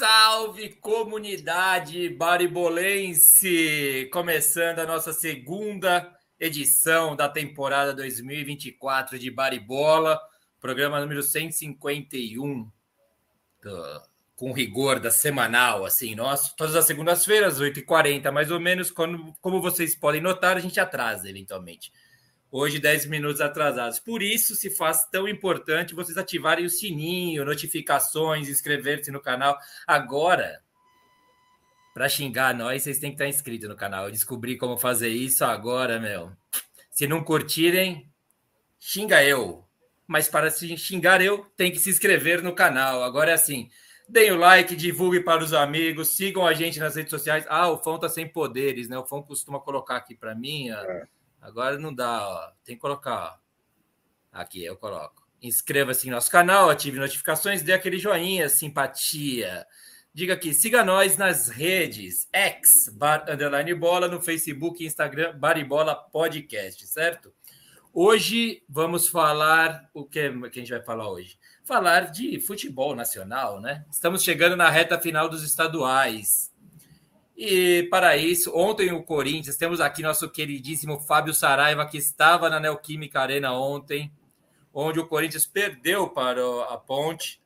Salve, comunidade baribolense! Começando a nossa segunda edição da temporada 2024 de Baribola, programa número 151, do, com rigor da semanal, assim, nós, todas as segundas-feiras, 8h40 mais ou menos, quando, como vocês podem notar, a gente atrasa eventualmente. Hoje, 10 minutos atrasados. Por isso se faz tão importante vocês ativarem o sininho, notificações, inscrever-se no canal. Agora, para xingar nós, vocês têm que estar inscritos no canal. Eu descobri como fazer isso agora, meu. Se não curtirem, xinga eu. Mas para se xingar eu, tem que se inscrever no canal. Agora é assim. Deem o like, divulgue para os amigos, sigam a gente nas redes sociais. Ah, o Fão tá sem poderes, né? O Fão costuma colocar aqui para mim. É Agora não dá, ó. Tem que colocar, ó. Aqui, eu coloco. Inscreva-se em nosso canal, ative notificações, dê aquele joinha, simpatia. Diga aqui, siga nós nas redes X, bar, underline bola, no Facebook Instagram, Baribola Podcast, certo? Hoje vamos falar o que, que a gente vai falar hoje? Falar de futebol nacional, né? Estamos chegando na reta final dos estaduais. E para isso, ontem o Corinthians, temos aqui nosso queridíssimo Fábio Saraiva, que estava na Neoquímica Arena ontem, onde o Corinthians perdeu para a Ponte,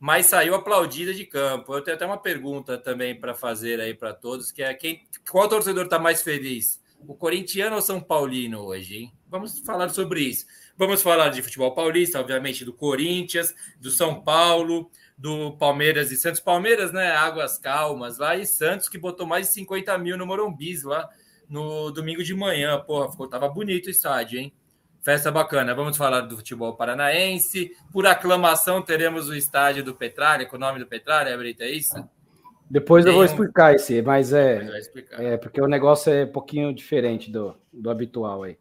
mas saiu aplaudida de campo. Eu tenho até uma pergunta também para fazer aí para todos, que é quem, qual torcedor está mais feliz? O corintiano ou São Paulino hoje, hein? Vamos falar sobre isso. Vamos falar de futebol paulista, obviamente, do Corinthians, do São Paulo, do Palmeiras e Santos. Palmeiras, né? Águas calmas lá. E Santos, que botou mais de 50 mil no Morumbis lá no domingo de manhã. Porra, ficou, tava bonito o estádio, hein? Festa bacana. Vamos falar do futebol paranaense. Por aclamação, teremos o estádio do Petralha, com o nome do Petralha, Brita, é isso? Depois Tem eu vou explicar esse, mas é, é porque o negócio é um pouquinho diferente do, do habitual aí.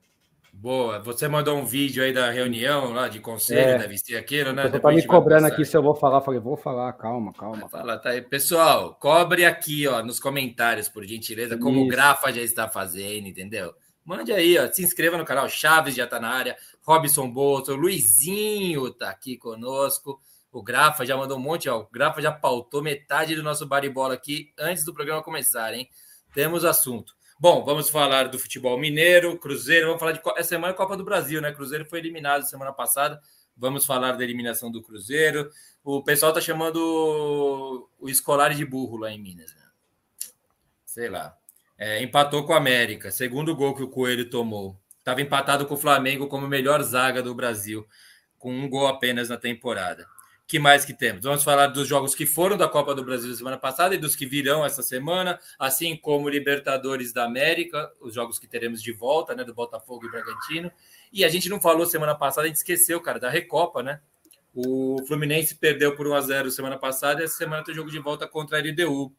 Boa. Você mandou um vídeo aí da reunião lá de conselho, é. deve ser aquilo, né? Você tá me cobrando aqui se eu vou falar. Falei, vou falar, calma, calma. Fala, tá aí. Pessoal, cobre aqui, ó, nos comentários, por gentileza, como Isso. o Grafa já está fazendo, entendeu? Mande aí, ó, se inscreva no canal. Chaves já tá na área. Robson Bolso, Luizinho tá aqui conosco. O Grafa já mandou um monte, ó. O Grafa já pautou metade do nosso baribola aqui antes do programa começar, hein? Temos assunto. Bom, vamos falar do futebol mineiro, Cruzeiro. Vamos falar de essa semana é Copa do Brasil, né? Cruzeiro foi eliminado semana passada. Vamos falar da eliminação do Cruzeiro. O pessoal tá chamando o escolar de burro lá em Minas. Né? Sei lá. É, empatou com o América. Segundo gol que o Coelho tomou. Estava empatado com o Flamengo como melhor zaga do Brasil, com um gol apenas na temporada que mais que temos? Vamos falar dos jogos que foram da Copa do Brasil semana passada e dos que virão essa semana, assim como Libertadores da América, os jogos que teremos de volta, né, do Botafogo e Bragantino. E a gente não falou semana passada, a gente esqueceu, cara, da Recopa, né? O Fluminense perdeu por 1 a 0 semana passada e essa semana tem jogo de volta contra a LDU.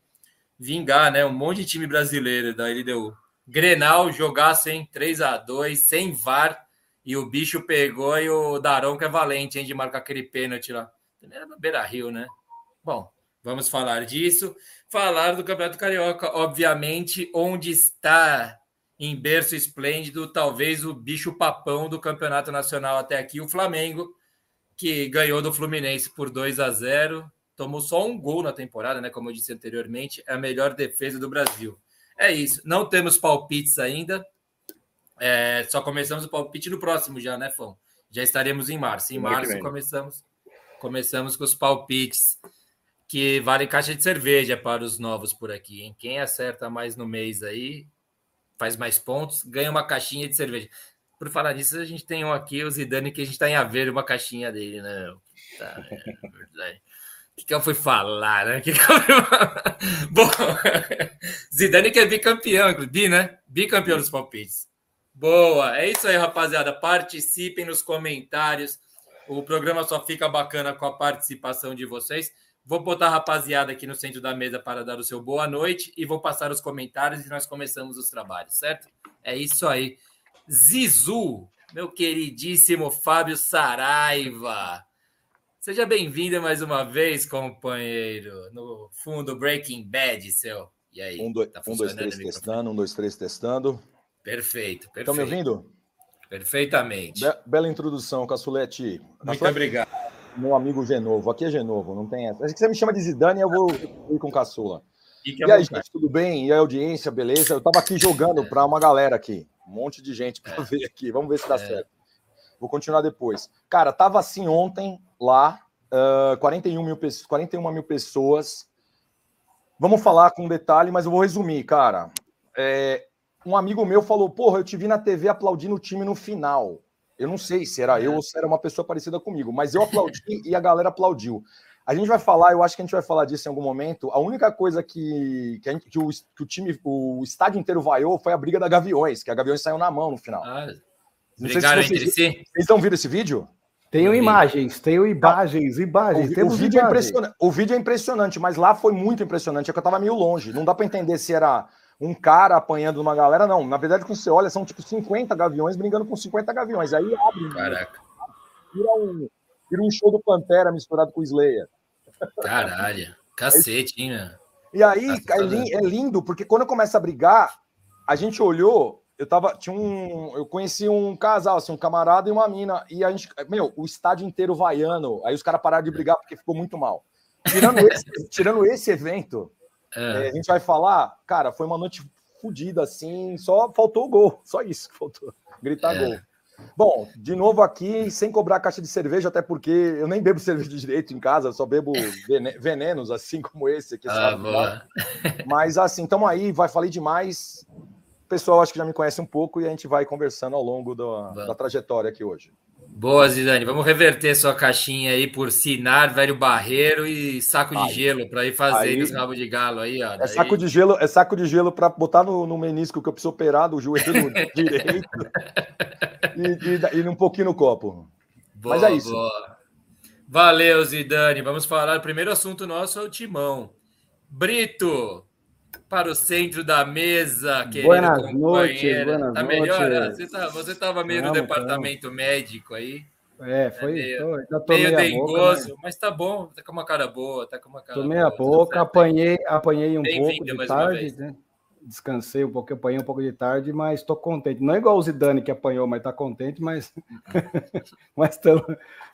Vingar, né? Um monte de time brasileiro da LDU. Grenal jogassem 3 a 2 sem VAR e o bicho pegou e o Darão que é valente, hein, de marcar aquele pênalti lá. Era no Beira Rio, né? Bom, vamos falar disso. Falar do Campeonato Carioca, obviamente, onde está em berço esplêndido, talvez o bicho papão do Campeonato Nacional até aqui, o Flamengo, que ganhou do Fluminense por 2 a 0 tomou só um gol na temporada, né? Como eu disse anteriormente, é a melhor defesa do Brasil. É isso. Não temos palpites ainda. É, só começamos o palpite no próximo já, né, Fão? Já estaremos em março. Em março começamos Começamos com os palpites que vale caixa de cerveja para os novos por aqui? Quem acerta mais no mês aí, faz mais pontos, ganha uma caixinha de cerveja. Por falar nisso, a gente tem um aqui, o Zidane, que a gente está em haver uma caixinha dele, né? Tá, é verdade. O que, que eu fui falar, né? Que que eu... Bom, Zidane que é bicampeão, bi, né? Bicampeão dos palpites. Boa, é isso aí, rapaziada. Participem nos comentários. O programa só fica bacana com a participação de vocês. Vou botar a rapaziada aqui no centro da mesa para dar o seu boa noite e vou passar os comentários e nós começamos os trabalhos, certo? É isso aí. Zizu, meu queridíssimo Fábio Saraiva. Seja bem-vindo mais uma vez, companheiro, no fundo Breaking Bad, seu. E aí? Um, dois, tá um, dois três testando, um, dois, três testando. Perfeito, perfeito. Estão me ouvindo? Perfeitamente. Be bela introdução, Caçulete. Muito obrigado. meu amigo Genovo. Aqui é Genovo, não tem essa. Acho que você me chama de Zidane e eu vou ir com caçula. E, e aí, gente, tudo bem? E a audiência, beleza? Eu tava aqui jogando para uma galera aqui. Um monte de gente para é. ver aqui. Vamos ver se dá é. certo. Vou continuar depois. Cara, tava assim ontem lá, uh, 41, mil, 41 mil pessoas. Vamos falar com detalhe, mas eu vou resumir, cara. É, um amigo meu falou: Porra, eu te vi na TV aplaudindo o time no final. Eu não sei se era eu ou se era uma pessoa parecida comigo, mas eu aplaudi e a galera aplaudiu. A gente vai falar, eu acho que a gente vai falar disso em algum momento. A única coisa que, que, gente, que, o, que o, time, o estádio inteiro vaiou foi a briga da Gaviões, que a Gaviões saiu na mão no final. Ah, brigaram se vocês, entre si? Vocês estão vendo esse vídeo? Tenho imagens, tenho imagens, imagens. O, o vídeo É impressionante, o vídeo é impressionante, mas lá foi muito impressionante. É que eu tava meio longe. Não dá para entender se era um cara apanhando uma galera, não. Na verdade, quando você olha, são tipo 50 gaviões brigando com 50 gaviões. Aí abre. Caraca. Vira um, vira um show do Pantera misturado com o Slayer. Caralho. Cacete, hein, meu? E aí, é, é lindo, porque quando começa a brigar, a gente olhou eu tava. Tinha um. Eu conheci um casal, assim, um camarada e uma mina. E a gente. Meu, o estádio inteiro vaiando. Aí os caras pararam de brigar porque ficou muito mal. Tirando esse, tirando esse evento, é. A gente vai falar, cara, foi uma noite fodida, assim. Só faltou o gol. Só isso que faltou. Gritar é. gol. Bom, de novo aqui, sem cobrar caixa de cerveja, até porque eu nem bebo cerveja de direito em casa, só bebo venenos, assim como esse aqui. Ah, Mas assim, então aí, vai, falei demais. O pessoal acho que já me conhece um pouco e a gente vai conversando ao longo da trajetória aqui hoje. Boa, Zidane. Vamos reverter sua caixinha aí por Sinar, Velho Barreiro e saco de aí, gelo para ir fazer aí, os rabos de galo aí, ó. É saco de gelo, é saco de gelo para botar no, no, menisco que eu preciso operar do joelho direito e, e, e, um pouquinho no copo. Boa, Mas é isso. Boa. Valeu, Zidane. Vamos falar. O primeiro assunto nosso é o timão. Brito, para o centro da mesa, querido buenas companheiro. Noches, tá melhor? Ah, você tá, estava meio no departamento médico aí. É, foi. É meio, tô, tô meio dengoso, boca, né? mas tá bom, tá com uma cara boa, tá com uma cara Tomei boa, a boca, apanhei, apanhei um pouco de tarde, né? Descansei um pouco, apanhei um pouco de tarde, mas estou contente. Não é igual o Zidane que apanhou, mas está contente, mas mas estamos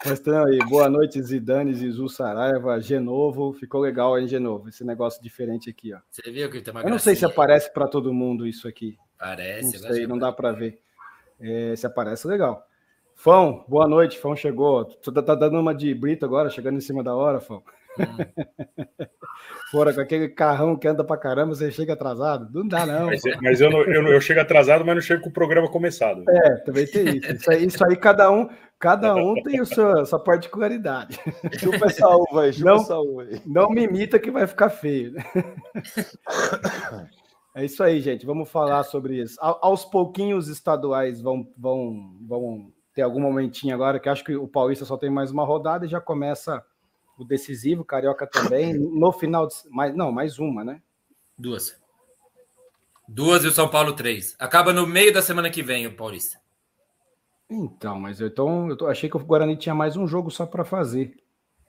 mas aí. Boa noite, Zidane, Zizu Saraiva, Genovo. Ficou legal, hein, Genovo? Esse negócio diferente aqui, ó. Você viu que tem uma Eu não sei se aparece para todo mundo isso aqui. Parece. Não sei, não dá para ver. É, se aparece, legal. Fão, boa noite, Fão chegou. Tá, tá dando uma de Brito agora, chegando em cima da hora, Fão. Fora com aquele carrão que anda pra caramba, você chega atrasado? Não dá, não. Mas, mas eu, não, eu, eu, chego atrasado, mas não chego com o programa começado. É, também tem isso. Isso aí, isso aí cada um, cada um tem a sua, sua particularidade. Chupa essa uva aí, chupa não, essa uva aí. Não me imita que vai ficar feio. É isso aí, gente. Vamos falar sobre isso. A, aos pouquinhos, os estaduais vão, vão, vão ter algum momentinho agora, que acho que o Paulista só tem mais uma rodada e já começa o decisivo, Carioca também, no final de. Mais, não, mais uma, né? Duas. Duas e o São Paulo três. Acaba no meio da semana que vem o Paulista. Então, mas eu, então, eu achei que o Guarani tinha mais um jogo só para fazer.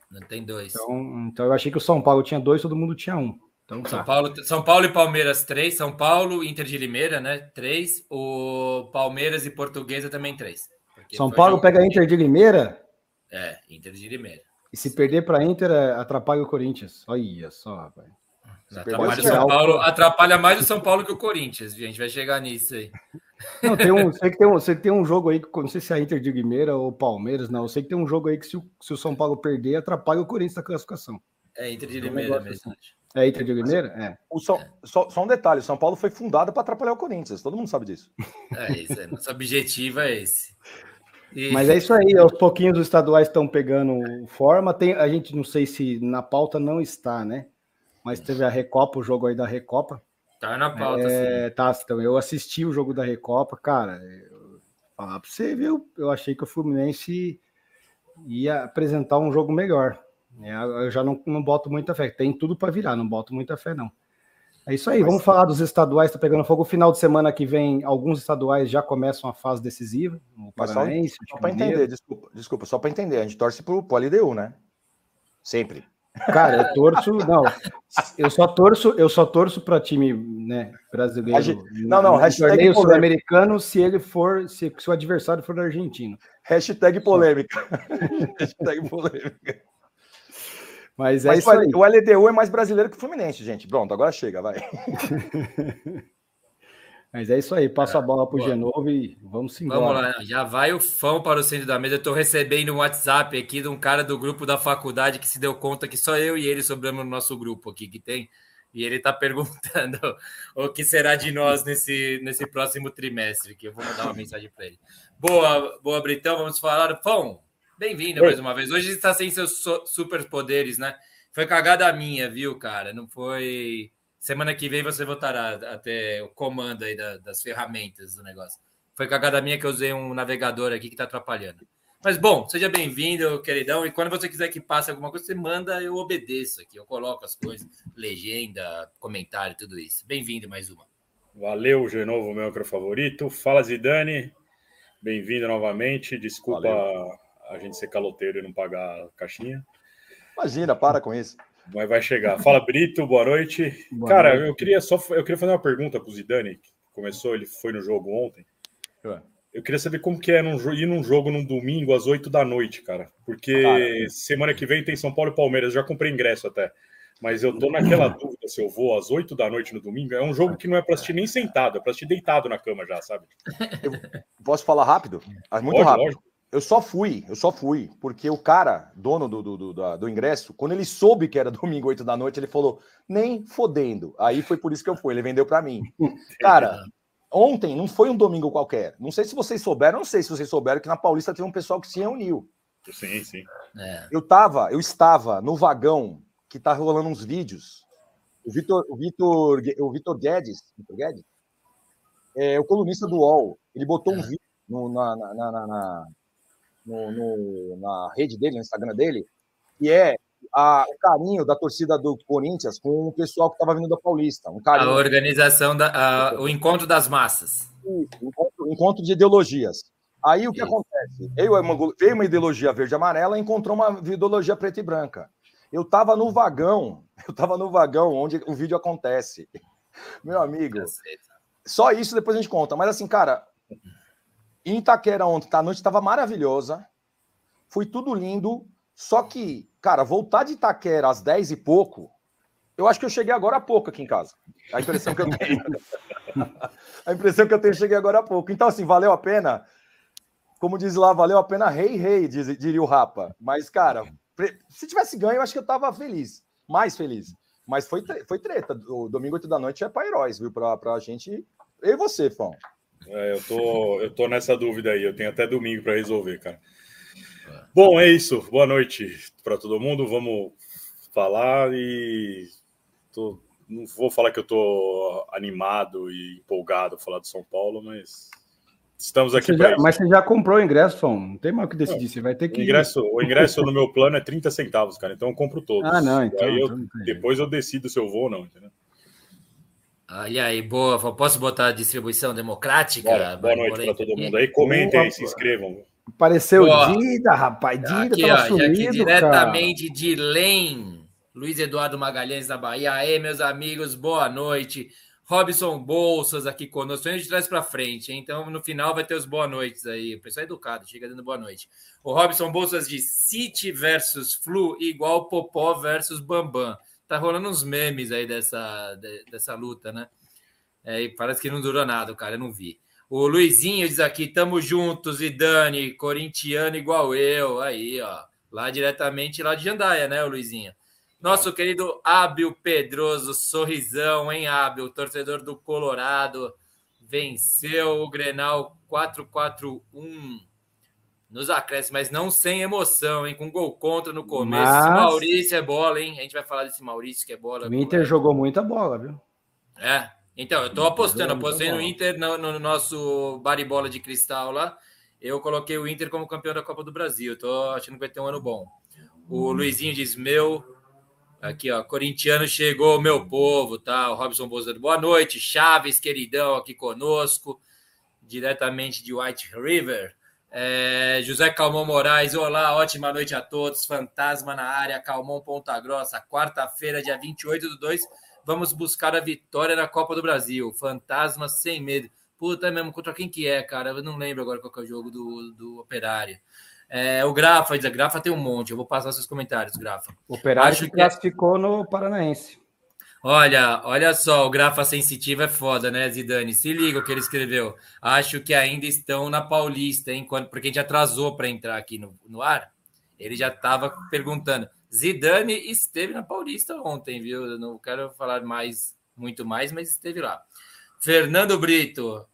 Não tem dois. Então, então eu achei que o São Paulo tinha dois, todo mundo tinha um. Então, tá. São, Paulo, São Paulo e Palmeiras, três. São Paulo, Inter de Limeira, né? Três. O Palmeiras e Portuguesa também, três. São Paulo pega Inter de Limeira? É, Inter de Limeira. E se perder para Inter, é, atrapalha o Corinthians. Olha só, rapaz. Atrapalha, São Paulo, atrapalha mais o São Paulo que o Corinthians, a gente vai chegar nisso aí. Não, tem um, sei que tem um, sei que tem um jogo aí, não sei se é a Inter de Guimeira ou Palmeiras, não. Eu sei que tem um jogo aí que se o, se o São Paulo perder, atrapalha o Corinthians na classificação. É Inter de Limeira mesmo. Assim. É Inter de Limeira? É. O São, é. Só, só, um detalhe: o São Paulo foi fundado para atrapalhar o Corinthians, todo mundo sabe disso. É isso, é, nosso objetivo é esse. E... Mas é isso aí, aos pouquinhos os estaduais estão pegando forma. Tem, a gente não sei se na pauta não está, né? Mas teve a Recopa, o jogo aí da Recopa. Tá na pauta, é, sim. Tá, então eu assisti o jogo da Recopa, cara. Eu, falar pra você, viu? Eu achei que o Fluminense ia apresentar um jogo melhor. É, eu já não, não boto muita fé. Tem tudo para virar, não boto muita fé, não. É isso aí, vamos falar dos estaduais, tá pegando fogo. Final de semana que vem, alguns estaduais já começam a fase decisiva. O Paranaense, só, só para entender, desculpa, desculpa só para entender, a gente torce pro, pro LDU, né? Sempre. Cara, eu torço, não, eu só torço, eu só torço para time, né, brasileiro. Gente, não, não, torneio sul-americano se ele for, se, se, o adversário for argentino. Hashtag polêmica. Hashtag polêmica. Mas é Mas, isso aí. O LDU é mais brasileiro que o Fluminense, gente. Pronto, agora chega, vai. Mas é isso aí, passa a bola para o Genovo e vamos embora. Vamos lá, já vai o fã para o centro da mesa. Eu estou recebendo um WhatsApp aqui de um cara do grupo da faculdade que se deu conta que só eu e ele sobramos no nosso grupo aqui que tem. E ele está perguntando o que será de nós nesse, nesse próximo trimestre, que eu vou mandar uma mensagem para ele. Boa, boa, Britão, vamos falar. Fão, bem-vindo mais uma vez. Hoje está sem seus superpoderes, né? Foi cagada minha, viu, cara? Não foi Semana que vem você voltará até o comando aí da, das ferramentas do negócio. Foi cagada minha que eu usei um navegador aqui que está atrapalhando. Mas bom, seja bem-vindo, queridão. E quando você quiser que passe alguma coisa, você manda, eu obedeço aqui. Eu coloco as coisas, legenda, comentário, tudo isso. Bem-vindo mais uma. Valeu, de novo, meu micro favorito. Fala, Zidane. Bem-vindo novamente. Desculpa Valeu. A gente ser caloteiro e não pagar a caixinha. Imagina, para com isso. Mas vai chegar. Fala, Brito, boa noite. Boa Cara, noite. eu queria só eu queria fazer uma pergunta para o Zidane, que começou, ele foi no jogo ontem. Eu queria saber como que é num, ir num jogo num domingo às 8 da noite, cara. Porque semana que vem tem São Paulo e Palmeiras, eu já comprei ingresso até. Mas eu tô naquela dúvida se eu vou às 8 da noite no domingo. É um jogo que não é para assistir nem sentado, é para assistir deitado na cama já, sabe? Eu posso falar rápido? Muito Pode, rápido. Lógico. Eu só fui, eu só fui, porque o cara, dono do, do, do, do, ingresso, quando ele soube que era domingo, 8 da noite, ele falou, nem fodendo. Aí foi por isso que eu fui, ele vendeu para mim. Cara, ontem não foi um domingo qualquer. Não sei se vocês souberam, não sei se vocês souberam que na Paulista teve um pessoal que se reuniu. Sim, sim. É. Eu tava, eu estava no vagão que tá rolando uns vídeos. O Vitor, o Vitor, o Vitor Guedes, Vitor Guedes, é o colunista do UOL. Ele botou é. um vídeo no, na, na, na, na no, no, na rede dele, no Instagram dele, que é a, o carinho da torcida do Corinthians com o pessoal que estava vindo da Paulista. Um carinho. A organização, da, a, o encontro das massas. encontro, encontro de ideologias. Aí o que Isso. acontece? Eu, veio uma ideologia verde-amarela e encontrou uma ideologia preta e branca. Eu estava no vagão, eu estava no vagão onde o vídeo acontece. Meu amigo, só isso depois a gente conta. Mas assim, cara, em Itaquera ontem, tá, a noite estava maravilhosa. Foi tudo lindo. Só que, cara, voltar de Itaquera às 10 e pouco, eu acho que eu cheguei agora há pouco aqui em casa. A impressão que eu tenho. a impressão que eu tenho, cheguei agora há pouco. Então, assim, valeu a pena. Como diz lá, valeu a pena rei, rei, diria o Rapa. Mas, cara, se tivesse ganho, eu acho que eu tava feliz. Mais feliz. Mas foi, foi treta. O domingo 8 da noite é para heróis, viu? Pra, pra gente. Eu e você, Fão. É, eu, tô, eu tô nessa dúvida aí. Eu tenho até domingo para resolver, cara. Bom, é isso. Boa noite para todo mundo. Vamos falar e tô, não vou falar que eu tô animado e empolgado a falar do São Paulo, mas estamos aqui para Mas você já comprou o ingresso, Tom? Não tem mais o que decidir. Você vai ter que. O ingresso, o ingresso no meu plano é 30 centavos, cara. Então eu compro todos. Ah, não. Então, aí eu, então depois eu decido se eu vou ou não, entendeu? Olha aí, boa. Posso botar a distribuição democrática? Boa, boa noite para todo mundo aí. Comentem aí, se inscrevam. Apareceu boa. Dida, rapaz. Dida aqui, ó, sumido, aqui diretamente cara. de Lem. Luiz Eduardo Magalhães da Bahia. Aí, meus amigos, boa noite. Robson Bolsas aqui conosco. A gente traz para frente, hein? então no final vai ter os boa noites aí. O pessoal é educado, chega dando boa noite. O Robson Bolsas de City versus Flu igual Popó versus Bambam tá rolando uns memes aí dessa, dessa luta, né? É, e parece que não durou nada, cara, eu não vi. O Luizinho diz aqui: tamo juntos, e Dani, corintiano igual eu. Aí, ó, lá diretamente lá de Jandaia, né, o Luizinho? Nosso querido Ábio Pedroso, sorrisão, hein, Ábio? Torcedor do Colorado, venceu o Grenal 441 nos acréscimos, mas não sem emoção, hein? Com gol contra no começo. Mas... Maurício é bola, hein? A gente vai falar desse Maurício que é bola. O Inter jogou muita bola, viu? É. Então, eu tô apostando, apostei no Inter no, no, nosso baribola de cristal lá. Eu coloquei o Inter como campeão da Copa do Brasil. tô achando que vai ter um ano bom. O. Luizinho diz: Meu, aqui ó, corintiano chegou, meu povo, tá? O Robson Bolsonaro, boa noite. Chaves, queridão, aqui conosco, diretamente de White River. É, José Calmon Moraes, olá, ótima noite a todos. Fantasma na área, Calmon Ponta Grossa, quarta-feira, dia 28 do 2. Vamos buscar a vitória na Copa do Brasil. Fantasma sem medo. Puta é mesmo, contra quem que é, cara? Eu não lembro agora qual é o jogo do, do Operário. É, o Grafa, diz, a Grafa tem um monte. Eu vou passar seus comentários, Grafa. O Operário Acho que classificou no Paranaense. Olha, olha só, o Grafa Sensitivo é foda, né, Zidane? Se liga o que ele escreveu. Acho que ainda estão na Paulista, hein? Quando, porque a gente atrasou para entrar aqui no, no ar. Ele já estava perguntando. Zidane esteve na Paulista ontem, viu? Eu não quero falar mais, muito mais, mas esteve lá. Fernando Brito,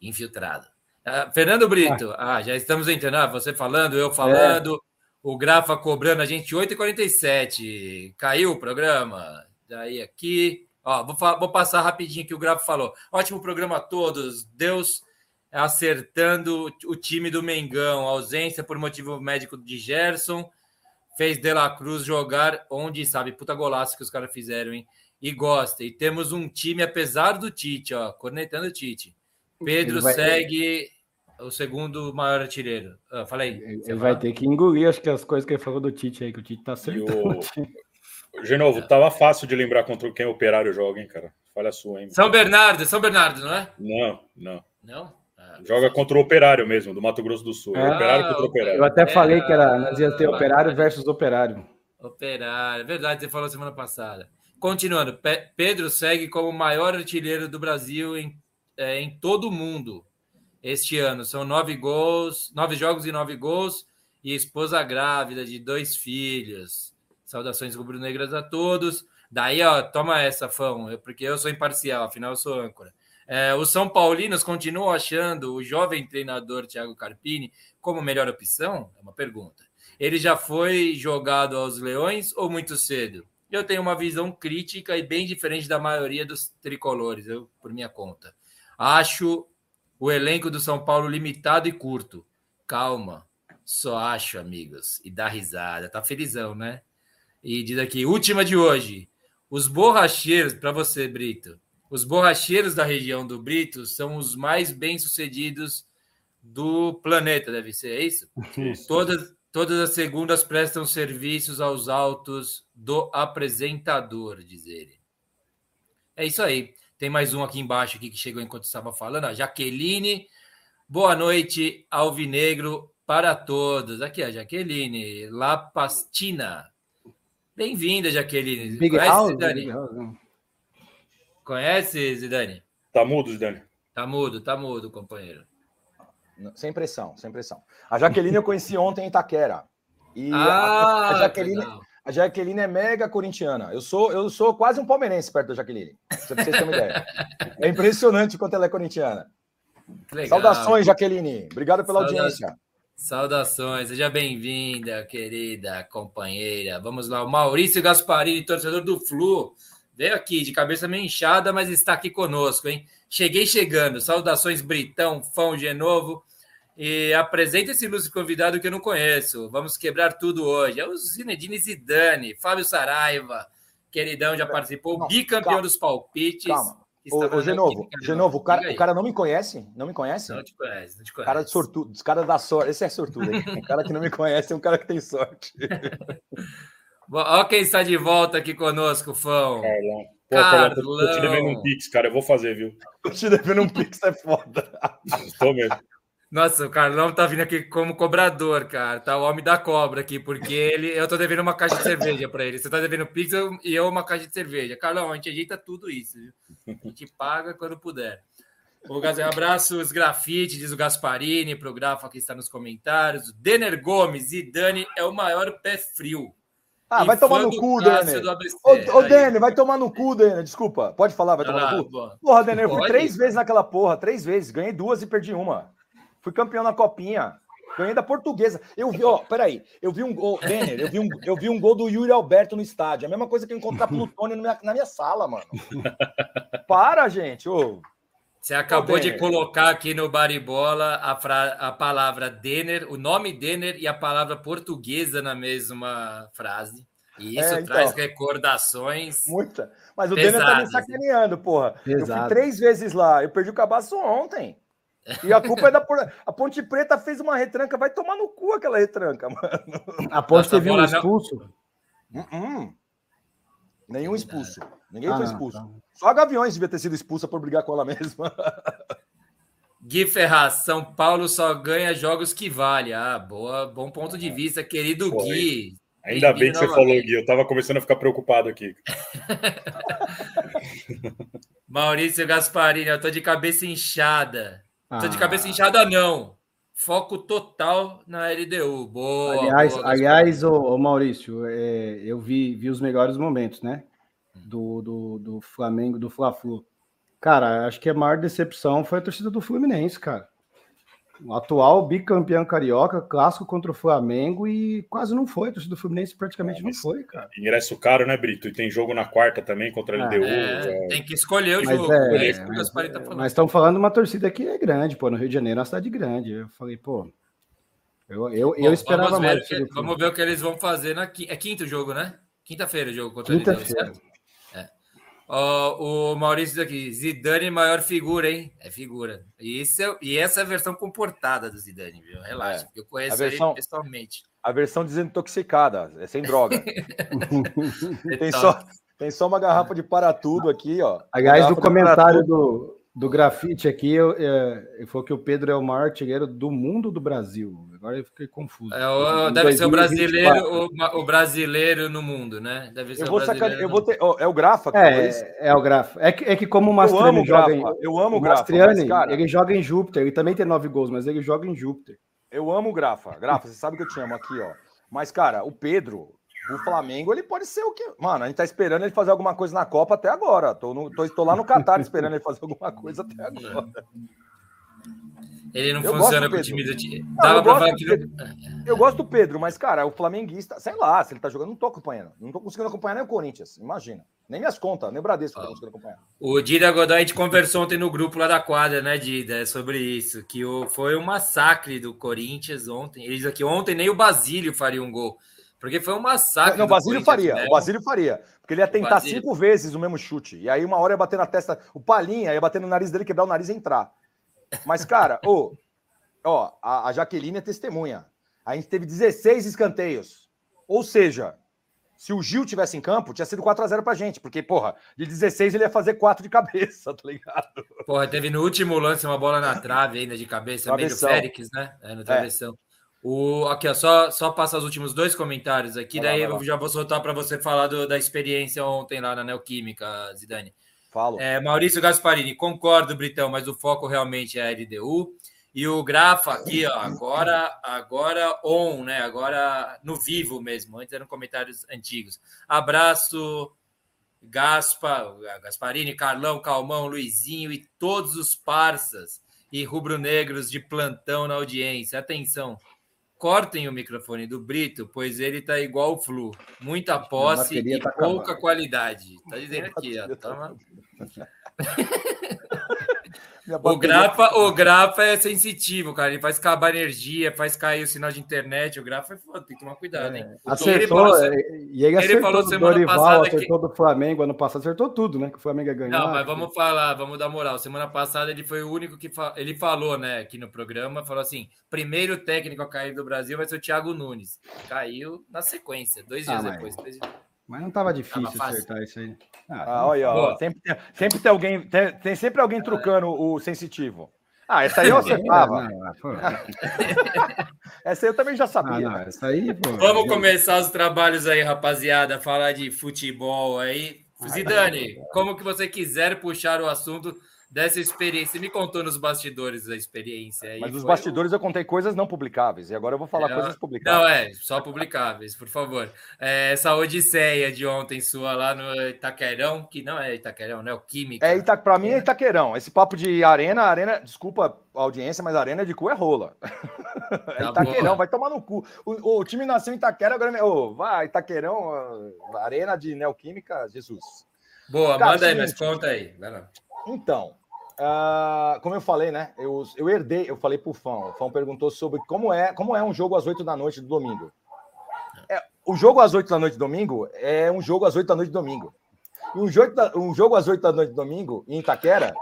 infiltrado. Uh, Fernando Brito, ah. ah, já estamos entrando. Ah, você falando, eu falando. É. O Grafa cobrando a gente 8h47. Caiu o programa. Daí aqui. Ó, vou, vou passar rapidinho que o Grafa falou. Ótimo programa a todos. Deus acertando o time do Mengão. Ausência por motivo médico de Gerson. Fez De La Cruz jogar onde sabe. Puta golaço que os caras fizeram, hein? E gosta. E temos um time, apesar do Tite, ó, cornetando o Tite. Pedro vai... segue o segundo maior artilheiro. Ah, falei. Ele, ele vai ter que engolir, acho que as coisas que ele falou do Tite aí, que o Tite tá acertando. De novo, tava fácil de lembrar contra quem o Operário joga, hein, cara? Falha sua, hein? São Bernardo, São Bernardo, não é? Não, não. Não? Ah, joga contra o Operário mesmo, do Mato Grosso do Sul. Ah, operário contra o Operário. Eu até falei que era, nós ia ter Operário versus Operário. Operário, é verdade, você falou semana passada. Continuando, Pe Pedro segue como o maior artilheiro do Brasil em, é, em todo o mundo este ano. São nove gols, nove jogos e nove gols, e esposa grávida de dois filhos. Saudações rubro-negras a todos. Daí, ó, toma essa, Fão, porque eu sou imparcial, afinal eu sou âncora. É, os São Paulinos continuam achando o jovem treinador Thiago Carpini como melhor opção? É uma pergunta. Ele já foi jogado aos Leões ou muito cedo? Eu tenho uma visão crítica e bem diferente da maioria dos tricolores, eu, por minha conta. Acho o elenco do São Paulo limitado e curto. Calma, só acho, amigos. E dá risada. Tá felizão, né? E diz aqui, última de hoje. Os borracheiros, para você, Brito, os borracheiros da região do Brito são os mais bem-sucedidos do planeta, deve ser, é isso? isso. Todas, todas as segundas prestam serviços aos autos do apresentador, diz ele. É isso aí. Tem mais um aqui embaixo aqui que chegou enquanto estava falando. A Jaqueline, boa noite, Alvinegro, para todos. Aqui, a Jaqueline, La Pastina. Bem-vinda, Jaqueline. Big Conhece, House, Zidane? Big House. Né? Conhece, Zidane? Tá mudo, Zidane. Tá mudo, tá mudo, companheiro. Sem pressão, sem pressão. A Jaqueline eu conheci ontem em Itaquera. E ah, a, Jaqueline, a Jaqueline é mega corintiana. Eu sou, eu sou quase um palmeirense perto da Jaqueline. Pra vocês terem uma ideia. É impressionante quanto ela é corintiana. Saudações, Jaqueline. Obrigado pela Saudações. audiência. Saudações, seja bem-vinda, querida companheira. Vamos lá, o Maurício Gasparini, torcedor do Flu, veio aqui de cabeça meio inchada, mas está aqui conosco, hein? Cheguei chegando. Saudações, Britão, Fão Genovo. E apresenta esse ilustre convidado que eu não conheço. Vamos quebrar tudo hoje. É o Zinedine Zidane, Fábio Saraiva, queridão, já participou, não, bicampeão calma, dos palpites. Calma, Ô, Genovo, Genovo, o cara, o cara não me conhece? Não me conhece? Não te conhece, não te conhece. Cara de sortudo, os caras da sorte. Esse é sortudo? O cara que não me conhece é um cara que tem sorte. Olha quem está de volta aqui conosco, Fão. Carlão. Pô, Carlão. Tô te devendo um Pix, cara. Eu vou fazer, viu? Tô te devendo um Pix, é foda. Estou mesmo. Nossa, o Carlão tá vindo aqui como cobrador, cara. Tá o homem da cobra aqui, porque ele, eu tô devendo uma caixa de cerveja para ele. Você tá devendo pizza e eu uma caixa de cerveja. Carlão, a gente ajeita tudo isso, viu? A gente paga quando puder. O Gazel, abraços, grafite, diz o Gasparini, pro Grafa que está nos comentários. Denner Gomes e Dani é o maior pé frio. Ah, vai tomar no cu, Denner. Ô, ô Denner, vai tomar no cu, Denner. Desculpa, pode falar, vai tomar no cu? Porra, Denner, eu fui três vezes naquela porra, três vezes. Ganhei duas e perdi uma. Fui campeão na copinha. Ganhei da portuguesa. Eu vi, ó, peraí. Eu vi um gol, Denner, eu vi um, eu vi um gol do Yuri Alberto no estádio. A mesma coisa que eu encontrar Plutônio na minha, na minha sala, mano. Para, gente. Ô. Você acabou ô, de colocar aqui no Baribola a, fra... a palavra Denner, o nome Denner e a palavra portuguesa na mesma frase. E isso é, então, traz recordações. Muita. Mas o pesadas, Denner tá me sacaneando, porra. Eu fui três vezes lá. Eu perdi o cabaço ontem. E a culpa é da. A Ponte Preta fez uma retranca, vai tomar no cu aquela retranca, mano. A Ponte teve um expulso? Uh -uh. Nenhum expulso. Ninguém ah, foi expulso. Tá. Só a Gaviões devia ter sido expulsa por brigar com ela mesma. Gui Ferraz, São Paulo só ganha jogos que vale. Ah, boa, bom ponto de vista, querido Foi. Gui. Ainda bem que você falou, Gui. Eu tava começando a ficar preocupado aqui. Maurício Gasparini, eu tô de cabeça inchada. Ah. Tô de cabeça inchada, não. Foco total na LDU. Boa. Aliás, boa, aliás ô, ô Maurício, é, eu vi, vi os melhores momentos, né? Do, do, do Flamengo, do Fla-Flu. Cara, acho que a maior decepção foi a torcida do Fluminense, cara. O atual bicampeão carioca, clássico contra o Flamengo e quase não foi. A torcida do Fluminense praticamente não foi, cara. Ingresso caro, né, Brito? E tem jogo na quarta também contra a LDU. É, é... Tem que escolher o mas jogo. É, é mas, tá mas estão falando de uma torcida que é grande, pô. No Rio de Janeiro é uma cidade grande. Eu falei, pô. Eu, eu, Bom, eu esperava vamos mais. Que, vamos ver o que eles vão fazer na. É quinto jogo, né? Quinta-feira o jogo contra Quinta a LDU, certo? O Maurício aqui, Zidane maior figura, hein? É figura. E, isso é, e essa é a versão comportada do Zidane, viu? Relaxa, é. eu conheço versão, ele pessoalmente. A versão desintoxicada, é sem droga. tem, só, tem só uma garrafa de para tudo aqui, ó. Aliás, do comentário do, do grafite aqui, eu, é, foi que o Pedro é o maior artilheiro do mundo do Brasil. Agora eu fiquei confuso. É, o, deve ser o brasileiro, o, o, brasileiro no mundo, né? Deve ser eu vou o brasileiro. eu vou ter, é o Grafa, é, é, é o Grafa. É que, é que como o Mastriani joga em, eu amo o Grafa, Mastriani, cara, ele joga em Júpiter, ele também tem nove gols, mas ele joga em Júpiter. Eu amo o Grafa. Grafa, você sabe que eu te amo aqui, ó. Mas cara, o Pedro, o Flamengo, ele pode ser o que. Mano, a gente tá esperando ele fazer alguma coisa na Copa até agora. Tô, no, tô, tô lá no Catar esperando ele fazer alguma coisa até agora. Ele não eu funciona com o time do time. Dava pra falar que não... Eu gosto do Pedro, mas, cara, o flamenguista, sei lá, se ele tá jogando, não tô acompanhando. Não tô conseguindo acompanhar nem o Corinthians, imagina. Nem minhas contas, nem o Bradesco oh. conseguindo acompanhar. O Dida Godoy, a gente conversou ontem no grupo lá da quadra, né, Dida, sobre isso, que o, foi um massacre do Corinthians ontem. Eles aqui ontem nem o Basílio faria um gol. Porque foi um massacre. Não, o Basílio faria. Né? O Basílio faria. Porque ele ia tentar cinco vezes o mesmo chute. E aí uma hora ia bater na testa. O Palinha ia bater no nariz dele, quebrar o nariz e entrar. Mas, cara, ô, ó, a, a Jaqueline é testemunha. A gente teve 16 escanteios. Ou seja, se o Gil tivesse em campo, tinha sido 4x0 pra gente. Porque, porra, de 16 ele ia fazer 4 de cabeça, tá ligado? Porra, teve no último lance uma bola na trave ainda de cabeça, meio do Félix, né? É, no é. travessão. É. O, aqui, ó, só, só passa os últimos dois comentários aqui, vai daí lá, eu já vou soltar para você falar do, da experiência ontem lá na Neoquímica, Zidane. Falo. É, Maurício Gasparini, concordo, Britão, mas o foco realmente é a LDU. E o Grafa aqui, ó, agora, agora on, né? Agora no vivo mesmo, antes eram comentários antigos. Abraço, Gaspa, Gasparini, Carlão, Calmão, Luizinho e todos os parças e rubro-negros de plantão na audiência. Atenção, cortem o microfone do Brito, pois ele tá igual o Flu. Muita posse e tá pouca acabando. qualidade. Tá dizendo aqui, ó. Toma... o, grapa, o grapa é sensitivo, cara. Ele faz acabar energia, faz cair o sinal de internet. O grapa é foda, tem que tomar cuidado, hein? É. Acertou, ele falou, é, e ele, ele falou semana Dorival, passada acertou que... do Flamengo, ano passado acertou tudo, né? Que o Flamengo ia ganhar. Não, mas vamos falar, vamos dar moral. Semana passada ele foi o único que fa... ele falou, né, aqui no programa, falou assim: primeiro técnico a cair do Brasil vai ser o Thiago Nunes. Caiu na sequência, dois dias ah, depois. Mas... Mas não estava difícil tava acertar isso aí. Ah, ah olha, ó, sempre, tem, sempre tem alguém, tem, tem sempre alguém trucando o sensitivo. Ah, essa aí eu acertava. essa aí eu também já sabia. Ah, não, essa aí, pô, Vamos começar os trabalhos aí, rapaziada. Falar de futebol aí. Zidane, como que você quiser puxar o assunto, dessa experiência. Me contou nos bastidores da experiência. Aí Mas nos bastidores eu contei coisas não publicáveis e agora eu vou falar é, coisas publicáveis. Não, é, só publicáveis, por favor. É, essa odisseia de ontem sua lá no Itaquerão, que não é Itaquerão, né? O Química. É, Ita... para mim é Itaquerão. Esse papo de arena, arena, desculpa a audiência, mas arena de cu é rola. É tá Itaquerão, vai tomar no cu. O, o, time nasceu em Itaquera, agora oh, vai, Itaquerão, arena de Neoquímica, Jesus. Boa, Cara, manda aí, mas conta aí. Então, Uh, como eu falei, né? Eu, eu herdei, eu falei pro Fão. O Fão perguntou sobre como é, como é um jogo às 8 da noite do domingo. É, o jogo às 8 da noite do domingo é um jogo às 8 da noite do domingo. E um jogo, um jogo às 8 da noite do domingo em Itaquera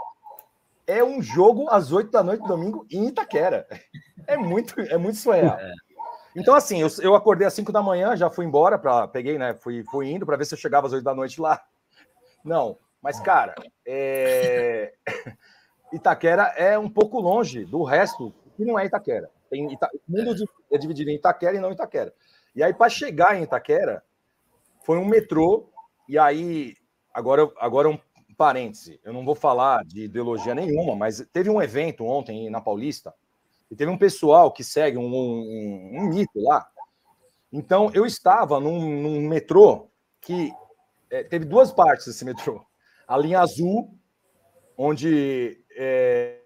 é um jogo às 8 da noite do domingo em Itaquera. É muito, é muito surreal. É. Então, assim, eu, eu acordei às 5 da manhã, já fui embora, pra, peguei, né? Fui, fui indo para ver se eu chegava às 8 da noite lá. Não, mas, cara, é... Itaquera é um pouco longe do resto que não é Itaquera. Tem Ita... O mundo é dividido em Itaquera e não Itaquera. E aí, para chegar em Itaquera, foi um metrô, e aí, agora, agora um parêntese, eu não vou falar de ideologia nenhuma, mas teve um evento ontem na Paulista, e teve um pessoal que segue um, um, um mito lá. Então, eu estava num, num metrô que é, teve duas partes desse metrô. A linha azul, onde. É,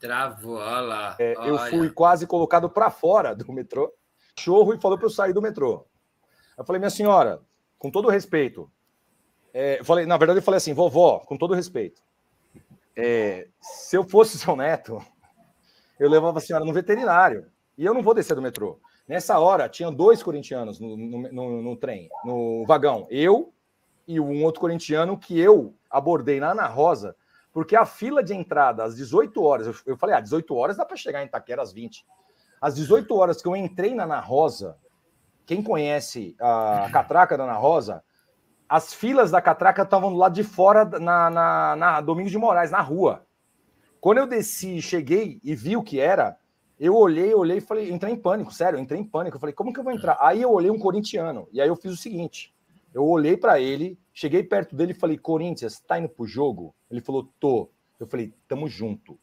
Travou, olha lá. É, eu fui quase colocado para fora do metrô. Chorro e falou para eu sair do metrô. Eu falei, minha senhora, com todo respeito. É, eu falei, na verdade, eu falei assim, vovó, com todo respeito. É, se eu fosse seu neto, eu levava a senhora no veterinário. E eu não vou descer do metrô. Nessa hora, tinha dois corintianos no, no, no, no trem, no vagão. Eu e um outro corintiano que eu abordei na Ana Rosa, porque a fila de entrada às 18 horas, eu, falei, ah, 18 horas dá para chegar em Itaquera às 20. Às 18 horas que eu entrei na Ana Rosa, quem conhece a catraca da Ana Rosa, as filas da catraca estavam do lado de fora na, na, na Domingos de Moraes, na rua. Quando eu desci, cheguei e vi o que era, eu olhei, olhei e falei, entrei em pânico, sério, entrei em pânico. Eu falei, como que eu vou entrar? Aí eu olhei um corintiano, e aí eu fiz o seguinte: eu olhei para ele, cheguei perto dele e falei, Corinthians, tá indo pro jogo? Ele falou, tô. Eu falei, tamo junto.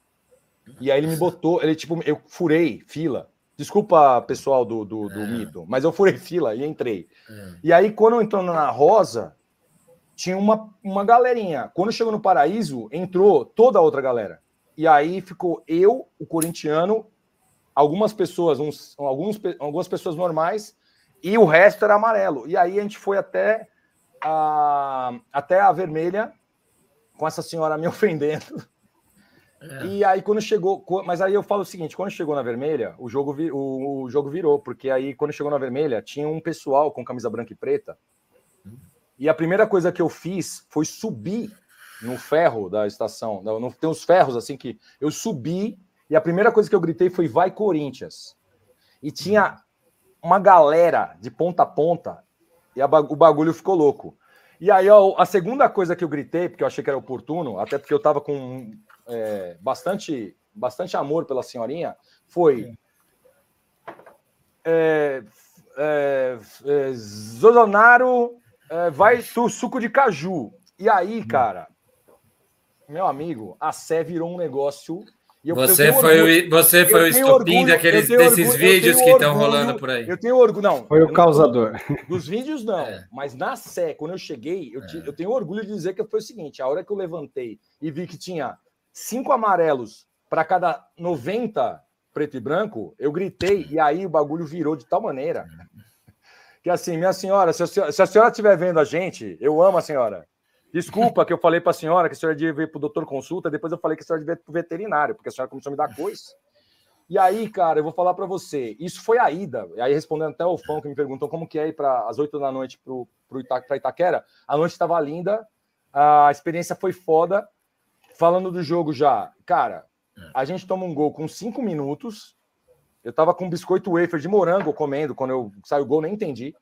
E aí ele me botou, ele tipo, eu furei fila. Desculpa, pessoal do, do, do é. mito, mas eu furei fila e entrei. É. E aí, quando eu entrou na Rosa, tinha uma, uma galerinha. Quando chegou no Paraíso, entrou toda a outra galera. E aí ficou eu, o corintiano, algumas pessoas, uns, alguns, algumas pessoas normais, e o resto era amarelo. E aí a gente foi até a, até a vermelha, com essa senhora me ofendendo. É. E aí, quando chegou. Mas aí eu falo o seguinte: quando chegou na vermelha, o jogo, o, o, jogo virou, porque aí, quando chegou na vermelha, tinha um pessoal com camisa branca e preta. E a primeira coisa que eu fiz foi subir no ferro da estação. Não, tem uns ferros assim que eu subi e a primeira coisa que eu gritei foi vai Corinthians. E tinha uma galera de ponta a ponta e a, o bagulho ficou louco. E aí ó, a segunda coisa que eu gritei, porque eu achei que era oportuno, até porque eu tava com é, bastante, bastante amor pela senhorinha, foi é, é, é, Zolonaro é, vai do suco de caju. E aí, hum. cara, meu amigo, a Sé virou um negócio eu, você, eu foi o, você foi o estopim orgulho, daqueles, desses orgulho, vídeos que estão rolando por aí. Eu tenho orgulho, não. Foi o causador. Dos vídeos, não. É. Mas na Sé, quando eu cheguei, eu, é. eu tenho orgulho de dizer que foi o seguinte: a hora que eu levantei e vi que tinha cinco amarelos para cada 90 preto e branco, eu gritei e aí o bagulho virou de tal maneira que assim, minha senhora, se a senhora, se a senhora estiver vendo a gente, eu amo a senhora. Desculpa que eu falei para a senhora que a senhora devia ir para o doutor consulta, depois eu falei que a senhora devia ir para o veterinário, porque a senhora começou a me dar coisa. E aí, cara, eu vou falar para você, isso foi a ida. E aí, respondendo até o fã que me perguntou como que é ir para as oito da noite para Ita, Itaquera, a noite estava linda, a experiência foi foda. Falando do jogo já, cara, a gente toma um gol com cinco minutos. Eu tava com um biscoito wafer de morango comendo quando eu saiu o gol, nem entendi.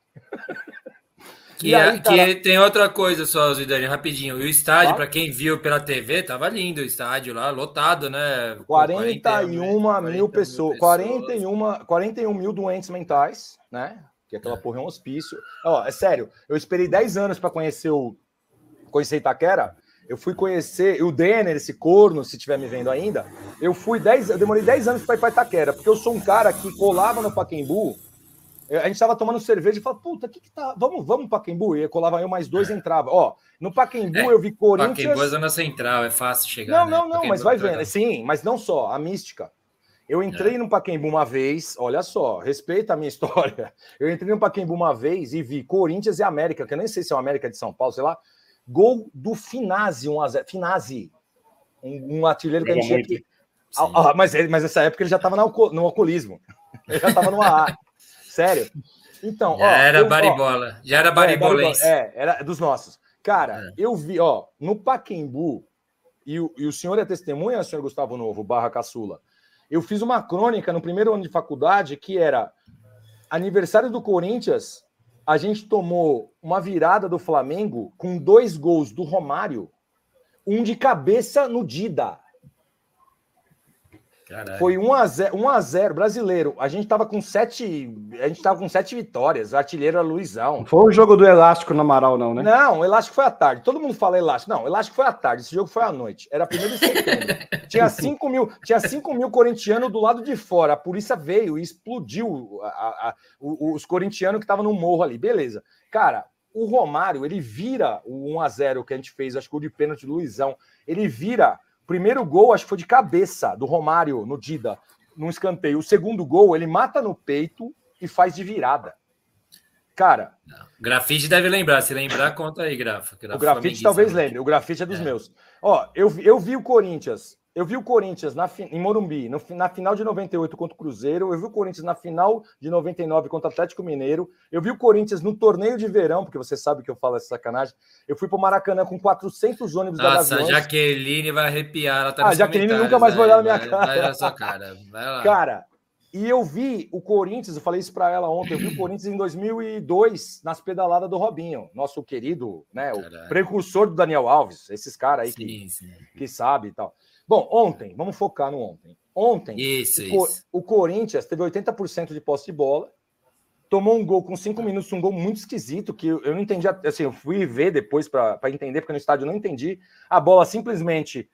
Que, aí, que tem outra coisa só, Zidane, rapidinho. E o estádio, tá? para quem viu pela TV, tava lindo o estádio lá, lotado, né? 41 40, mil pessoas, 41, 41 mil doentes mentais, né? Que aquela é. porra é um hospício. Ó, é sério, eu esperei 10 anos para conhecer o conhecer Itaquera. Eu fui conhecer o Denner, esse corno, se estiver me vendo ainda. Eu fui 10, eu demorei 10 anos para ir para Itaquera, porque eu sou um cara que colava no Paquembu a gente estava tomando cerveja e falava, puta, que que tá? Vamos, vamos Paquembu. E colava eu mais dois, é. entrava. Ó, no Paquembu é, eu vi Corinthians. Paquembu é zona central, é fácil chegar. Não, né? não, não, Paquembu mas vai vendo. Sim, mas não só, a mística. Eu entrei é. no Paquembu uma vez, olha só, respeita a minha história. Eu entrei no Paquembu uma vez e vi Corinthians e América, que eu nem sei se é o América de São Paulo, sei lá. Gol do Finazzi, 1 a 0 Finazzi, um, um artilheiro que a gente tinha que. Ah, ah, mas, mas nessa época ele já estava no alcoolismo. Ele já estava no AA. Sério. Então, já ó, era eu, baribola, ó, já era baribolense. É, é, era dos nossos. Cara, é. eu vi, ó, no Paquembu, e o, e o senhor é testemunha, senhor Gustavo Novo, barra caçula. Eu fiz uma crônica no primeiro ano de faculdade que era aniversário do Corinthians, a gente tomou uma virada do Flamengo com dois gols do Romário. um de cabeça no Dida. Caralho. Foi 1 a 0, 1 a 0 brasileiro. A gente tava com sete, a gente tava com sete vitórias. O artilheiro era Luizão. Não foi o jogo do elástico no Amaral não, né? Não, o elástico foi à tarde. Todo mundo fala elástico. Não, o elástico foi à tarde. Esse jogo foi à noite. Era primeiro de setembro. tinha 5 mil, tinha 5 mil corintianos do lado de fora. A polícia veio e explodiu a, a, a, os corintianos que estavam no morro ali. Beleza. Cara, o Romário, ele vira o 1 a 0 que a gente fez, acho que o de pênalti do Luizão. Ele vira Primeiro gol, acho que foi de cabeça do Romário no Dida, num escanteio. O segundo gol, ele mata no peito e faz de virada. Cara. Não. Grafite deve lembrar. Se lembrar, conta aí, Grafa. o grafite talvez lembre. O grafite é dos é. meus. Ó, eu, eu vi o Corinthians eu vi o Corinthians na, em Morumbi, no, na final de 98 contra o Cruzeiro. Eu vi o Corinthians na final de 99 contra o Atlético Mineiro. Eu vi o Corinthians no torneio de verão, porque você sabe que eu falo essa sacanagem. Eu fui para o Maracanã com 400 ônibus Nossa, da Nossa, a Jaqueline vai arrepiar. Ela tá ah, Jaqueline nunca mais vai olhar na minha vai, cara. Vai na sua cara. Vai lá. Cara, e eu vi o Corinthians, eu falei isso para ela ontem, eu vi o Corinthians em 2002 nas pedaladas do Robinho, nosso querido, né, o precursor do Daniel Alves, esses caras aí sim, que, sim. que sabe e tal. Bom, ontem, vamos focar no ontem. Ontem, isso, o, isso. o Corinthians teve 80% de posse de bola, tomou um gol com cinco minutos, um gol muito esquisito, que eu, não entendi. Assim, eu fui ver depois para entender, porque no estádio eu não entendi. A bola simplesmente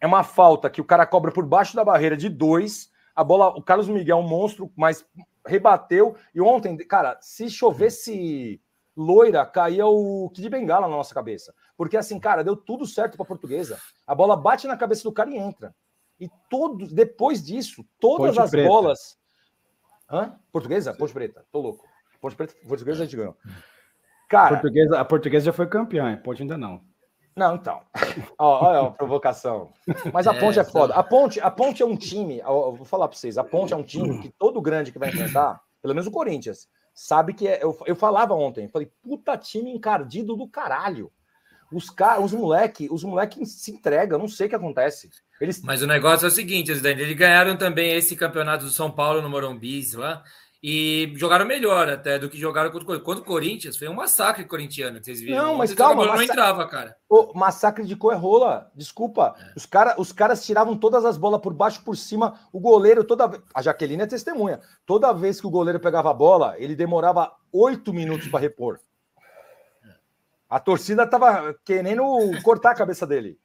é uma falta que o cara cobra por baixo da barreira de dois. A bola, o Carlos Miguel é um monstro, mas rebateu. E ontem, cara, se chovesse loira, caía o Kid Bengala na nossa cabeça. Porque assim, cara, deu tudo certo para a portuguesa. A bola bate na cabeça do cara e entra. E todos, depois disso, todas Ponte as preta. bolas. Hã? Portuguesa? Ponte Preta, tô louco. Ponte Preta, portuguesa a gente ganhou. Cara, a portuguesa, a portuguesa já foi campeã, Ponte ainda não. Não, então. Olha a provocação. Mas a Ponte é, é foda. A Ponte, a Ponte é um time, eu vou falar para vocês, a Ponte é um time que todo grande que vai enfrentar, pelo menos o Corinthians, sabe que é. Eu, eu falava ontem, falei, puta time encardido do caralho. Os caras, os moleque, os moleque se entregam, não sei o que acontece. Eles... Mas o negócio é o seguinte, eles ganharam também esse campeonato do São Paulo no Morumbi lá e jogaram melhor até do que jogaram contra, contra o Corinthians. Foi um massacre corintiano que vocês viram. Não, mas calma, não entrava, cara. O massacre de Coerrola, desculpa. É. Os, cara, os caras tiravam todas as bolas por baixo por cima. O goleiro toda a Jaqueline é testemunha. Toda vez que o goleiro pegava a bola, ele demorava oito minutos para repor. A torcida tava querendo cortar a cabeça dele.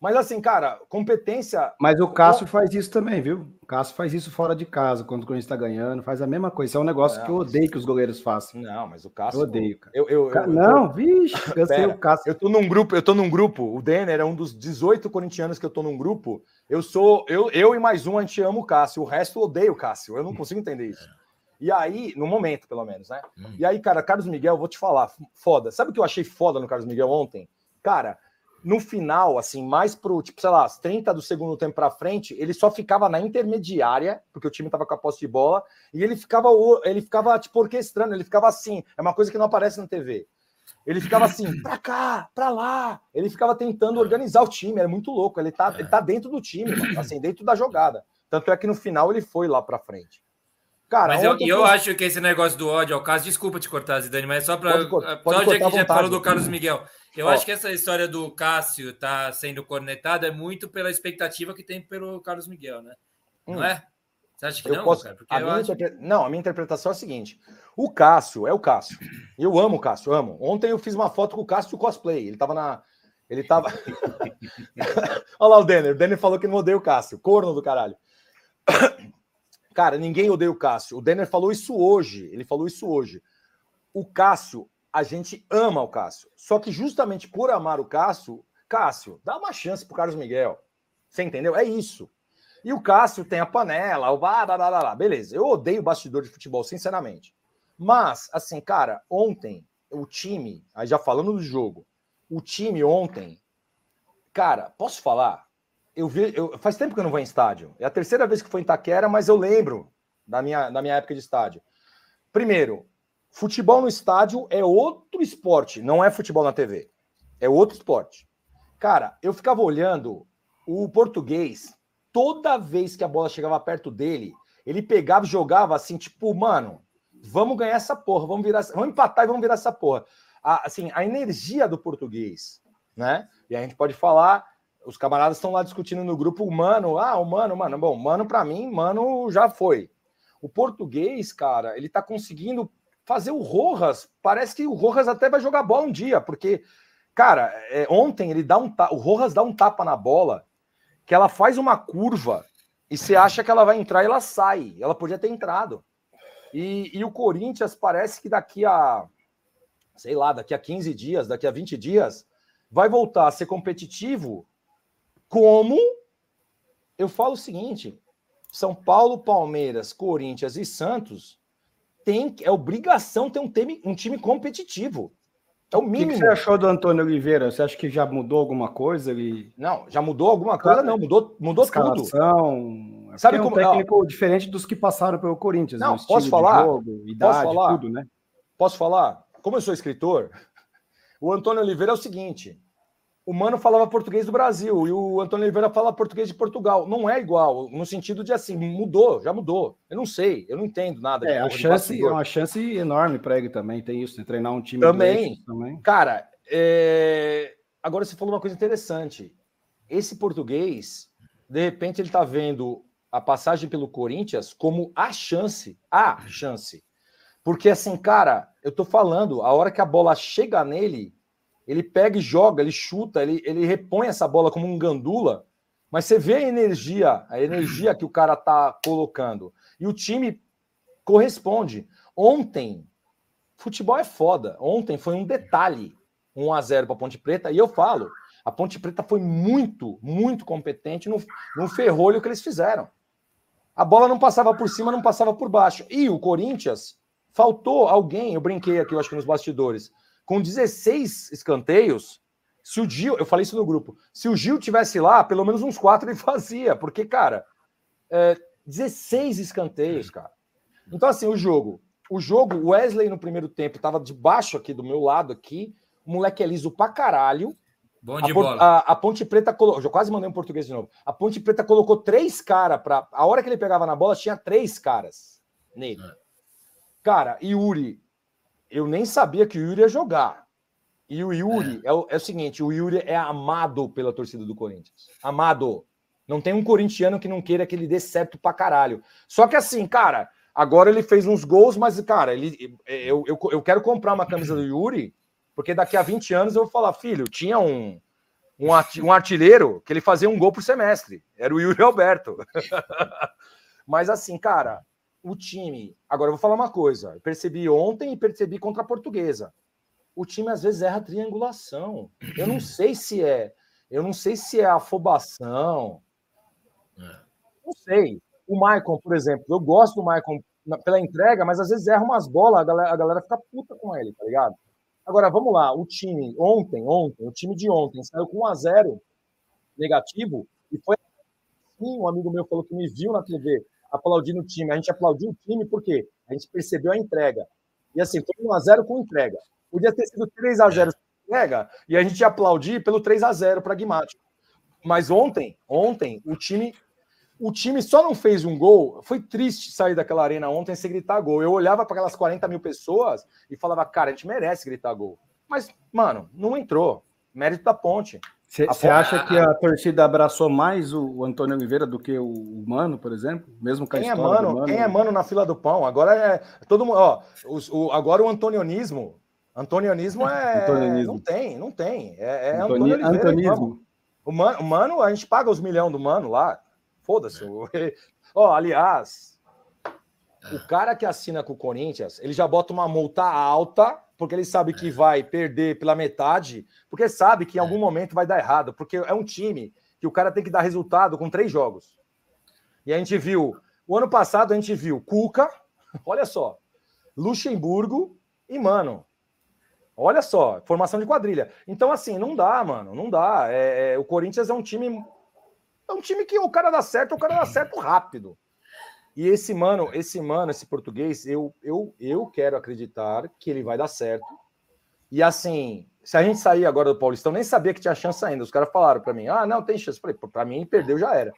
Mas assim, cara, competência. Mas o Cássio faz isso também, viu? O Cássio faz isso fora de casa, quando o Corinthians está ganhando, faz a mesma coisa. Isso é um negócio não, que eu odeio que os goleiros façam. Não, mas o Cássio. Eu odeio, cara. Eu, eu, eu, não, eu, vixe, eu sei o Cássio. Eu tô num grupo, eu tô num grupo. O Denner é um dos 18 corintianos que eu tô num grupo. Eu sou, eu, eu e mais um, a gente ama o Cássio. O resto odeio o Cássio. Eu não consigo entender isso. E aí, no momento, pelo menos, né? Hum. E aí, cara, Carlos Miguel, vou te falar, foda. Sabe o que eu achei foda no Carlos Miguel ontem? Cara, no final, assim, mais pro, tipo, sei lá, as 30 do segundo tempo para frente, ele só ficava na intermediária, porque o time tava com a posse de bola, e ele ficava, ele ficava, tipo, orquestrando, ele ficava assim, é uma coisa que não aparece na TV. Ele ficava assim, pra cá, pra lá. Ele ficava tentando organizar o time, era muito louco. Ele tá, ele tá dentro do time, mano, assim, dentro da jogada. Tanto é que no final ele foi lá pra frente. Cara, mas eu, eu acho que esse negócio do ódio ao caso, desculpa te cortar, Zidane, mas só para. Só já que já falou do Carlos Miguel. Eu Ó. acho que essa história do Cássio tá sendo cornetado é muito pela expectativa que tem pelo Carlos Miguel, né? Hum. Não é? Você acha que eu não, posso... cara? a minha acho... interpre... Não, a minha interpretação é a seguinte: o Cássio é o Cássio. Eu amo o Cássio, amo. Ontem eu fiz uma foto com o Cássio cosplay. Ele tava na. Ele tava. Olha lá o Denner. O Denner falou que não odeia o Cássio. Corno do caralho. Cara, ninguém odeia o Cássio. O Denner falou isso hoje. Ele falou isso hoje. O Cássio, a gente ama o Cássio. Só que justamente por amar o Cássio, Cássio, dá uma chance pro Carlos Miguel. Você entendeu? É isso. E o Cássio tem a panela, o blá. beleza. Eu odeio bastidor de futebol, sinceramente. Mas, assim, cara, ontem, o time, aí já falando do jogo, o time ontem, cara, posso falar? Eu vi, eu, faz tempo que eu não vou em estádio. É a terceira vez que foi em Taquera, mas eu lembro da minha, da minha época de estádio. Primeiro, futebol no estádio é outro esporte, não é futebol na TV. É outro esporte. Cara, eu ficava olhando o português, toda vez que a bola chegava perto dele, ele pegava e jogava assim, tipo, mano, vamos ganhar essa porra, vamos virar, vamos empatar e vamos virar essa porra. A, assim, a energia do português, né? E a gente pode falar, os camaradas estão lá discutindo no grupo, mano, ah, o mano, mano, bom, mano para mim, mano já foi. O português, cara, ele tá conseguindo fazer o Rojas, parece que o Rojas até vai jogar bola um dia, porque, cara, é, ontem ele dá um o Rojas dá um tapa na bola, que ela faz uma curva e você acha que ela vai entrar e ela sai. Ela podia ter entrado. E, e o Corinthians parece que daqui a, sei lá, daqui a 15 dias, daqui a 20 dias, vai voltar a ser competitivo como eu falo o seguinte: São Paulo, Palmeiras, Corinthians e Santos tem é obrigação ter um time, um time competitivo. É o mínimo. O que você achou do Antônio Oliveira? Você acha que já mudou alguma coisa? Ele... Não, já mudou alguma coisa? Não, mudou, mudou tudo. É Sabe é um como técnico diferente dos que passaram pelo Corinthians? Não, posso falar? Jogo, idade, posso falar? Tudo, né? Posso falar? Como eu sou escritor, o Antônio Oliveira é o seguinte: o Mano falava português do Brasil e o Antônio Oliveira fala português de Portugal. Não é igual, no sentido de assim, mudou, já mudou. Eu não sei, eu não entendo nada. É, a chance, é uma chance enorme para ele também, tem isso, de treinar um time também. também. Cara, é... agora você falou uma coisa interessante. Esse português, de repente, ele está vendo a passagem pelo Corinthians como a chance, a chance. Porque assim, cara, eu tô falando, a hora que a bola chega nele, ele pega e joga, ele chuta, ele, ele repõe essa bola como um gandula, mas você vê a energia, a energia que o cara tá colocando. E o time corresponde. Ontem, futebol é foda. Ontem foi um detalhe, 1 a 0 para Ponte Preta, e eu falo, a Ponte Preta foi muito, muito competente no, no ferrolho que eles fizeram. A bola não passava por cima, não passava por baixo. E o Corinthians, faltou alguém, eu brinquei aqui, eu acho que nos bastidores, com 16 escanteios, se o Gil, eu falei isso no grupo, se o Gil tivesse lá, pelo menos uns quatro ele fazia, porque, cara, é, 16 escanteios, cara. Então, assim, o jogo. O jogo, o Wesley no primeiro tempo estava debaixo aqui do meu lado aqui, o moleque é liso pra caralho. Bom de a, bola. A, a, Ponte Preta colocou. Eu quase mandei um português de novo. A Ponte Preta colocou três caras para. A hora que ele pegava na bola, tinha três caras nele. É. Cara, Yuri eu nem sabia que o Yuri ia jogar. E o Yuri é. É, o, é o seguinte: o Yuri é amado pela torcida do Corinthians. Amado. Não tem um corintiano que não queira que ele dê certo pra caralho. Só que assim, cara, agora ele fez uns gols, mas, cara, ele, eu, eu, eu quero comprar uma camisa do Yuri, porque daqui a 20 anos eu vou falar, filho, tinha um, um artilheiro que ele fazia um gol por semestre. Era o Yuri Alberto. mas assim, cara, o time. Agora, eu vou falar uma coisa. Eu percebi ontem e percebi contra a portuguesa. O time às vezes erra triangulação. Eu não sei se é. Eu não sei se é afobação. É. Não sei. O Maicon, por exemplo, eu gosto do Maicon pela entrega, mas às vezes erra umas bolas, a galera, a galera fica puta com ele, tá ligado? Agora, vamos lá. O time, ontem, ontem, o time de ontem saiu com 1 a 0 negativo e foi assim, um amigo meu falou que me viu na TV aplaudindo o time. A gente aplaudiu o time porque a gente percebeu a entrega. E assim, foi 1x0 com entrega. Podia ter sido 3x0 com entrega e a gente ia aplaudir pelo 3x0 pragmático. Mas ontem, ontem, o time. O time só não fez um gol. Foi triste sair daquela arena ontem sem gritar gol. Eu olhava para aquelas 40 mil pessoas e falava, cara, a gente merece gritar gol. Mas, mano, não entrou. Mérito da ponte. Você acha que a torcida abraçou mais o, o, Antônio Oliveira do que o, Mano, por exemplo? Mesmo com a quem é Mano, Mano? Quem é Mano na fila do pão? Agora é todo mundo, ó, o, agora o antonionismo. Antonionismo é antonionismo. não tem, não tem. É, é Antoni, Antônio Antonismo. O mano, o mano, a gente paga os milhões do Mano lá. Foda-se. É. Ó, aliás, o cara que assina com o Corinthians, ele já bota uma multa alta porque ele sabe que vai perder pela metade, porque sabe que em algum momento vai dar errado, porque é um time que o cara tem que dar resultado com três jogos. E a gente viu, o ano passado a gente viu Cuca, olha só, Luxemburgo e Mano. Olha só, formação de quadrilha. Então, assim, não dá, mano, não dá. É, é, o Corinthians é um time. É um time que o cara dá certo, o cara dá certo rápido. E esse mano, esse mano, esse português, eu, eu, eu quero acreditar que ele vai dar certo. E assim, se a gente sair agora do Paulistão, nem sabia que tinha chance ainda. Os caras falaram para mim: ah, não, tem chance. Para mim, perdeu, já era.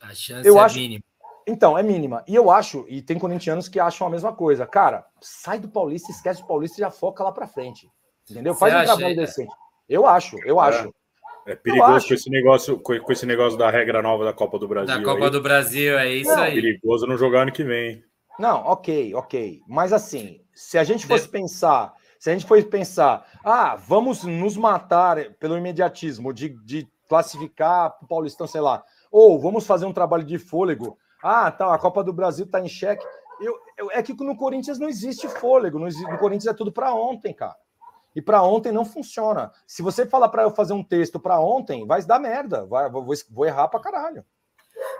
A chance eu é acho... mínima. Então, é mínima. E eu acho, e tem corintianos que acham a mesma coisa. Cara, sai do Paulista, esquece o Paulista e já foca lá para frente. Entendeu? Faz Você um acha? trabalho decente. Eu acho, eu é. acho. É perigoso com esse negócio, com, esse negócio da regra nova da Copa do Brasil. Da Copa aí. do Brasil, é isso não, aí. Perigoso não jogar ano que vem. Não, ok, ok. Mas assim, se a gente fosse de... pensar, se a gente fosse pensar, ah, vamos nos matar pelo imediatismo de, de classificar o Paulistão, sei lá, ou vamos fazer um trabalho de fôlego. Ah, tá, a Copa do Brasil está em xeque. Eu, eu, é que no Corinthians não existe fôlego, no, no Corinthians é tudo para ontem, cara. E para ontem não funciona. Se você falar para eu fazer um texto para ontem, vai dar merda. Vai, vou, vou errar para caralho.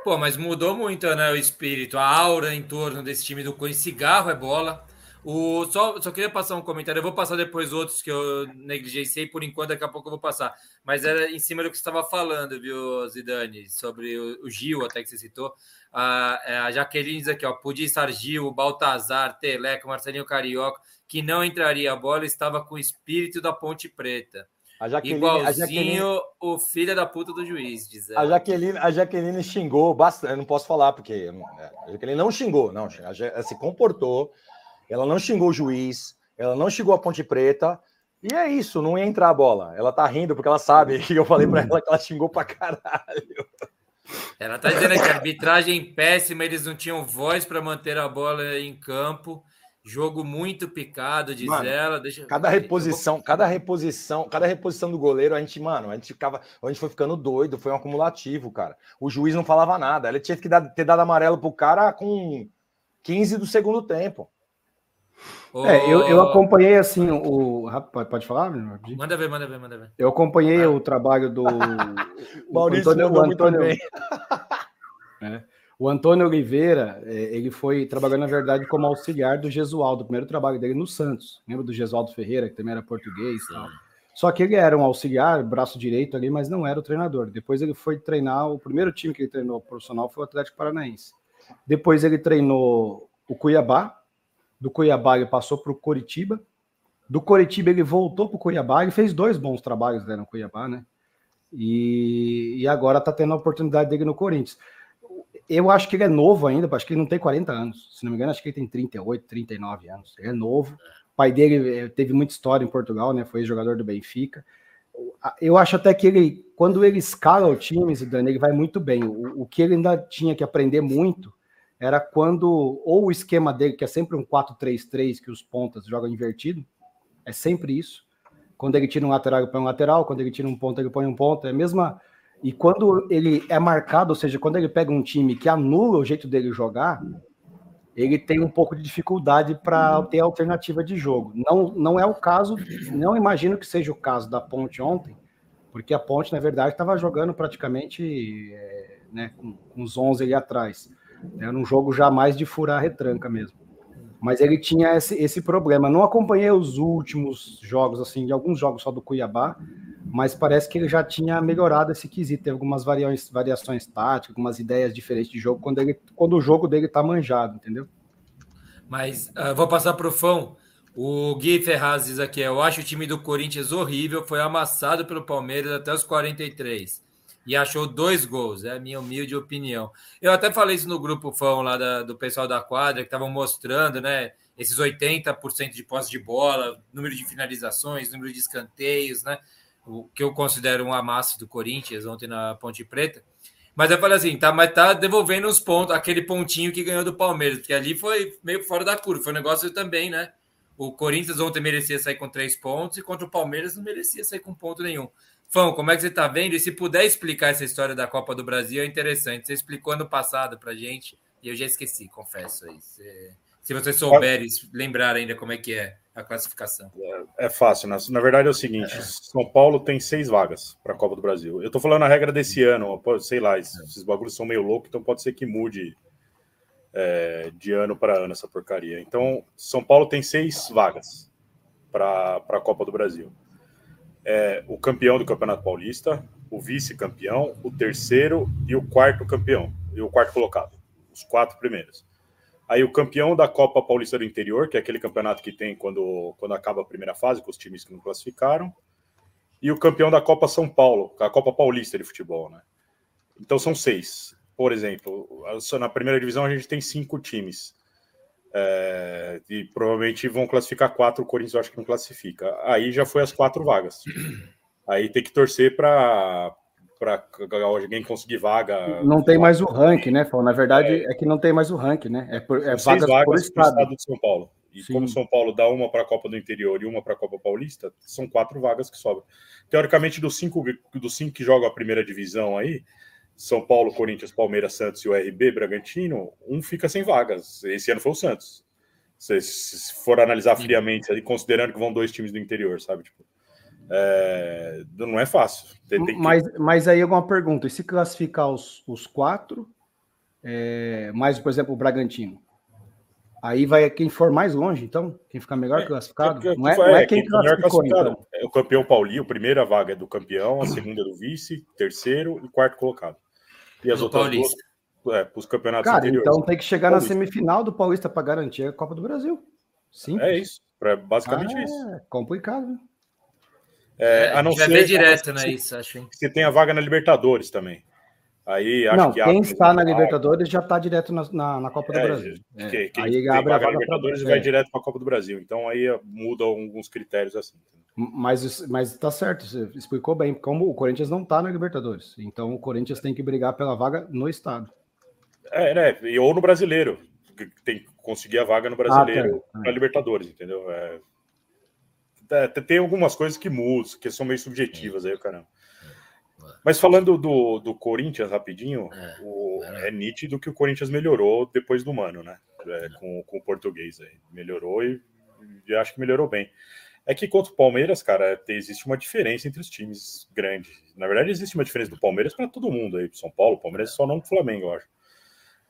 Pô, mas mudou muito, né, o espírito, a aura em torno desse time do Corinthians. Cigarro é bola. O, só, só queria passar um comentário. Eu vou passar depois outros que eu negligenciei, por enquanto, daqui a pouco eu vou passar. Mas era em cima do que você estava falando, viu, Zidane? Sobre o, o, Gil, até que você citou. A, é, a Jaqueline diz aqui, ó. Podia estar Gil, Baltazar, Teleco, Marcelinho Carioca que não entraria a bola, estava com o espírito da Ponte Preta. A Jaqueline, Igualzinho a Jaqueline, o filho da puta do juiz, diz A Jaqueline, a Jaqueline xingou bastante, eu não posso falar, porque a Jaqueline não xingou, não, ela se comportou, ela não xingou o juiz, ela não xingou a Ponte Preta, e é isso, não ia entrar a bola. Ela tá rindo porque ela sabe que eu falei para ela que ela xingou pra caralho. Ela tá dizendo que a arbitragem péssima, eles não tinham voz para manter a bola em campo. Jogo muito picado, diz mano, ela. Deixa... Cada reposição, vou... cada reposição, cada reposição do goleiro, a gente, mano, a gente ficava, a gente foi ficando doido, foi um acumulativo, cara. O juiz não falava nada. Ele tinha que dar, ter dado amarelo pro cara com 15 do segundo tempo. É, eu, eu acompanhei assim o. Pode falar? Manda ver, manda ver, manda ver. Eu acompanhei ah. o trabalho do. Maurício Antônio, o Antônio, muito bem. É. O Antônio Oliveira, é, ele foi trabalhando, na verdade, como auxiliar do Gesualdo, o primeiro trabalho dele no Santos. Lembra do Gesualdo Ferreira, que também era português e tal. Só que ele era um auxiliar, braço direito ali, mas não era o treinador. Depois ele foi treinar, o primeiro time que ele treinou profissional foi o Atlético Paranaense. Depois ele treinou o Cuiabá, do Cuiabá ele passou para o Coritiba, do Coritiba ele voltou para o Cuiabá e fez dois bons trabalhos né, no Cuiabá, né? E, e agora está tendo a oportunidade dele no Corinthians eu acho que ele é novo ainda, acho que ele não tem 40 anos. Se não me engano, acho que ele tem 38, 39 anos. Ele é novo. O pai dele eh, teve muita história em Portugal, né? Foi jogador do Benfica. Eu acho até que ele, quando ele escala o time, Zidane, ele vai muito bem. O, o que ele ainda tinha que aprender muito era quando, ou o esquema dele, que é sempre um 4-3-3, que os pontas jogam invertido, é sempre isso. Quando ele tira um lateral, ele põe um lateral, quando ele tira um ponto, ele põe um ponto. É a mesma e quando ele é marcado, ou seja, quando ele pega um time que anula o jeito dele jogar, ele tem um pouco de dificuldade para ter alternativa de jogo. Não, não é o caso, não imagino que seja o caso da Ponte ontem, porque a Ponte, na verdade, estava jogando praticamente é, né, com, com, os 11 ali atrás. Era um jogo jamais de furar retranca mesmo. Mas ele tinha esse, esse problema. Não acompanhei os últimos jogos, assim, de alguns jogos só do Cuiabá, mas parece que ele já tinha melhorado esse quesito, tem algumas variações, variações táticas, algumas ideias diferentes de jogo quando, ele, quando o jogo dele tá manjado, entendeu? Mas uh, vou passar para o Fão. O Gui Ferraz diz aqui: eu acho o time do Corinthians horrível, foi amassado pelo Palmeiras até os 43 e achou dois gols, é a minha humilde opinião. Eu até falei isso no grupo Fão lá da, do pessoal da quadra, que estavam mostrando, né? Esses 80% de posse de bola, número de finalizações, número de escanteios, né? o que eu considero um amasso do Corinthians ontem na Ponte Preta. Mas eu falei assim, tá, mas tá devolvendo os pontos, aquele pontinho que ganhou do Palmeiras, porque ali foi meio fora da curva, foi um negócio também, né? O Corinthians ontem merecia sair com três pontos e contra o Palmeiras não merecia sair com ponto nenhum. Fão, como é que você tá vendo? E se puder explicar essa história da Copa do Brasil, é interessante. Você explicou ano passado pra gente e eu já esqueci, confesso aí. Se, se você souber, lembrar ainda como é que é a classificação? É, é fácil, né? Na verdade é o seguinte: é. São Paulo tem seis vagas para a Copa do Brasil. Eu estou falando a regra desse ano, sei lá, esses bagulhos são meio loucos, então pode ser que mude é, de ano para ano essa porcaria. Então, São Paulo tem seis vagas para a Copa do Brasil. É, o campeão do Campeonato Paulista, o vice-campeão, o terceiro e o quarto campeão, e o quarto colocado, os quatro primeiros. Aí o campeão da Copa Paulista do Interior, que é aquele campeonato que tem quando, quando acaba a primeira fase, com os times que não classificaram. E o campeão da Copa São Paulo, a Copa Paulista de futebol, né? Então são seis. Por exemplo, na primeira divisão a gente tem cinco times. É, e provavelmente vão classificar quatro, o Corinthians eu acho que não classifica. Aí já foi as quatro vagas. Aí tem que torcer para alguém conseguir vaga. Não tem mais o ranking, né, Na verdade, é, é que não tem mais o ranking, né? É, por, é vagas, vagas por estado. estado de São Paulo. E Sim. como São Paulo dá uma para a Copa do Interior e uma para a Copa Paulista, são quatro vagas que sobram. Teoricamente, dos cinco, dos cinco que jogam a primeira divisão aí, São Paulo, Corinthians, Palmeiras, Santos e o RB, Bragantino, um fica sem vagas. Esse ano foi o Santos. Se, se for analisar friamente, considerando que vão dois times do interior, sabe? Tipo, é, não é fácil. Tem, tem que... mas, mas aí alguma pergunta: e se classificar os, os quatro, é, mais, por exemplo, o Bragantino? Aí vai quem for mais longe, então? Quem ficar melhor é, classificado? não, é, não é, quem, quem classificou, então. É o campeão Paulinho, a primeira vaga é do campeão, a segunda é do vice, terceiro e quarto colocado. E as do outras Paulista. duas é, para os campeonatos Cara, anteriores. então tem que chegar Paulista. na semifinal do Paulista para garantir a Copa do Brasil. Sim. É isso, é basicamente ah, isso. É complicado, né? É, a não ser, ver direto, né? Isso, acho. Você tem a vaga na Libertadores também. Aí acho não, que quem está na Libertadores já está direto na, na, na, Copa do é, Brasil. É. Que, aí abre vaga a vaga Libertadores pra... vai é. direto para a Copa do Brasil. Então aí muda alguns critérios assim. Mas mas está certo, você explicou bem. Como o Corinthians não está na Libertadores, então o Corinthians tem que brigar pela vaga no estado. É, né? Ou no Brasileiro, tem que conseguir a vaga no Brasileiro ah, tá. na Libertadores, entendeu? É, é, tem algumas coisas que mudam, que são meio subjetivas aí, caramba. Mas falando do, do Corinthians rapidinho, é, o, é nítido que o Corinthians melhorou depois do Mano, né? É, com, com o português aí. Melhorou e, e acho que melhorou bem. É que contra o Palmeiras, cara, existe uma diferença entre os times grandes. Na verdade, existe uma diferença do Palmeiras para todo mundo aí, São Paulo, Palmeiras só não o Flamengo, eu acho.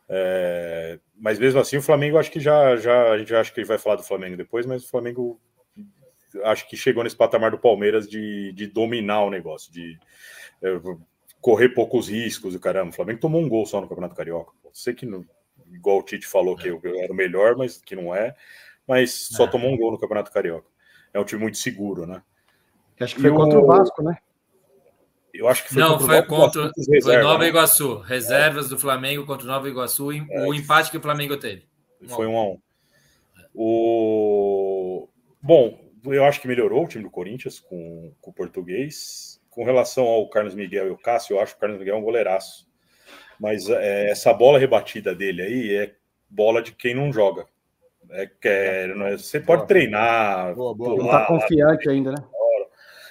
É, mas mesmo assim, o Flamengo acho que já, já a gente já acha que ele vai falar do Flamengo depois, mas o Flamengo acho que chegou nesse patamar do Palmeiras de, de dominar o negócio, de é, correr poucos riscos e caramba. O Flamengo tomou um gol só no Campeonato Carioca. Sei que, igual o Tite falou, que eu, eu era o melhor, mas que não é, mas só é. tomou um gol no Campeonato Carioca. É um time muito seguro, né? Acho que foi e contra o Vasco, né? Eu acho que foi não, foi contra foi Nova né? Iguaçu. Reservas é. do Flamengo contra o Nova Iguaçu, é. o empate que o Flamengo teve. Foi um a um. O... Bom, eu acho que melhorou o time do Corinthians com, com o português. Com relação ao Carlos Miguel e o Cássio, eu acho que o Carlos Miguel é um goleiraço. Mas é, essa bola rebatida dele aí é bola de quem não joga. É, é, você pode boa. treinar. Boa, boa. Pular, não tá confiante ainda, né?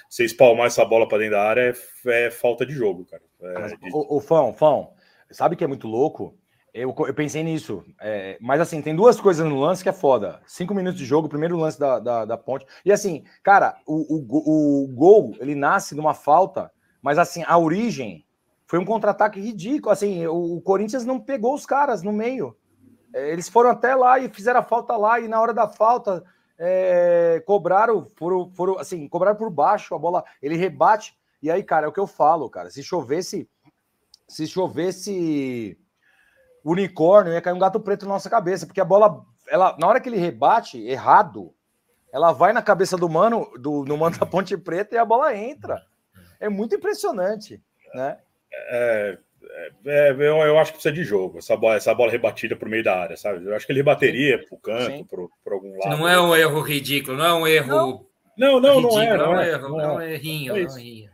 Você espalmar essa bola para dentro da área é, é, falta de jogo, cara. É, de... O, o Fão, Fão, sabe que é muito louco? Eu, eu pensei nisso. É, mas assim, tem duas coisas no lance que é foda. Cinco minutos de jogo, primeiro lance da, da, da ponte. E assim, cara, o, o, o gol, ele nasce numa falta, mas assim, a origem foi um contra-ataque ridículo. Assim, o, o, Corinthians não pegou os caras no meio. É, eles foram até lá e fizeram a falta lá, e na hora da falta é, cobraram, foram, foram, assim, cobraram por baixo a bola, ele rebate. E aí, cara, é o que eu falo, cara. Se chovesse, se chovesse unicórnio, ia cair um gato preto na nossa cabeça, porque a bola, ela, na hora que ele rebate errado, ela vai na cabeça do mano, do, no mano da Ponte Preta e a bola entra. É muito impressionante, né? É, é, é eu, eu, acho que precisa de jogo, essa bola, essa bola rebatida por meio da área, sabe? Eu acho que ele rebateria para o canto, por algum lado. Não é um erro ridículo, não é um erro. Não, não, não, é, não, é, erro, não é, errinho, é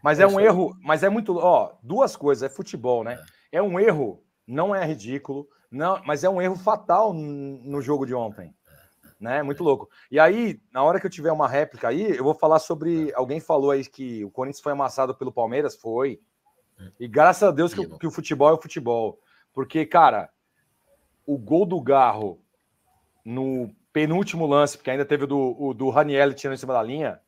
Mas é um erro, mas é muito, ó, duas coisas, é futebol, né? É um erro não é ridículo, não, mas é um erro fatal no jogo de ontem. Né? Muito louco. E aí, na hora que eu tiver uma réplica aí, eu vou falar sobre. Alguém falou aí que o Corinthians foi amassado pelo Palmeiras? Foi. E graças a Deus que, que o futebol é o futebol. Porque, cara, o gol do Garro no penúltimo lance, porque ainda teve o do, o do Raniel tirando em cima da linha,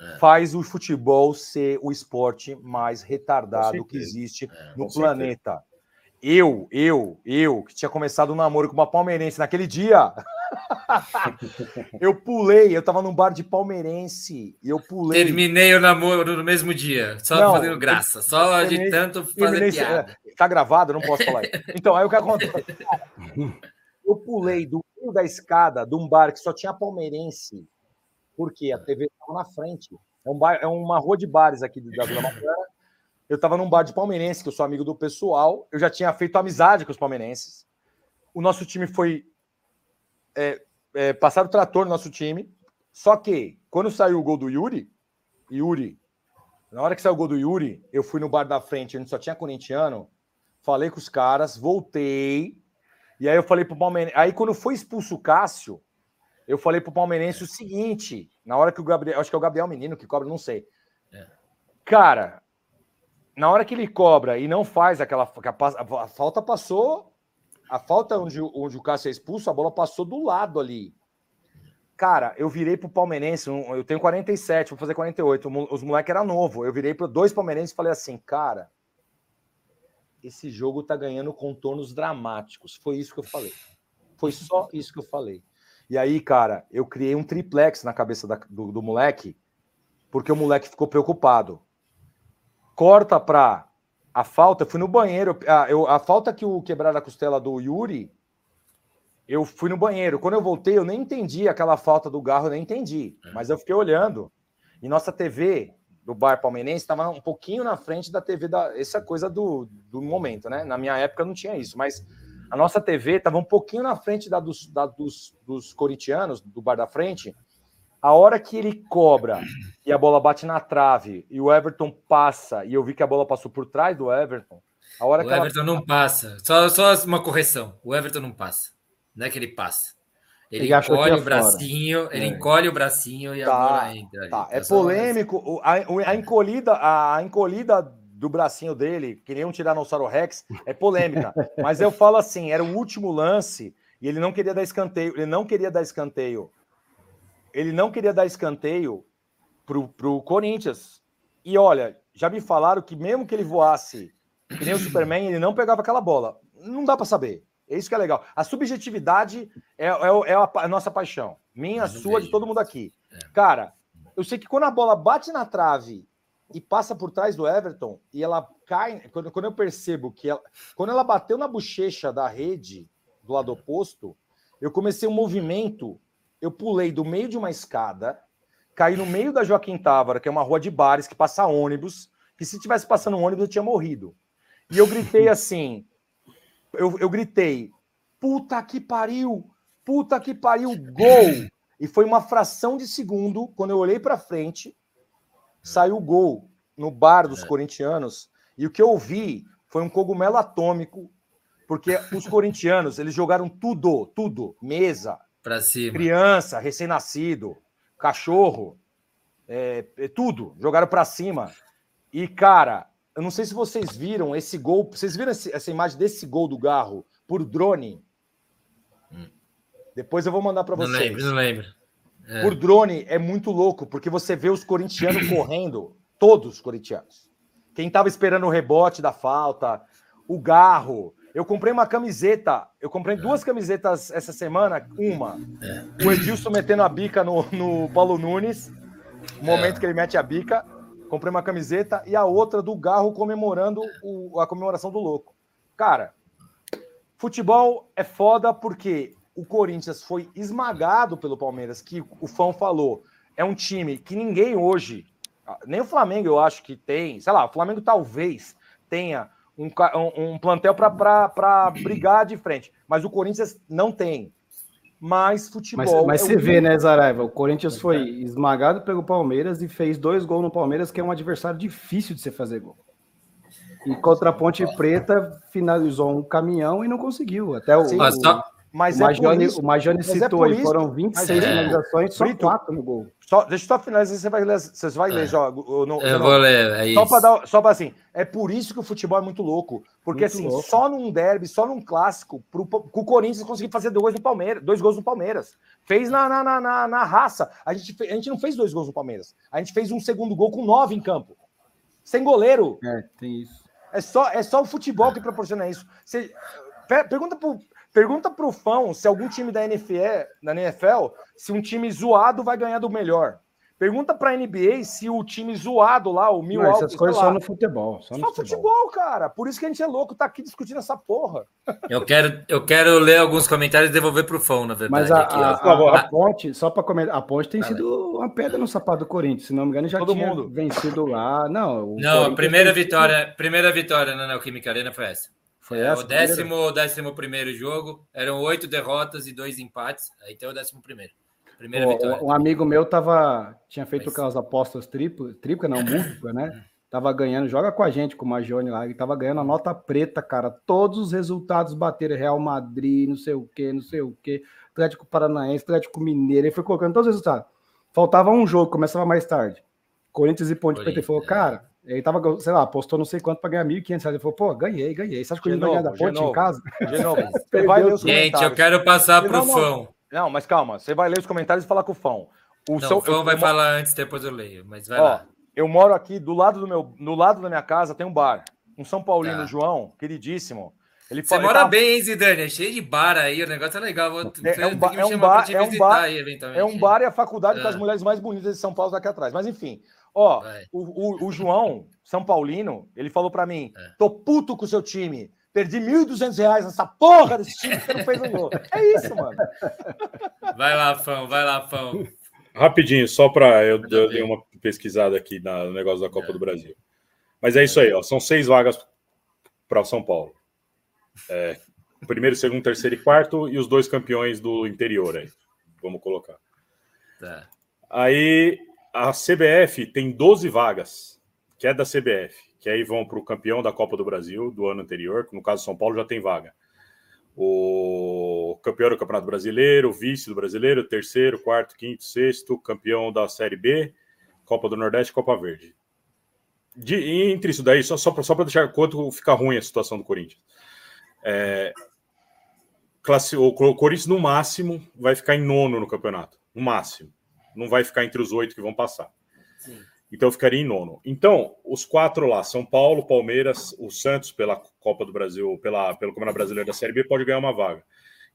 é. faz o futebol ser o esporte mais retardado que existe é, no planeta. Certeza. Eu, eu, eu, que tinha começado um namoro com uma palmeirense naquele dia, eu pulei, eu tava num bar de palmeirense e eu pulei. Terminei o namoro no mesmo dia, só não, fazendo graça, só de tanto fazer piada. É, tá gravado, não posso falar. Então, aí o que aconteceu? Eu pulei do meio da escada de um bar que só tinha palmeirense, porque a TV estava na frente. É, um bar, é uma rua de bares aqui da Vila Mariana eu estava num bar de palmeirense, que eu sou amigo do pessoal, eu já tinha feito amizade com os palmeirenses. O nosso time foi. É, é, passar o trator no nosso time. Só que, quando saiu o gol do Yuri, Yuri, Na hora que saiu o gol do Yuri, eu fui no bar da frente, onde só tinha corintiano, falei com os caras, voltei, e aí eu falei pro Palmeirense. Aí quando foi expulso o Cássio, eu falei pro Palmeirense o seguinte: na hora que o Gabriel. Acho que é o Gabriel Menino que cobra, não sei. É. Cara, na hora que ele cobra e não faz aquela. A, a falta passou. A falta onde, onde o Cássio é expulso, a bola passou do lado ali. Cara, eu virei pro palmeirense, eu tenho 47, vou fazer 48, os moleques eram novo. Eu virei para dois palmeirenses e falei assim, cara, esse jogo tá ganhando contornos dramáticos. Foi isso que eu falei. Foi só isso que eu falei. E aí, cara, eu criei um triplex na cabeça da, do, do moleque, porque o moleque ficou preocupado. Corta pra a falta, eu fui no banheiro. A, eu, a falta que o quebrar a costela do Yuri eu fui no banheiro. Quando eu voltei, eu nem entendi aquela falta do garro, eu nem entendi. É. Mas eu fiquei olhando. E nossa TV do bar palmeirense estava um pouquinho na frente da TV da. Essa coisa do, do momento, né? Na minha época não tinha isso, mas a nossa TV estava um pouquinho na frente da dos, da, dos, dos corintianos, do bar da frente. A hora que ele cobra e a bola bate na trave e o Everton passa, e eu vi que a bola passou por trás do Everton. A hora o que Everton ela... não passa. Só, só uma correção. O Everton não passa. Não é que ele passa. Ele, ele encolhe o bracinho, fora. ele é. encolhe o bracinho e tá, a bola entra. Tá. É polêmico. A, a, encolhida, a encolhida do bracinho dele, que nem um Tiranossauro Rex, é polêmica. Mas eu falo assim: era o último lance e ele não queria dar escanteio. Ele não queria dar escanteio. Ele não queria dar escanteio pro, pro Corinthians. E olha, já me falaram que mesmo que ele voasse que nem o Superman, ele não pegava aquela bola. Não dá para saber. É isso que é legal. A subjetividade é, é, é a, a, nossa paixão. Minha, sua, de todo mundo aqui. É. Cara, eu sei que quando a bola bate na trave e passa por trás do Everton e ela cai. Quando, quando eu percebo que ela. Quando ela bateu na bochecha da rede do lado oposto, eu comecei um movimento. Eu pulei do meio de uma escada, caí no meio da Joaquim Távora, que é uma rua de bares que passa ônibus, que se tivesse passando um ônibus eu tinha morrido. E eu gritei assim: eu, eu gritei: puta que pariu! Puta que pariu! Gol! E foi uma fração de segundo, quando eu olhei para frente, saiu o gol no bar dos é. corintianos. E o que eu vi foi um cogumelo atômico, porque os corintianos, eles jogaram tudo, tudo, mesa, para cima. Criança, recém-nascido, cachorro, é, é, tudo, jogaram para cima. E cara, eu não sei se vocês viram esse gol. Vocês viram esse, essa imagem desse gol do Garro por drone? Hum. Depois eu vou mandar para vocês. Não lembro, não lembro. É. Por drone é muito louco, porque você vê os corintianos correndo, todos os corintianos. Quem estava esperando o rebote da falta, o Garro. Eu comprei uma camiseta, eu comprei é. duas camisetas essa semana. Uma, é. o Edilson metendo a bica no, no Paulo Nunes, o momento é. que ele mete a bica, comprei uma camiseta e a outra do Garro comemorando o, a comemoração do louco. Cara, futebol é foda porque o Corinthians foi esmagado pelo Palmeiras, que o fã falou, é um time que ninguém hoje, nem o Flamengo eu acho que tem, sei lá, o Flamengo talvez tenha um, um, plantel para brigar de frente, mas o Corinthians não tem mas futebol. Mas, mas é você vê, né, Zaraiva? O Corinthians foi esmagado pelo Palmeiras e fez dois gols no Palmeiras, que é um adversário difícil de você fazer gol. E contra a Ponte Preta finalizou um caminhão e não conseguiu. Até o, Sim, o, só, mas o Majone, é o Majone citou é aí, foram 26 é. finalizações, só Brito, 4 no gol. Só, deixa eu só finalizar, você vai ler, você vai ler, é. já, no, eu vou ler, é só para dar, só para assim, é por isso que o futebol é muito louco, porque muito assim, louco. só num derby, só num clássico, pro, o Corinthians conseguiu fazer dois no Palmeiras, dois gols no Palmeiras. Fez na, na, na, na, na raça. A gente, a gente não fez dois gols no Palmeiras. A gente fez um segundo gol com nove em campo. Sem goleiro. É, tem isso. É só, é só o futebol que proporciona isso. Você, pergunta pro, Pergunta pro fã se algum time da NFL, na NFL, se um time zoado vai ganhar do melhor. Pergunta pra NBA se o time zoado lá, o Mil Essas coisas só no futebol. Só, no futebol. futebol. cara. Por isso que a gente é louco, tá aqui discutindo essa porra. Eu quero, eu quero ler alguns comentários e devolver pro fã, na verdade. Mas a, aqui, a, a, a, ponte, só para comentar, a ponte tem sido uma pedra no sapato do Corinthians. Se não me engano, já Todo tinha mundo. vencido lá. Não, não a primeira vitória, primeira vitória na Neoquímica Arena foi essa. Foi é, o décimo, décimo primeiro jogo. Eram oito derrotas e dois empates. Aí tem o décimo primeiro. Primeira vitória. Um amigo meu tava, tinha feito Mas... aquelas apostas triplo, tripla, não, múltipla, né? Tava ganhando, joga com a gente, com o Magione lá, e tava ganhando a nota preta, cara. Todos os resultados bateram Real Madrid, não sei o quê, não sei o quê, Atlético Paranaense, Atlético Mineiro, ele foi colocando todos os resultados. Faltava um jogo, começava mais tarde. Corinthians e Ponte Preta. Ele falou, cara, ele tava, sei lá, apostou não sei quanto para ganhar 1.500 Ele falou, pô, ganhei, ganhei. Você acha que ele vai ganhar da Ponte em casa? De novo. Gente, eu quero passar pro não, Fão. Não, mas calma, você vai ler os comentários e falar com o Fão. O, não, seu, o Fão vai falar antes, depois eu leio, mas vai Ó, lá. Eu moro aqui do lado do meu, no lado da minha casa tem um bar. Um São Paulino, tá. João, queridíssimo. Ele Você mora tá... bem, hein, Zidane? É cheio de bar aí, o negócio é legal. Vou... É, é, um, ba é um bar, é um bar, aí, é um bar e a faculdade é. com as mulheres mais bonitas de São Paulo daqui atrás. Mas enfim, ó, o, o, o, João, São Paulino, ele falou para mim: é. tô puto com o seu time. Perdi 1.200 reais nessa porra desse time que você não fez um gol. É isso, mano. Vai lá, Fão, vai lá, Fão. Rapidinho, só para eu, eu dei uma pesquisada aqui no negócio da Copa do Brasil. Mas é isso aí, ó. São seis vagas para o São Paulo. É, primeiro, segundo, terceiro e quarto, e os dois campeões do interior aí. Vamos colocar. Tá. Aí a CBF tem 12 vagas, que é da CBF, que aí vão para o campeão da Copa do Brasil do ano anterior, que no caso São Paulo já tem vaga. O campeão do Campeonato Brasileiro, o vice do brasileiro, terceiro, quarto, quinto, sexto, campeão da Série B, Copa do Nordeste Copa Verde. De, entre isso daí, só, só para deixar quanto fica ruim a situação do Corinthians. É, classe, o Corinthians, no máximo, vai ficar em nono no campeonato. No máximo. Não vai ficar entre os oito que vão passar. Sim. Então ficaria em nono. Então, os quatro lá, São Paulo, Palmeiras, o Santos pela Copa do Brasil, pela, pelo Campeonato Brasileiro da Série B, pode ganhar uma vaga.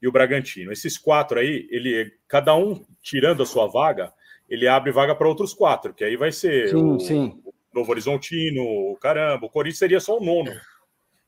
E o Bragantino. Esses quatro aí, ele, cada um tirando a sua vaga, ele abre vaga para outros quatro, que aí vai ser sim, o, sim. o Novo Horizontino, o caramba, o Corinthians seria só o nono.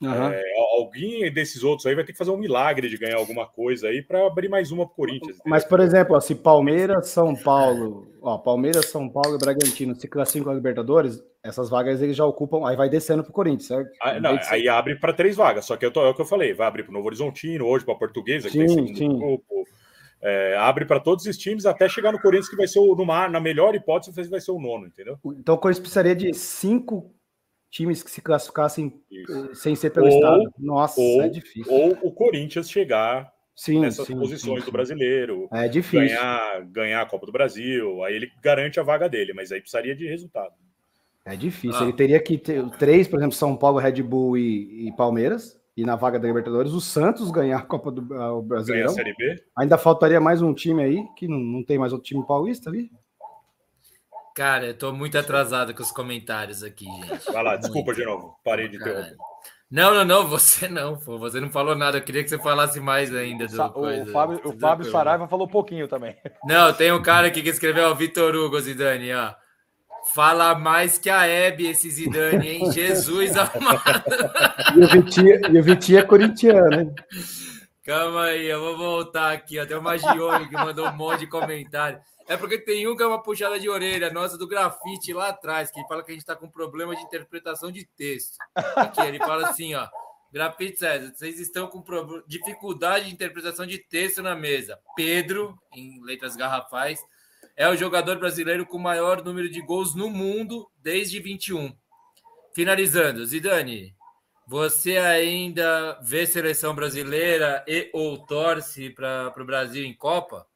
Uhum. É, alguém desses outros aí vai ter que fazer um milagre de ganhar alguma coisa aí para abrir mais uma para o Corinthians. Mas, por exemplo, ó, se Palmeiras, São Paulo, ó, Palmeiras, São Paulo e Bragantino se classificam a Libertadores, essas vagas eles já ocupam, aí vai descendo para o Corinthians, certo? Ah, não, aí abre para três vagas, só que eu tô, é o que eu falei, vai abrir para o Novo Horizontino, hoje para a Portuguesa, que sim, tem sim. grupo. É, abre para todos os times até chegar no Corinthians, que vai ser o, numa, na melhor hipótese, vai ser o nono, entendeu? Então o Corinthians precisaria de cinco times que se classificassem Isso. Eh, sem ser pelo ou, Estado. Nossa, ou, é difícil. Ou o Corinthians chegar sim, nessas sim, posições sim, do brasileiro. É difícil. Ganhar, ganhar a Copa do Brasil. Aí ele garante a vaga dele, mas aí precisaria de resultado. É difícil. Ah. Ele teria que ter três, por exemplo, São Paulo, Red Bull e, e Palmeiras. E na vaga da Libertadores, o Santos ganhar a Copa do Brasil. Ainda faltaria mais um time aí, que não, não tem mais outro time paulista ali. Cara, eu tô muito atrasado com os comentários aqui, gente. Vai lá, desculpa muito. de novo. Parei de interromper. Não, não, não, você não, pô. Você não falou nada. Eu queria que você falasse mais ainda. Do o, coisa, Fábio, o Fábio Saraiva falou pouquinho também. Não, tem um cara aqui que escreveu, o Vitor Hugo Zidane, ó. Fala mais que a Hebe, esse Zidane, hein? Jesus amado. E o Vitinho, e o Vitinho é corintiano, hein? Calma aí, eu vou voltar aqui. Ó. Tem o Magione que mandou um monte de comentário. É porque tem um que é uma puxada de orelha nossa do grafite lá atrás, que fala que a gente está com problema de interpretação de texto. Aqui ele fala assim, ó. Grafite César, vocês estão com dificuldade de interpretação de texto na mesa. Pedro, em letras garrafais, é o jogador brasileiro com maior número de gols no mundo desde 21. Finalizando, Zidane, você ainda vê seleção brasileira e ou torce para o Brasil em Copa?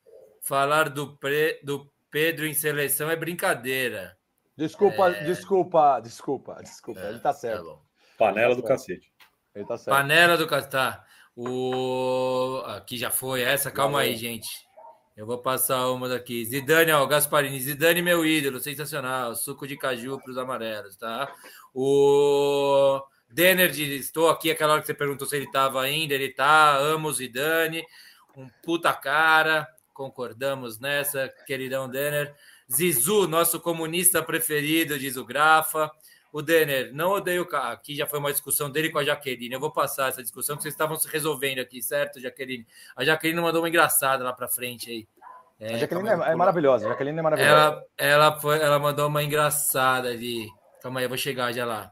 Falar do, pre, do Pedro em seleção é brincadeira. Desculpa, é... desculpa, desculpa, desculpa. É, ele tá certo. Tá Panela do cacete. Ele tá certo. Panela do cacete. Tá. O... Aqui já foi essa. Calma aí, gente. Eu vou passar uma daqui. Zidane, ó, Gasparini. Zidane, meu ídolo, sensacional. Suco de caju para os amarelos, tá? O Denner, estou aqui aquela hora que você perguntou se ele estava ainda. Ele tá. Amo o Zidane. Um puta cara concordamos nessa, queridão Denner. Zizu, nosso comunista preferido, diz o Grafa. O Denner, não odeio o carro. Aqui já foi uma discussão dele com a Jaqueline. Eu vou passar essa discussão que vocês estavam se resolvendo aqui, certo, Jaqueline? A Jaqueline mandou uma engraçada lá para frente aí. É, a Jaqueline é, é, maravilhosa. A Jaqueline é maravilhosa. Ela, ela, foi, ela mandou uma engraçada ali. Calma aí, eu vou chegar já lá.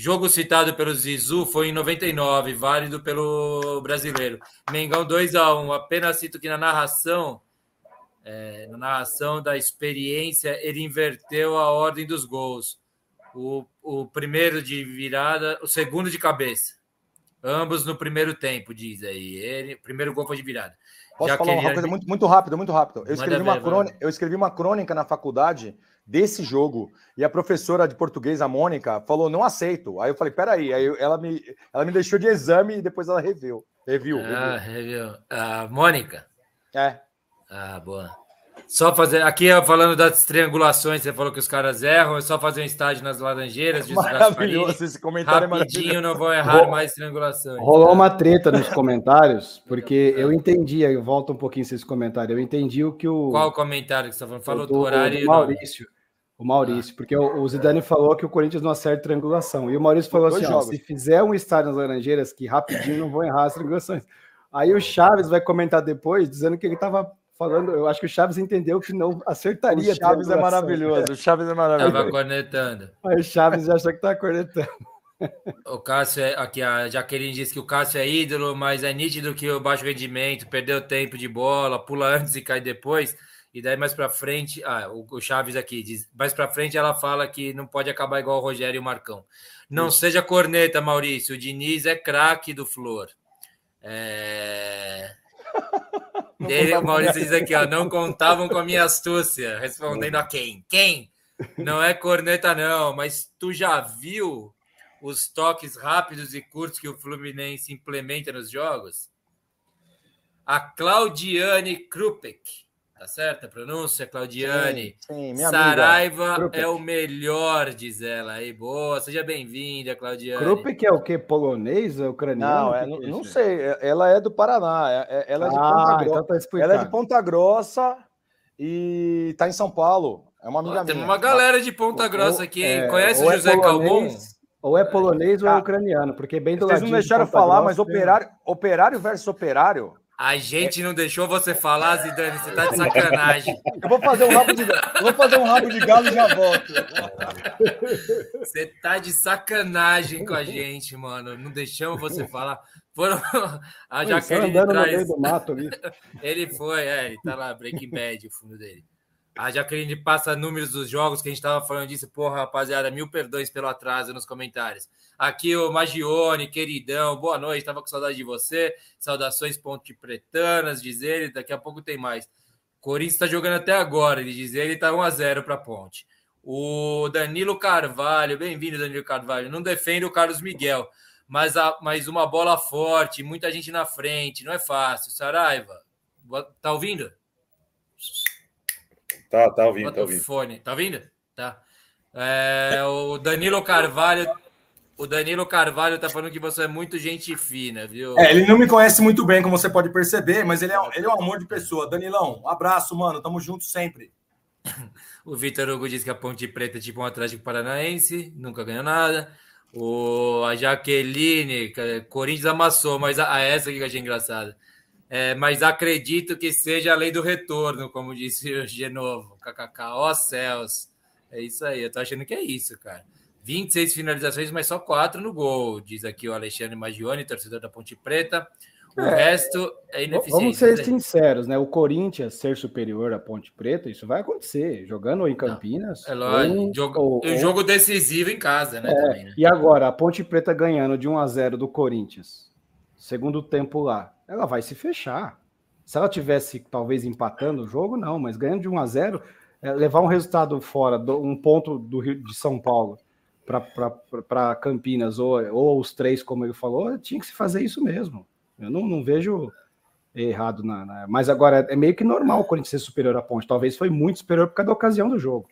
Jogo citado pelo Zizu foi em 99, válido pelo brasileiro. Mengão 2 a 1 Apenas cito que na narração É, na narração da experiência, ele inverteu a ordem dos gols. O, o primeiro de virada, o segundo de cabeça. Ambos no primeiro tempo, diz aí. Ele, o primeiro gol foi de virada. Posso Já falar uma coisa muito, muito rápido, muito rápido. Eu escrevi, uma crônica, eu escrevi uma crônica na faculdade desse jogo e a professora de português, a Mônica, falou: não aceito. Aí eu falei: peraí. Aí ela me, ela me deixou de exame e depois ela reviu. Reviu. Ah, reviu. A Mônica? É. Ah, boa. Só fazer. Aqui falando das triangulações, você falou que os caras erram, é só fazer um estágio nas Laranjeiras. Maravilhoso esse comentário. É Rapidinho, não vou errar Rol... mais triangulações. Rolou uma treta nos comentários, porque eu entendi, eu volto um pouquinho esse comentário. Eu entendi o que o. Qual o comentário que você está falando? Falou do, horário. O Maurício. O Maurício, porque o, o Zidane falou que o Corinthians não acerta triangulação. E o Maurício falou assim: ó, se fizer um estádio nas Laranjeiras, que rapidinho não vão errar as triangulações. Aí o Chaves vai comentar depois, dizendo que ele estava falando, eu acho que o Chaves entendeu que não acertaria. O Chaves é maravilhoso, o Chaves é maravilhoso. Tava cornetando. Aí o Chaves já achou que tá cornetando. O Cássio é aqui, a Jaqueline disse que o Cássio é ídolo, mas é nítido que o baixo rendimento, perdeu tempo de bola, pula antes e cai depois. E daí mais para frente, ah, o Chaves aqui diz, mais para frente ela fala que não pode acabar igual o Rogério e o Marcão. Não Sim. seja corneta, Maurício. O Diniz é craque do Flor. É... Ele, o Maurício diz aqui, ó, não contavam com a minha astúcia, respondendo a quem? Quem? Não é corneta, não, mas tu já viu os toques rápidos e curtos que o Fluminense implementa nos jogos? A Claudiane Krupek Tá certa a pronúncia, Claudiane? Sim, sim Saraiva é o melhor, diz ela. Aí, boa, seja bem-vinda, Claudiane. Krupek é o quê? Polonês ou ucraniano? Não, é, não, não, sei. Ela é do Paraná. É, é, ela é de ah, Ponta Grossa. Então tá ela é de Ponta Grossa e tá em São Paulo. É uma amiga Ó, minha. Tem uma galera de Ponta Grossa aqui, hein? É, Conhece o José é Calmon? Ou é polonês ou é ucraniano, porque bem do lado. Vocês não deixaram de falar, Grossa, mas operário, operário versus operário a gente não deixou você falar, Zidane. Você tá de sacanagem. Eu vou fazer um rabo de, vou fazer um rabo de galo e já volto. Você tá de sacanagem com a gente, mano. Não deixamos você falar. Foram a Jaqueline traz. Do mato ali. Ele foi, é, ele tá lá, Breaking Bad, o fundo dele. A Jaqueline passa números dos jogos que a gente tava falando disso. Porra, rapaziada, mil perdões pelo atraso nos comentários. Aqui o Magione, queridão, boa noite, estava com saudade de você. Saudações Ponte Pretanas, diz ele, daqui a pouco tem mais. Corinthians está jogando até agora, ele diz ele, está 1 a 0 para Ponte. O Danilo Carvalho, bem-vindo, Danilo Carvalho. Não defende o Carlos Miguel, mas, a, mas uma bola forte, muita gente na frente, não é fácil. Saraiva, tá ouvindo? Tá, tá ouvindo, tá ouvindo. Fone. Tá ouvindo? Tá. É, o Danilo Carvalho o Danilo Carvalho tá falando que você é muito gente fina, viu? É, ele não me conhece muito bem, como você pode perceber, mas ele é, ele é um amor de pessoa. Danilão, um abraço, mano. Tamo junto sempre. o Vitor Hugo diz que a Ponte Preta é tipo um Atlético Paranaense, nunca ganhou nada. O, a Jaqueline, Corinthians amassou, mas a, a essa que eu achei engraçada. É, mas acredito que seja a lei do retorno, como disse o Genovo. KKK, ó céus. É isso aí, eu tô achando que é isso, cara. 26 finalizações, mas só quatro no gol, diz aqui o Alexandre Magione, torcedor da Ponte Preta. O é, resto é ineficiente. Vamos ser sinceros, né? O Corinthians ser superior à Ponte Preta, isso vai acontecer, jogando em Campinas. Não, é lógico. Um, jogo, ou, um jogo decisivo em casa, né, é, também, né? E agora, a Ponte Preta ganhando de 1 a 0 do Corinthians, segundo tempo lá, ela vai se fechar. Se ela tivesse talvez empatando o jogo, não, mas ganhando de 1 a 0, é, levar um resultado fora, do, um ponto do Rio de São Paulo para Campinas, ou, ou os três, como ele falou, tinha que se fazer isso mesmo. Eu não, não vejo errado. Na, na, mas agora é meio que normal o Corinthians ser superior à ponte. Talvez foi muito superior por causa da ocasião do jogo.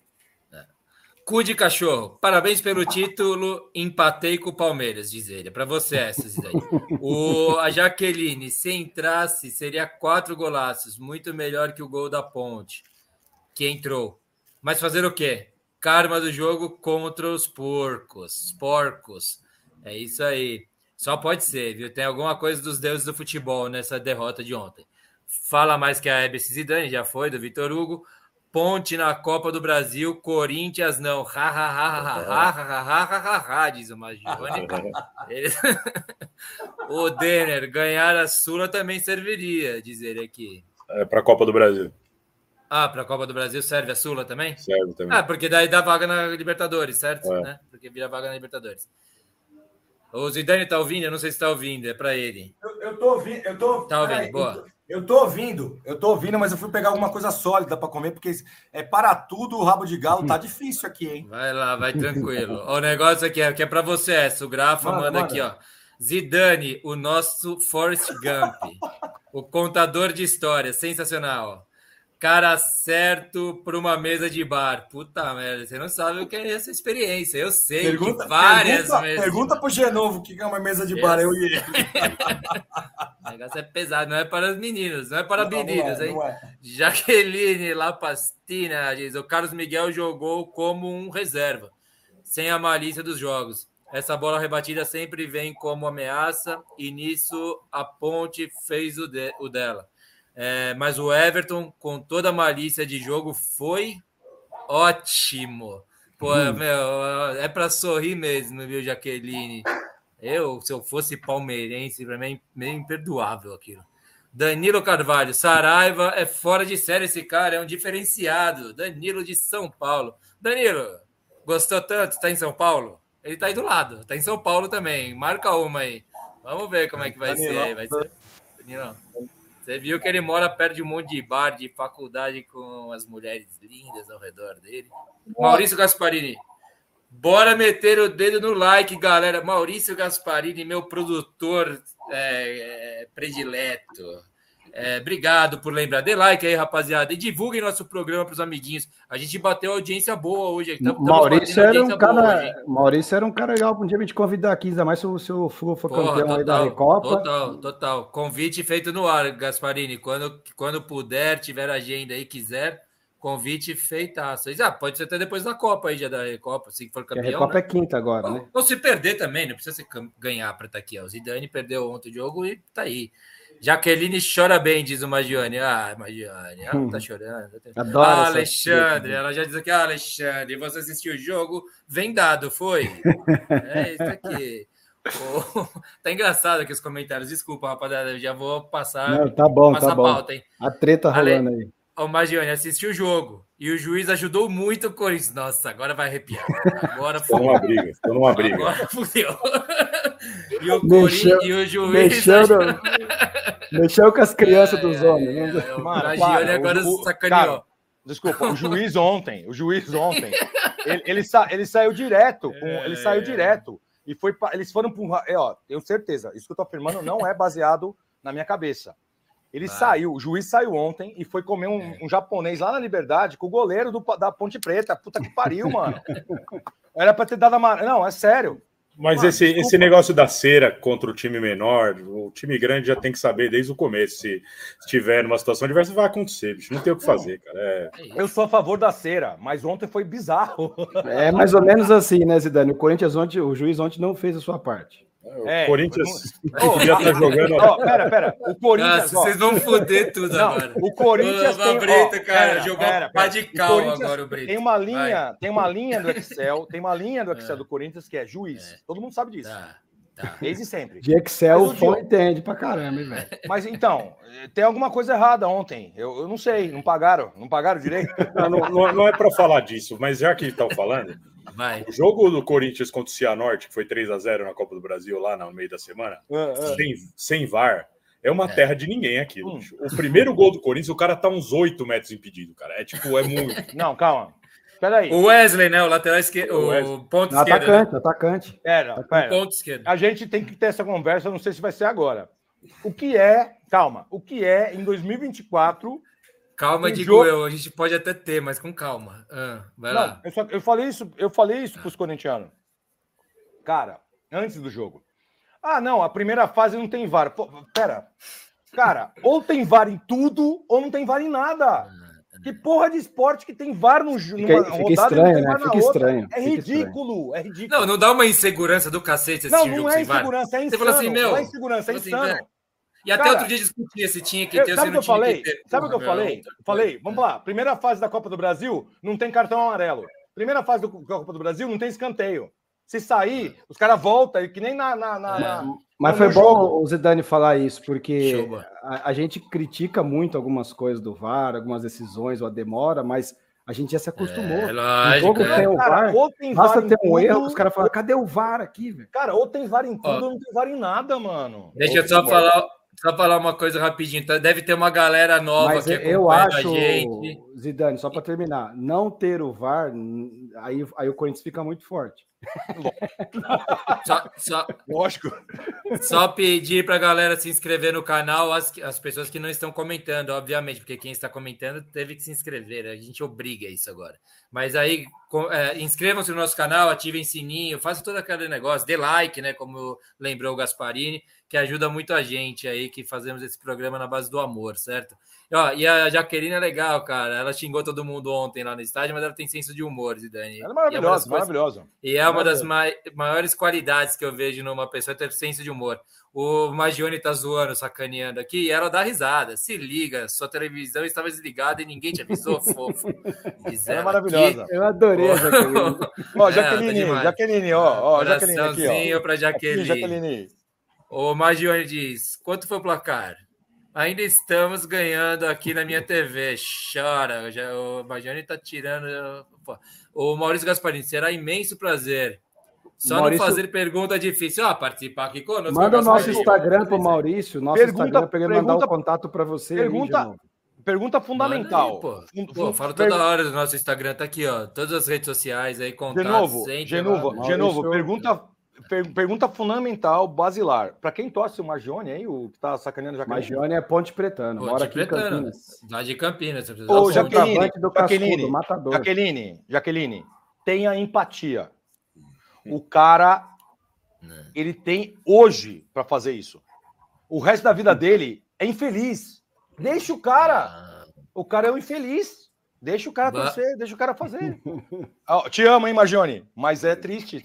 Cu de cachorro, parabéns pelo título. Empatei com o Palmeiras, diz ele. É para você essas daí. O, a Jaqueline, se entrasse, seria quatro golaços, muito melhor que o gol da ponte, que entrou. Mas fazer o quê? Karma do jogo contra os porcos. Porcos. É isso aí. Só pode ser, viu? Tem alguma coisa dos deuses do futebol nessa derrota de ontem. Fala mais que a Ebs Zidane, já foi, do Vitor Hugo. Ponte na Copa do Brasil, Corinthians não. Ha, ha, ha, ha, ha, ha, ha, ha, ha, ha, diz o Magione. o Denner, ganhar a Sula também serviria, diz ele aqui. É para a Copa do Brasil. Ah, para a Copa do Brasil serve a Sula também? Serve também. Ah, porque daí dá vaga na Libertadores, certo? É. Né? Porque vira vaga na Libertadores. O Zidane tá ouvindo? Eu não sei se tá ouvindo, é para ele. Eu, eu tô ouvindo, eu tô. Tá ouvindo, boa. Eu, tô ouvindo, eu tô ouvindo, mas eu fui pegar alguma coisa sólida para comer, porque é para tudo o rabo de galo, tá difícil aqui, hein? Vai lá, vai tranquilo. o negócio aqui é que é para você essa, o Grafa manda, manda aqui, ó. Zidane, o nosso Forrest Gump, o contador de histórias, sensacional. Cara certo para uma mesa de bar. Puta merda, você não sabe o que é essa experiência. Eu sei pergunta, várias pergunta, mesas. Pergunta pro Genovo o que é uma mesa de bar, eu e o negócio é pesado, não é para os meninos, não é para não, meninos, é, hein? É. Jaqueline Lapastina diz: o Carlos Miguel jogou como um reserva, sem a malícia dos jogos. Essa bola rebatida sempre vem como ameaça, e nisso a ponte fez o, de, o dela. É, mas o Everton, com toda a malícia de jogo, foi ótimo. Pô, hum. meu, é para sorrir mesmo, viu, Jaqueline? Eu, se eu fosse palmeirense, para mim é meio imperdoável aquilo. Danilo Carvalho, Saraiva é fora de série esse cara, é um diferenciado. Danilo de São Paulo. Danilo, gostou tanto? Está em São Paulo? Ele está aí do lado, está em São Paulo também. Marca uma aí. Vamos ver como é que vai Danilo. ser. Vai ser. Danilo. Você viu que ele mora perto de um monte de bar, de faculdade com as mulheres lindas ao redor dele. Maurício Gasparini. Bora meter o dedo no like, galera. Maurício Gasparini, meu produtor é, é, predileto. É, obrigado por lembrar. Dê like aí, rapaziada. E divulguem nosso programa para os amiguinhos. A gente bateu audiência boa hoje. Maurício era um cara. Maurício era um cara legal. Um dia a gente convidar aqui, ainda mais se o seu Flu for campeão total, aí da Recopa. Total, total. Convite feito no ar, Gasparini. Quando, quando puder, tiver agenda aí, quiser. Convite feitaço. Ah, pode ser até depois da Copa aí, já da Recopa, se for campeão. a Recopa né? é quinta agora, né? Ou se perder também, não precisa ganhar para estar aqui. Ó. O Zidane perdeu ontem o jogo e tá aí. Jaqueline chora bem, diz o Magione. Ah, Magione, ela não tá chorando. Adoro ah, Alexandre, ela já diz aqui, ah, Alexandre, você assistiu o jogo vendado, foi? é isso aqui. Oh, tá engraçado aqui os comentários. Desculpa, rapaziada, eu já vou passar. Não, tá bom, tá bom. Pauta, hein? A treta rolando Ale... aí. O Magione assistiu o jogo e o juiz ajudou muito o Corinthians. Nossa, agora vai arrepiar. Agora foi. uma briga, estou numa briga. Agora fudeu. E o, mexeu, e o juiz. Mexeu, mexeu com as crianças é, dos homens. Né? É, é, o Magione agora o, sacaneou. Cara, desculpa, o juiz ontem, o juiz ontem, ele, ele, sa, ele saiu direto, com, é, ele saiu direto. E foi pra, eles foram para um. É, ó, tenho certeza, isso que eu estou afirmando não é baseado na minha cabeça. Ele ah. saiu, o juiz saiu ontem e foi comer um, é. um, japonês lá na Liberdade com o goleiro do, da Ponte Preta. Puta que pariu, mano. Era para ter dado a. Não, é sério. Mas esse, esse negócio da cera contra o time menor, o time grande já tem que saber desde o começo. Se estiver numa situação diversa, vai acontecer, bicho. Não tem o que fazer, cara. É... Eu sou a favor da cera, mas ontem foi bizarro. É mais ou menos assim, né, Zidane? O Corinthians ontem, o juiz ontem não fez a sua parte. O é, Corinthians não... podia estar jogando. Oh, pera, pera. O Corinthians. Nossa, vocês vão foder tudo não, agora. O Corinthians. tem, Brito, cara, pera, jogou pera, radical agora o Brito. Tem uma linha, tem uma linha do Excel, tem uma linha do Excel é. do Corinthians que é juiz. É. Todo mundo sabe disso. Tá. Tá. Desde sempre. De Excel, o Fã entende pra caramba, velho. Mas então, tem alguma coisa errada ontem. Eu, eu não sei, não pagaram, não pagaram direito. Não, não, não é para falar disso, mas já que estão falando, Vai. O jogo do Corinthians contra o Cianorte, que foi 3 a 0 na Copa do Brasil lá no meio da semana, uh, uh. Sem, sem VAR, é uma é. terra de ninguém aquilo. Hum. O primeiro gol do Corinthians, o cara tá uns 8 metros impedido, cara. É tipo, é muito. Não, calma. Peraí. O Wesley, né? O lateral esquerdo. O, o ponto esquerdo. Atacante, né? atacante. Pera, pera. ponto esquerdo. A gente tem que ter essa conversa, não sei se vai ser agora. O que é, calma, o que é em 2024 Calma, digo jogo... eu, a gente pode até ter, mas com calma. Ah, vai não, lá. Eu, só, eu, falei isso, eu falei isso para os corintianos. Cara, antes do jogo. Ah, não, a primeira fase não tem VAR. Pô, pera. Cara, ou tem VAR em tudo, ou não tem VAR em nada. Que porra de esporte que tem VAR no, fica, numa fica rodada estranho, né? Fica estranho. É ridículo, é ridículo. Não, não dá uma insegurança do cacete esse Não, não é insegurança, é insano. Você fala assim, meu... Não é insegurança, é assim, insano. E até Cara, outro dia discutia se tinha que ter sabe o que eu falei? Sabe o que eu falei? Falei, vamos lá. Primeira fase da Copa do Brasil não tem cartão amarelo. Primeira fase da Copa do Brasil não tem escanteio. Se sair, os caras voltam, que nem na. na, na, é. Mas foi bom o Zidane falar isso, porque a, a, gente critica muito algumas coisas do VAR, algumas decisões ou a demora, mas a gente já se acostumou. É, lógico, jogo é. tem o VAR, cara, tem basta ter um tudo. erro, os caras falam, cadê o VAR aqui, velho? Cara, ou tem VAR em tudo, Ó, ou não tem VAR em nada, mano. Deixa eu só falar, só falar uma coisa rapidinho. Então, deve ter uma galera nova Mas que eu acho, a gente. Zidane, só para terminar, não ter o VAR, aí, aí o Corinthians fica muito forte. Só, só, Lógico. Só pedir para a galera se inscrever no canal, as, as pessoas que não estão comentando, obviamente, porque quem está comentando teve que se inscrever, a gente obriga isso agora. Mas aí, é, inscrevam-se no nosso canal, ativem sininho, façam todo aquele negócio, dê like, né? Como lembrou o Gasparini, que ajuda muito a gente aí que fazemos esse programa na base do amor, certo? Ó, e a Jaqueline é legal, cara. Ela xingou todo mundo ontem lá no estádio, mas ela tem senso de humor, Zidane. Ela é maravilhosa, e é maravilhosa. E é uma das maiores qualidades que eu vejo numa pessoa ter senso de humor. O Magione tá zoando, sacaneando aqui, e ela dá risada. Se liga, sua televisão estava desligada e ninguém te avisou, fofo. Diz ela é maravilhosa. Aqui. Eu adorei a Jaqueline. ó, Jaqueline, é, tá Jaqueline, ó, ó, Jaqueline aqui, ó. pra Jaqueline. Aqui, Jaqueline. O Magione diz: quanto foi o placar? Ainda estamos ganhando aqui na minha TV. Chora. Já, o Magione está tirando. O Maurício Gasparini, será imenso prazer. Só Maurício... não fazer pergunta difícil. Ah, participar aqui conosco. Manda o nosso Instagram para o Maurício. Nosso pergunta, Instagram para ele mandar o contato para você. Pergunta, pergunta fundamental. Aí, pô. Pô, falo toda hora do nosso Instagram. Tá aqui, ó. Todas as redes sociais aí, contatos. De novo, de novo, de novo pergunta pergunta fundamental, basilar. Para quem torce o Magione aí, o que tá sacaneando já Magione é Ponte Pretano, Ponte mora aqui Pretano. em Campinas. Lá de Campinas. Ô, Jaqueline, do Jaqueline, matador. Jaqueline, Jaqueline, tenha empatia. O cara, né. ele tem hoje para fazer isso. O resto da vida dele é infeliz. Deixa o cara. Ah. O cara é um infeliz. Deixa o cara ba... torcer, deixa o cara fazer. oh, te amo, hein, Magione? Mas é triste.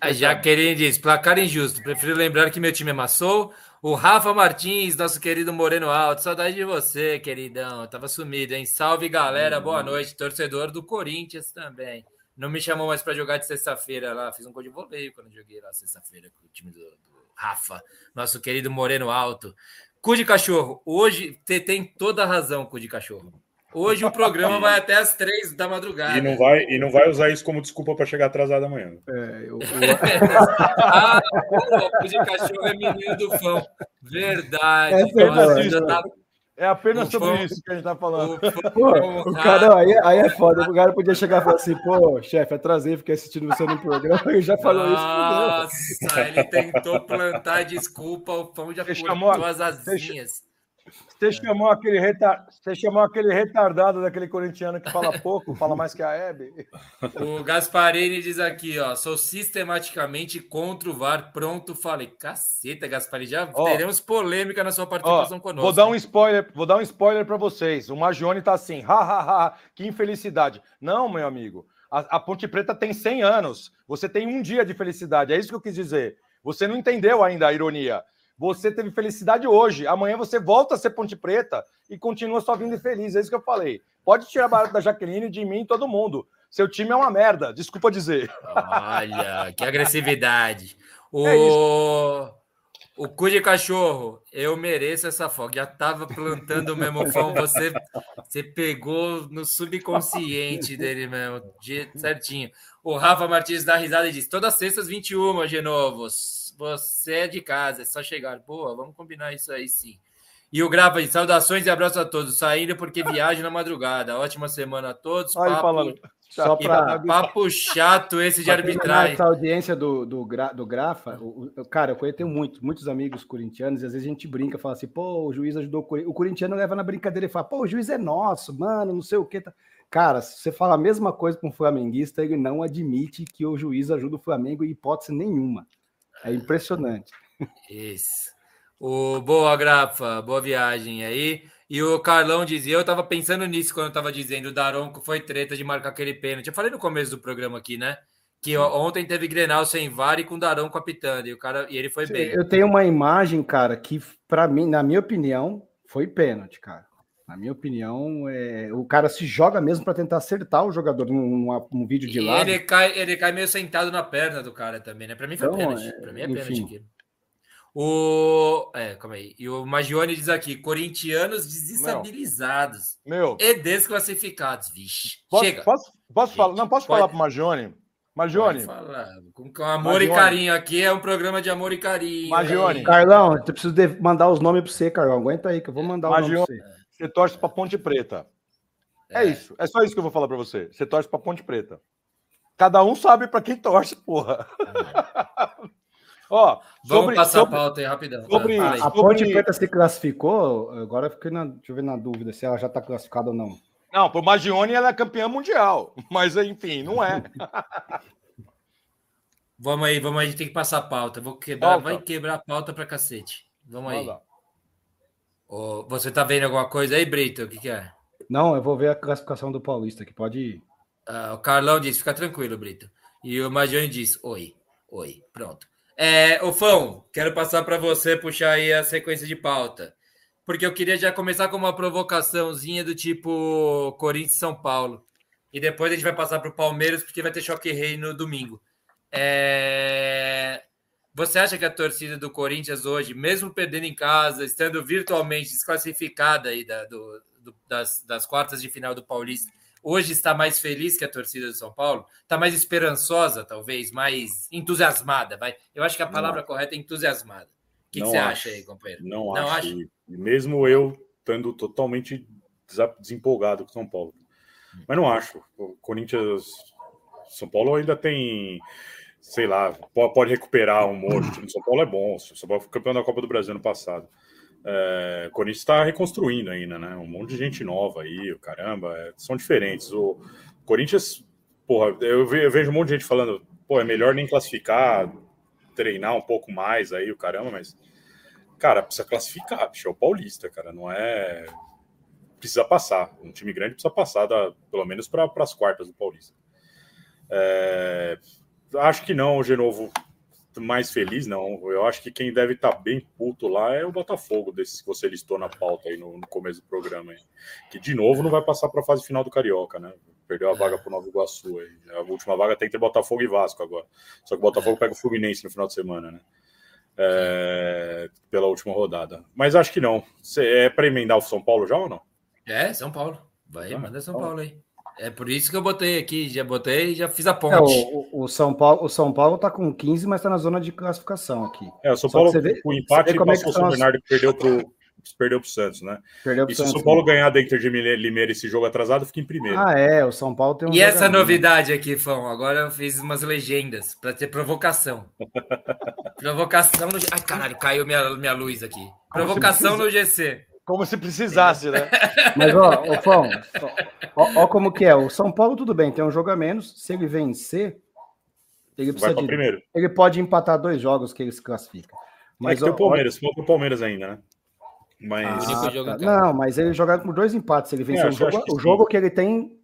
A Jaqueline diz: placar injusto. Prefiro lembrar que meu time amassou. O Rafa Martins, nosso querido Moreno Alto. Saudade de você, queridão. Tava sumido, hein? Salve, galera. Boa uhum. noite. Torcedor do Corinthians também. Não me chamou mais para jogar de sexta-feira lá. Fiz um gol de voleio quando joguei lá sexta-feira com o time do, do Rafa, nosso querido Moreno Alto. Cu de cachorro. Hoje tem toda a razão, cu de cachorro. Hoje o programa vai até as três da madrugada. E não vai, e não vai usar isso como desculpa para chegar atrasado amanhã. É, eu, ah, o de cachorro é menino do fã. Verdade. É, verdade. Tá... é apenas sobre fã... isso que a gente tá falando. O, pô, o cara, aí, aí é foda. O cara podia chegar e falar assim: pô, chefe, atrasei, fiquei assistindo você no programa e já falou Nossa, isso. Nossa, ele tentou plantar desculpa, o pão já cortou as asinhas. Você chamou, aquele retar... Você chamou aquele retardado daquele corintiano que fala pouco, fala mais que a Hebe. O Gasparini diz aqui, ó, sou sistematicamente contra o VAR, pronto, falei. Caceta, Gasparini, já ó, teremos polêmica na sua participação ó, conosco. Vou dar um spoiler, vou dar um spoiler para vocês. O Magione tá assim, ha, que infelicidade. Não, meu amigo, a, a Ponte Preta tem 100 anos. Você tem um dia de felicidade, é isso que eu quis dizer. Você não entendeu ainda a ironia. Você teve felicidade hoje, amanhã você volta a ser Ponte Preta e continua sua vida infeliz. É isso que eu falei. Pode tirar barato da Jaqueline, de mim, todo mundo. Seu time é uma merda, desculpa dizer. Olha, que agressividade. O, é o cu de cachorro, eu mereço essa folga. Já tava plantando o memofão, você, você pegou no subconsciente dele mesmo, certinho. O Rafa Martins dá risada e diz: todas as sextas 21, Genovos você é de casa, é só chegar. Boa, vamos combinar isso aí sim. E o Grava aí, saudações e abraços a todos. Saindo porque viagem na madrugada. Ótima semana a todos. Papo, falando. Só pra... Papo chato esse de arbitragem. Essa audiência do, do, do Grafa, o, o, cara, eu conheço muito, muitos amigos corintianos, e às vezes a gente brinca, fala assim, pô, o juiz ajudou o Corinthians. O corintiano leva na brincadeira e fala, pô, o juiz é nosso, mano, não sei o que. Tá... Cara, se você fala a mesma coisa com o flamenguista, ele não admite que o juiz ajuda o Flamengo em hipótese nenhuma. É impressionante. Isso. O boa grafa, boa viagem aí. E o Carlão dizia, eu estava pensando nisso quando eu estava dizendo, o Daronco foi treta de marcar aquele pênalti. Eu falei no começo do programa aqui, né? Que ontem teve Grenal sem VAR e com o apitando, e o cara e ele foi bem. Eu tenho uma imagem, cara, que para mim, na minha opinião, foi pênalti, cara. Na minha opinião, é, o cara se joga mesmo para tentar acertar o jogador num, num vídeo de lado. Ele cai, ele cai meio sentado na perna do cara também, né? Para mim foi então, pênalti. É, Para mim é enfim. pênalti aqui. O. É, calma aí. E o Magione diz aqui: corintianos desestabilizados. Meu. E desclassificados. Vixe. Posso, Chega. Posso, posso Gente, falar? Não, posso pode- falar pro Magione? Magione, Com, com amor e Magione. carinho. Aqui é um programa de amor e carinho. Magione. Carlão, eu preciso de- mandar os nomes para você, Carlão. Aguenta aí que eu vou mandar os Magione. nomes pra você. Você torce pra Ponte Preta. É. isso. É só isso que eu vou falar pra você. Você torce pra Ponte Preta. Cada um sabe pra quem torce, porra. Ó, Vamos sobre, passar sobre- a pauta aí rapidão. sobre-. A Sobre- Ponte Preta se classificou, agora eu fiquei na, deixa eu ver na dúvida se ela já está classificada ou não. Não, pro Magione ela é campeã mundial. Mas, enfim, não é. Vamos aí, vamos aí, a gente tem que passar a pauta. Vou quebrar, Pauta. vai quebrar a pauta pra cacete. Vamos aí. Manda. Ô, você tá vendo alguma coisa aí, Brito? O que, que é? Não, eu vou ver a classificação do Paulista aqui, pode ir. Ah, o Carlão disse, fica tranquilo, Brito. E o Magione disse, oi, oi, pronto. É, ô Fão, quero passar para você puxar aí a sequência de pauta. Porque eu queria já começar com uma provocaçãozinha do tipo Corinthians e São Paulo. E depois a gente vai passar para o Palmeiras, porque vai ter choque rei no domingo. É, Você acha que a torcida do Corinthians hoje, mesmo perdendo em casa, estando virtualmente desclassificada aí da- do- do- das, das quartas de final do Paulista, hoje está mais feliz que a torcida do São Paulo? Está mais esperançosa, talvez, mais entusiasmada, vai? Eu acho que a palavra correta é entusiasmada. O que, que Não você acho. acha aí, companheiro? Não, Não acho. acha? E Mesmo eu estando totalmente desempolgado com São Paulo. Mas não acho. O Corinthians. São Paulo ainda tem. Sei lá, po- pode recuperar um monte. O de São Paulo é bom. O São Paulo foi campeão da Copa do Brasil ano passado. É, o Corinthians está reconstruindo ainda, né? Um monte de gente nova aí, caramba, é, são diferentes. O Corinthians, porra, eu vejo um monte de gente falando, pô, é melhor nem classificar, treinar um pouco mais aí, o caramba, mas cara, precisa classificar, bicho, é o Paulista, cara, não é. Precisa passar. Um time grande precisa passar, da- pelo menos para as quartas do Paulista. É, Acho que não, o Genovo mais feliz, não. Eu acho que quem deve estar bem puto lá é o Botafogo, desses que você listou na pauta aí no, no começo do programa. Aí. Que de novo não vai passar para a fase final do Carioca, né? Perdeu a vaga para o Nova Iguaçu. Aí. A última vaga tem que ter Botafogo e Vasco agora. Só que o Botafogo pega o Fluminense no final de semana, né? É, pela última rodada. Mas acho que não. Cê- é para emendar o São Paulo já ou não? É, São Paulo. Vai, Ah, manda São Paulo. Paulo aí. É por isso que eu botei aqui, já botei e já fiz a É, ponte. o, o- o São Paulo, o São Paulo tá com 15, mas tá na zona de classificação aqui. É, o São Só Paulo, vê- o empate é que passou o são Bernardo que perdeu pro, perdeu pro Santos, né? Perdeu pro E se o Santos, São Paulo né? ganhar da Inter de Limeira esse jogo atrasado, fica em primeiro. Ah, é, o São Paulo tem um E essa jogador. novidade aqui, Fão, agora eu fiz umas legendas para ter provocação. provocação no. Ai, caralho, caiu minha, minha luz aqui. Provocação no GC. Como se precisasse, né? Mas, ó, ô, Fão, ó, ó como que é. O São Paulo, tudo bem, tem um jogo a menos. Se ele vencer, ele precisa de. primeiro. Ele pode empatar dois jogos que ele se classifica. Mas Mas tem ó, o Palmeiras, falta o Palmeiras ainda, né? Mas ó, ah, tá. não, mas ele jogar por dois empates. Se ele vencer É, o jogo, o jogo que ele tem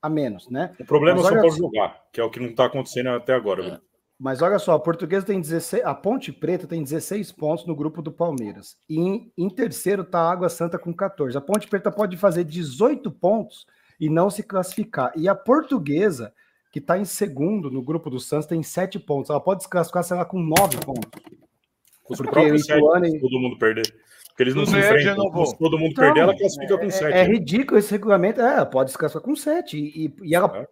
a menos, né? o problema é o Mas São olha- Paulo jogar, que é o que não está acontecendo até agora. É. Mas olha só, a Portuguesa tem 16, a Ponte Preta tem 16 pontos no grupo do Palmeiras. E em, em terceiro tá a Água Santa com 14. A Ponte Preta pode fazer 18 pontos e não se classificar. E a Portuguesa, que está em segundo no grupo do Santos, tem 7 pontos. Ela pode se classificar, sei lá, com 9 pontos. Os Porque próprios o sete, todo mundo perder. Porque eles não Tudo se enfrentam. Se todo mundo Então, perder, ela classifica com É, sete. é ridículo esse regulamento. É, ela pode se classificar com 7. E, e ela É.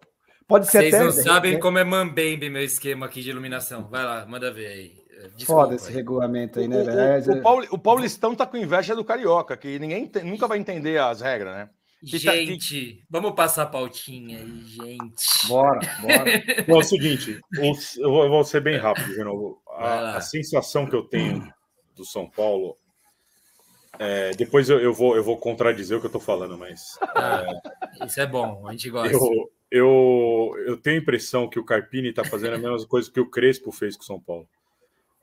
pode ser Vocês até. não sabem como é mambembe meu esquema aqui de iluminação. Vai lá, manda ver aí. Desculpa. Foda esse regulamento aí, né? O, o, o, Pauli- o Paulistão tá com inveja do Carioca, que ninguém nunca vai entender as regras, né? que tá- que- Gente, vamos passar a pautinha aí, gente. Bora, bora. Não, é o seguinte, eu vou, ser bem rápido de novo. A, a sensação que eu tenho do São Paulo. é, depois eu, eu vou, eu vou contradizer o que eu tô falando, mas Tá, Isso é bom, a gente gosta. eu, eu, eu tenho a impressão que o Carpini tá fazendo a mesma coisa que o Crespo fez com o São Paulo.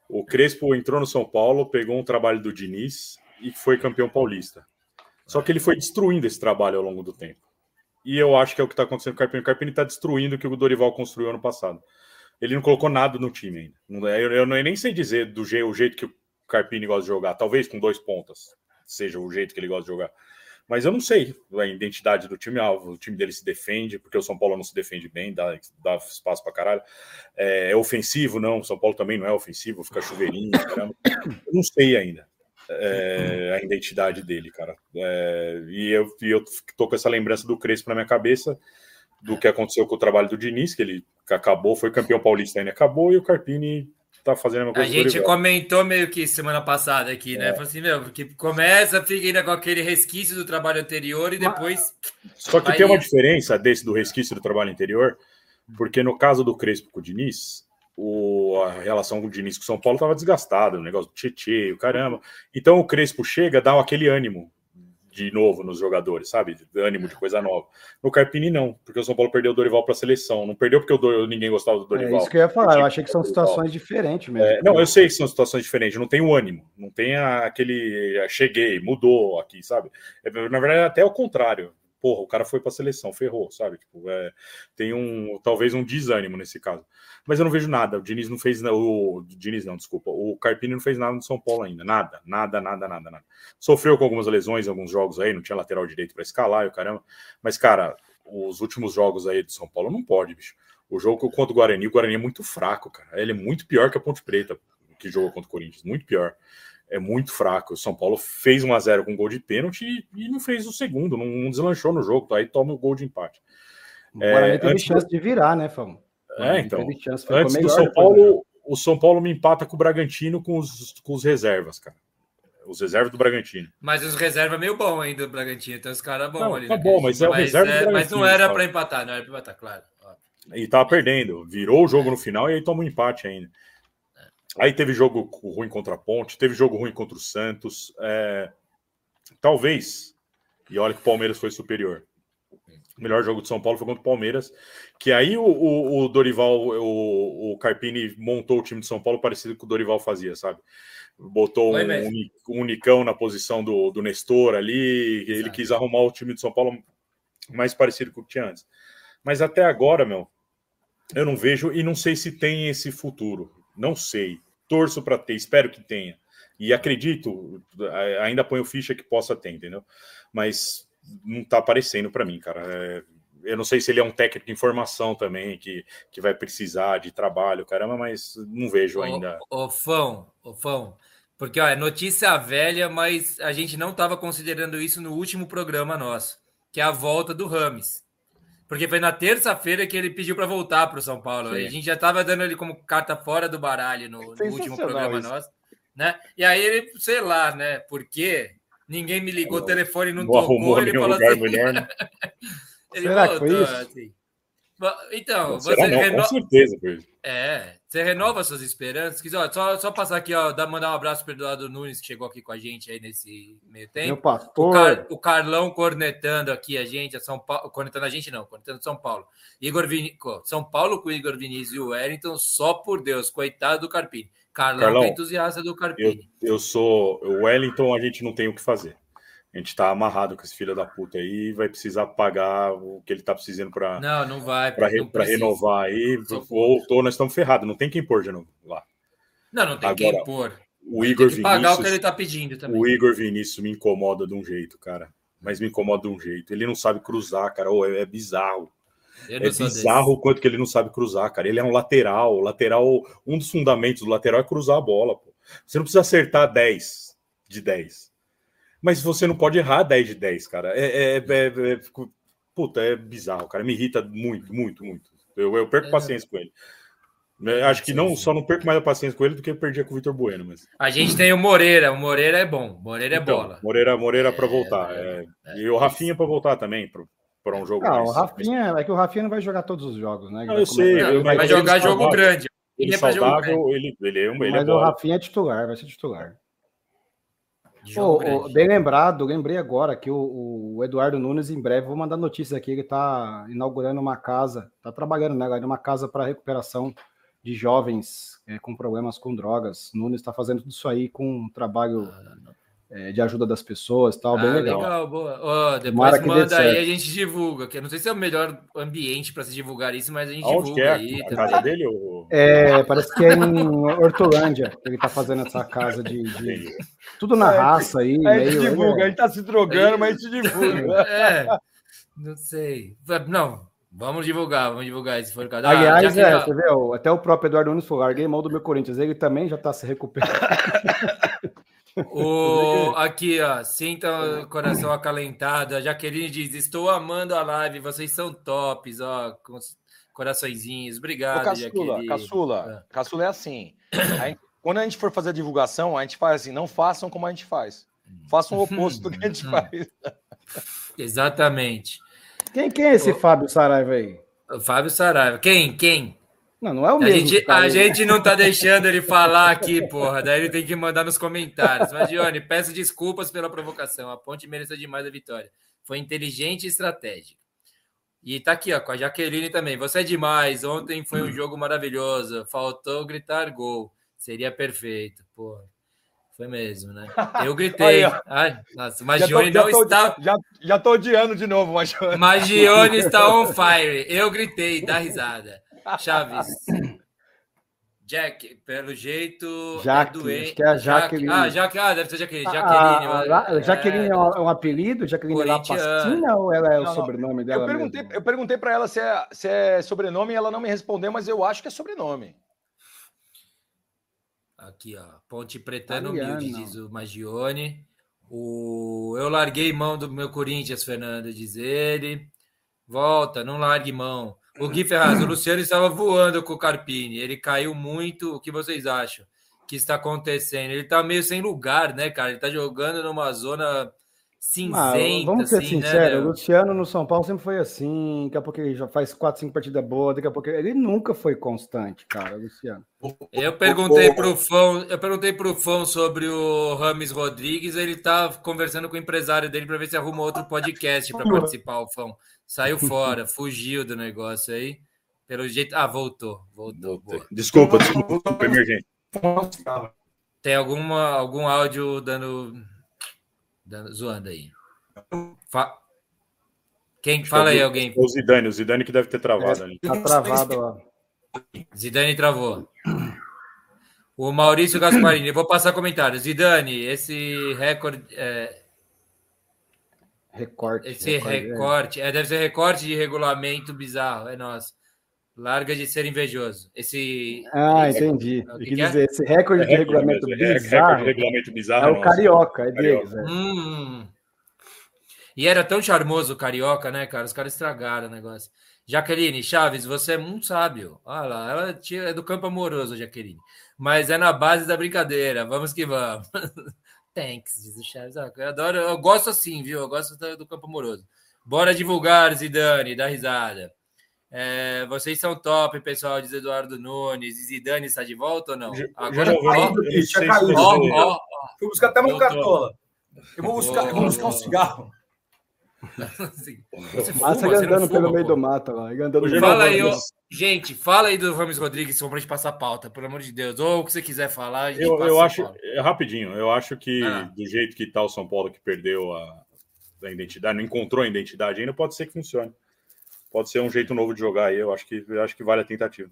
O Crespo entrou no São Paulo, pegou um trabalho do Diniz e foi campeão paulista. Só que ele foi destruindo esse trabalho ao longo do tempo. E eu acho que é o que está acontecendo com o Carpini. O Carpini está destruindo o que o Dorival construiu ano passado. Ele não colocou nada no time ainda. Não- Eu, eu nem sei dizer do je- o jeito que o Carpini gosta de jogar. Talvez com dois pontas seja o jeito que ele gosta de jogar. Mas eu não sei a identidade do time. Ah, o time dele se defende, porque o São Paulo não se defende bem, dá, dá espaço para caralho. É, é, ofensivo? Não, o São Paulo também não é ofensivo, fica chuveirinho, caramba. Eu não sei ainda é, a identidade dele, cara. É, e eu, e eu tô com essa lembrança do Crespo na minha cabeça, do que aconteceu com o trabalho do Diniz, que ele acabou, foi campeão paulista ainda, acabou, e o Carpini tá fazendo a coisa. A gente comentou meio que semana passada aqui, né? É. Falou assim, meu, porque começa, fica ainda com aquele resquício do trabalho anterior e depois. Só que tem uma diferença desse do resquício do trabalho anterior, porque no caso do Crespo com o Diniz, o, a relação com o Diniz com o São Paulo estava desgastada, o negócio do Tietê, o caramba. Então o Crespo chega, dá aquele ânimo de novo nos jogadores, sabe? Ânimo de coisa nova. No Carpini, não, porque o São Paulo perdeu o Dorival para a seleção. Não perdeu porque o ninguém gostava do Dorival. É isso que eu ia falar, eu achei que são situações diferentes mesmo. É, não, eu sei que são situações diferentes, não tem o ânimo, não tem aquele cheguei, mudou aqui, sabe? É, na verdade, é até o contrário porra, o cara foi para a seleção, ferrou, sabe? Tipo, é, tem um talvez um desânimo nesse caso. Mas eu não vejo nada. O Diniz não fez o Diniz não, desculpa. O Carpini não fez nada no São Paulo ainda, nada, nada, nada, nada, nada. Sofreu com algumas lesões alguns jogos aí, não tinha lateral direito para escalar o caramba. Mas cara, os últimos jogos aí do São Paulo não pode, bicho. O jogo contra o Guarani, o Guarani é muito fraco, cara. Ele é muito pior que a Ponte Preta, que jogou contra o Corinthians, muito pior é muito fraco. O São Paulo fez 1 a 0 com gol de pênalti e, não fez o segundo, não, não deslanchou no jogo, tá? aí toma o gol de empate. O Guarani é, teve chance de virar, né, Famo? É, então. Chance, antes do São Paulo, o São Paulo me empata com o Bragantino com os, com os reservas, cara. Os reservas do Bragantino. Mas os reservas meio bom ainda do Bragantino, então os caras bons ali. Tá né? bom, mas é o reserva é, Mas não era para empatar, não era para empatar, claro. E tava perdendo, virou o jogo no final e aí toma um empate ainda. Aí teve jogo ruim contra a Ponte, teve jogo ruim contra o Santos. É... Talvez, e olha que o Palmeiras foi superior. O melhor jogo de São Paulo foi contra o Palmeiras, que aí o, o, o Dorival, o, o, Carpini montou o time de São Paulo parecido com o Dorival fazia, sabe? Botou um, um, unicão na posição do, do Nestor ali, ele quis arrumar o time de São Paulo mais parecido com o que tinha antes. Mas até agora, meu, eu não vejo e não sei se tem esse futuro. Não sei. Torço para ter, espero que tenha. E acredito, ainda ponho ficha que possa ter, entendeu? Mas não está aparecendo para mim, cara. É, eu não sei se ele é um técnico de informação também, que, que vai precisar de trabalho, caramba, mas não vejo ainda. Ô, ô Fão, ô Fão, porque ó, é notícia velha, mas a gente não estava considerando isso no último programa nosso, que é a volta do Rames. Porque foi na terça-feira que ele pediu para voltar para o São Paulo. Sim. A gente já estava dando ele como carta fora do baralho no, no último programa isso. nosso. Né? E aí ele, sei lá, né? Porque ninguém me ligou, o telefone não, tocou. Ele falou assim. Melhor, né? ele Será voltou, que foi isso? Assim. Então, você não, reno... com certeza, É, você renova suas esperanças. Ó, só, só passar aqui, ó, mandar um abraço para o Eduardo Nunes, que chegou aqui com a gente aí nesse meio tempo. Meu pastor. O, Car... o Carlão cornetando aqui a gente, a São Paulo, cornetando a gente não, cornetando São Paulo. Igor Vin... São Paulo com o Igor Vinícius e o Wellington, só por Deus, coitado do Carpini. Carlão, Carlão é entusiasta do Carpini. Eu, eu sou o Wellington, a gente não tem o que fazer a gente tá amarrado com esse filho da puta aí e vai precisar pagar o que ele tá precisando para Não, não vai. Para re, renovar aí. Voltou, nós estamos ferrados. Não tem quem pôr de novo lá. Não, não tem Agora, quem pôr. O Igor tem que pagar Vinícius, o que ele tá pedindo também. O Igor Vinícius me incomoda de um jeito, cara. Mas me incomoda de um jeito. Ele não sabe cruzar, cara. Oh, é, é bizarro. É bizarro o quanto que ele não sabe cruzar, cara. Ele é um lateral. Lateral, um dos fundamentos do lateral é cruzar a bola. Pô. Você não precisa acertar 10 de 10 mas você não pode errar 10 de 10, cara. É, é, é, é puta, é bizarro, cara. Me irrita muito, muito, muito. Eu, eu perco é. paciência com ele. É, acho que não, só não perco mais a paciência com ele do que eu perdi com o Vitor Bueno. Mas... A gente tem o Moreira, o Moreira é bom, Moreira é então, bola. Moreira, Moreira para voltar. É, é, e o Rafinha para voltar também, para um jogo. Não, mais, o Rafinha, é que o Rafinha não vai jogar todos os jogos, né? Não, eu sei, ele vai, jogar jogo grande. Ele, é saudável, ele, ele, é um, ele Mas o Rafinha é titular, vai ser titular. Oh, oh, bem lembrado, lembrei agora que o, o, Eduardo Nunes, em breve, vou mandar notícias aqui, ele está inaugurando uma casa, está trabalhando, né, uma casa para recuperação de jovens é, com problemas com drogas. Nunes está fazendo tudo isso aí com um trabalho é, de ajuda das pessoas tal, bem ah, legal. legal boa. Oh, depois manda aí, a gente divulga. Que eu não sei se é o melhor ambiente para se divulgar isso, mas a gente Onde divulga é? aí. A casa dele? Ou... É, parece que é em Hortolândia. Ele tá fazendo essa casa de. de... Tudo na é, raça aí. A gente meio, divulga, a gente tá se drogando, mas a gente divulga. É, não sei. Não, Vamos divulgar, vamos divulgar esse for cada Aliás, é, você vê, até o próprio Eduardo Nunes falou, larguei mão do meu Corinthians, ele também já está se recuperando. O, aqui, ó, sinta o coração acalentado. A Jaqueline diz: Estou amando a live, vocês são tops, ó, com coraçõezinhos. Obrigado, Ô, caçula, Jaqueline. Caçula, é. caçula é assim. A gente, quando a gente for fazer a divulgação, a gente faz assim: não façam como a gente faz. Façam o oposto do que a gente faz. Exatamente. Quem, quem é esse o... Fábio Saraiva aí? O Fábio Saraiva. Quem? Quem? Não, não é o mesmo. A gente, a gente não tá deixando ele falar aqui, porra. Daí ele tem que mandar nos comentários. Mas, Dione, peço desculpas pela provocação. A ponte mereceu demais a vitória. Foi inteligente e estratégica. E tá aqui, ó, com a Jaqueline também. Você é demais. Ontem foi um jogo maravilhoso. Faltou gritar gol. Seria perfeito, porra. Foi mesmo, né? Eu gritei. Aí, Ai, nossa, o Magione não tô, está. Já, já tô odiando de novo, Magione. Magione está on fire. Eu gritei, dá risada. Chaves. Jack, pelo jeito. Jaque, é doente. Acho que é a Jaqueline. Ah, Jaque, ah, deve ser Jaqueline. Jaqueline. Ah, a, Jaqueline é, é um apelido? Jaqueline Lapastina ou ela é o não, sobrenome dela? Eu perguntei, eu perguntei para ela se é, se é sobrenome e ela não me respondeu, mas eu acho que é sobrenome. Aqui, ó. Ponte Pretano Humilde, diz o Magione. O... Eu larguei mão do meu Corinthians, Fernando, diz ele. Volta, não largue mão. O Gui Ferraz, o Luciano estava voando com o Carpini. Ele caiu muito. O que vocês acham que está acontecendo? Ele está meio sem lugar, né, cara? Ele está jogando numa zona cinzenta. vamos ser assim, sinceros, né, o Luciano no São Paulo sempre foi assim. Daqui a pouco ele já faz quatro, cinco partidas boas. Daqui a pouco ele nunca foi constante, cara, Luciano. Eu perguntei para o Fão, eu perguntei para o Fão sobre o Rames Rodrigues. Ele está conversando com o empresário dele para ver se arruma outro podcast para participar, o Fão. Saiu fora, fugiu do negócio aí. Pelo jeito. Ah, voltou. Voltou. Desculpa, desculpa, emergente. Tem alguma, algum áudio dando, dando zoando aí? Fa... Quem fala aí, alguém? O Zidane, o Zidane que deve ter travado ali. Tá travado lá. Zidane travou. O Maurício Gasparini, eu vou passar comentário. Zidane, esse recorde. É, Recorte. Esse recorte, recorte é. é. deve ser recorte de regulamento bizarro, é nosso. Larga de ser invejoso. Esse. Ah, entendi. O que, que dizer, esse recorde é de regulamento bizarro. de regulamento bizarro. É o carioca, é deles. É. Hum. E era tão charmoso o carioca, né, cara? Os caras estragaram o negócio. Jaqueline, Chaves, você é muito sábio. Olha lá, ela é do campo amoroso, Jaqueline. Mas é na base da brincadeira. Vamos que vamos. Thanks, diz o Chaves. Ah, eu adoro, eu gosto assim, viu? Eu gosto do campo amoroso. Bora divulgar, Zidane, dá risada. É, vocês são top, pessoal, diz Eduardo Nunes. Zidane está de volta ou não? Agora, já, já, já caiu. Ó, ó, ó. Fui buscar até uma cartola. Eu vou buscar, eu vou buscar um cigarro. Assim, você fuma, Massa você andando fuma, pelo pô. meio do mato lá. Andando fala aí, ó, gente, fala aí do Rames Rodrigues, pra gente passar a pauta, pelo amor de Deus. Ou o que você quiser falar. eu, eu acho, é, rapidinho, eu acho que ah. do jeito que tá o São Paulo que perdeu a, a identidade, não encontrou a identidade ainda, pode ser que funcione. Pode ser um jeito novo de jogar aí, eu acho que, eu acho que vale a tentativa.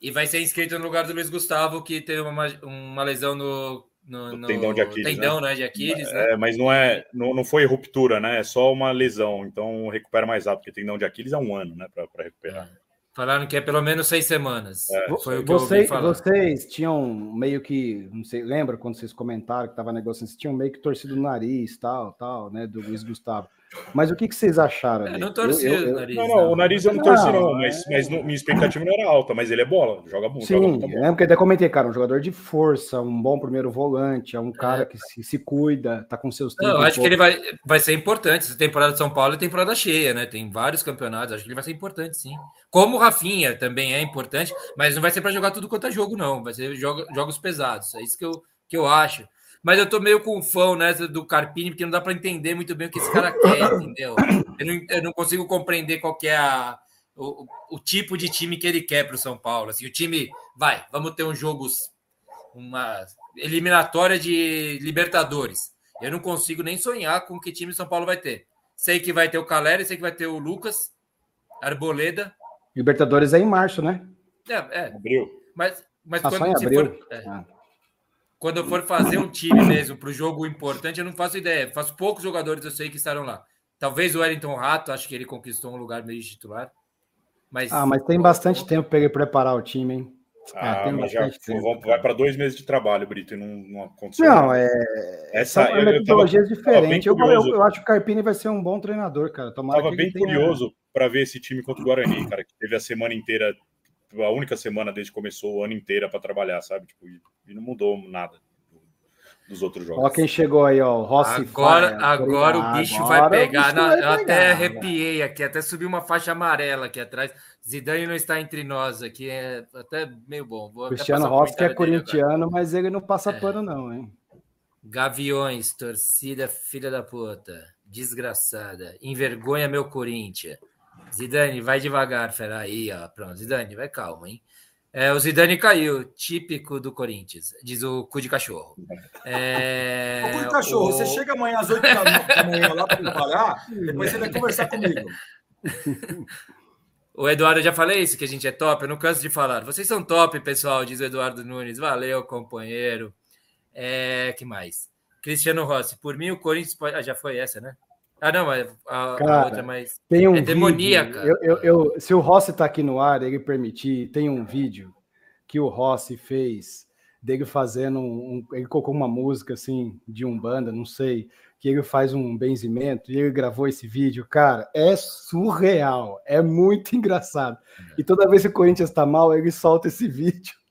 E vai ser inscrito no lugar do Luiz Gustavo, que teve uma, uma lesão no no, no tendão de Aquiles. Tendão, né? né? De Aquiles, né? É, mas não é, não, não foi ruptura, né? É só uma lesão, então recupera mais rápido, porque tendão de Aquiles é um ano, né? Para recuperar. É. Falaram que é pelo menos seis semanas. É. Foi o que vocês, vocês tinham meio que, não sei, lembra quando vocês comentaram que estava negociando, vocês tinham meio que torcido o nariz, tal, tal, né? Do Luiz Gustavo. Mas o que, que vocês acharam? É, não torci eu, eu, o nariz. Não, não, o nariz eu não torci, não, não mas, mas no, minha expectativa não era alta, mas ele é bola, joga muito. Sim, joga é porque até comentei, cara, um jogador de força, um bom primeiro volante, é um cara é. que se, se cuida, tá com seus tempos. Não, acho que ele vai, vai ser importante. Essa temporada de São Paulo é temporada cheia, né? Tem vários campeonatos, acho que ele vai ser importante, sim. Como o Rafinha também é importante, mas não vai ser para jogar tudo quanto é jogo, não. Vai ser jogo, jogos pesados. É isso que eu, que eu acho. Mas eu tô meio com fã nessa do Carpini, porque não dá para entender muito bem o que esse cara quer, entendeu? Eu não, eu não consigo compreender qual é a, o, o, tipo de time que ele quer para o São Paulo. Assim, o time, vai, vamos ter um jogo, uma eliminatória de Libertadores. Eu não consigo nem sonhar com que time São Paulo vai ter. Sei que vai ter o Caleri, sei que vai ter o Lucas, Arboleda. Libertadores é em março, né? É, é. Abril. Mas, mas Ah, quando, se abril. for, é, Ah. Quando eu for fazer um time mesmo para o jogo importante, eu não faço ideia. Faço poucos jogadores, eu sei que estarão lá. Talvez o Wellington Rato, acho que ele conquistou um lugar meio de titular. Mas, Ah, mas tem bastante tempo para ele preparar o time, hein? Ah, tem mas já tempo. vai para dois meses de trabalho, Brito, e não, não aconteceu. Não, é. Essa, São eu, eu tava, metodologias diferentes. bem Eu, eu, eu acho que o Carpini vai ser um bom treinador, cara. Tomara tava bem tenha- curioso para ver esse time contra o Guarani, cara, que teve a semana inteira, a única semana desde que começou o ano inteira para trabalhar, sabe? Tipo, e, não mudou nada dos outros jogos. Ó, quem chegou aí, ó. o Rossi Agora, Faia. agora o bicho agora vai pegar. bicho vai eu até arrepiei aqui, até subiu uma faixa amarela aqui atrás. Zidane não está entre nós aqui, é até meio bom. Vou Cristiano Rossi, que é dele agora. corintiano, mas ele não passa É. pano, não, hein? Gaviões, torcida filha da puta, desgraçada, envergonha meu Corinthians. Zidane, vai devagar, fera. Aí, ó, pronto. Zidane, vai calma, hein? É, o Zidane caiu, típico do Corinthians, diz o cu de cachorro. É, Ô, Cuco cachorro, o- você chega amanhã às 8 da manhã lá para trabalhar, depois você vai conversar comigo. O Eduardo, já falei isso, que a gente é top, eu não canso de falar. Vocês são top, pessoal, diz o Eduardo Nunes. Valeu, companheiro. É, que mais? Cristiano Rossi, por mim o Corinthians pode... Ah, já foi essa, né? Ah, não, mas a, a Cara, outra, mas... Tem um É demoníaca. vídeo. Eu, eu, eu- se o Rossi tá aqui no ar, ele permitir, tem um vídeo que o Rossi fez dele fazendo um, um- ele colocou uma música assim de umbanda, não sei, que ele faz um benzimento e ele gravou esse vídeo, cara, é surreal, é muito engraçado. E toda vez que o Corinthians tá mal, ele solta esse vídeo.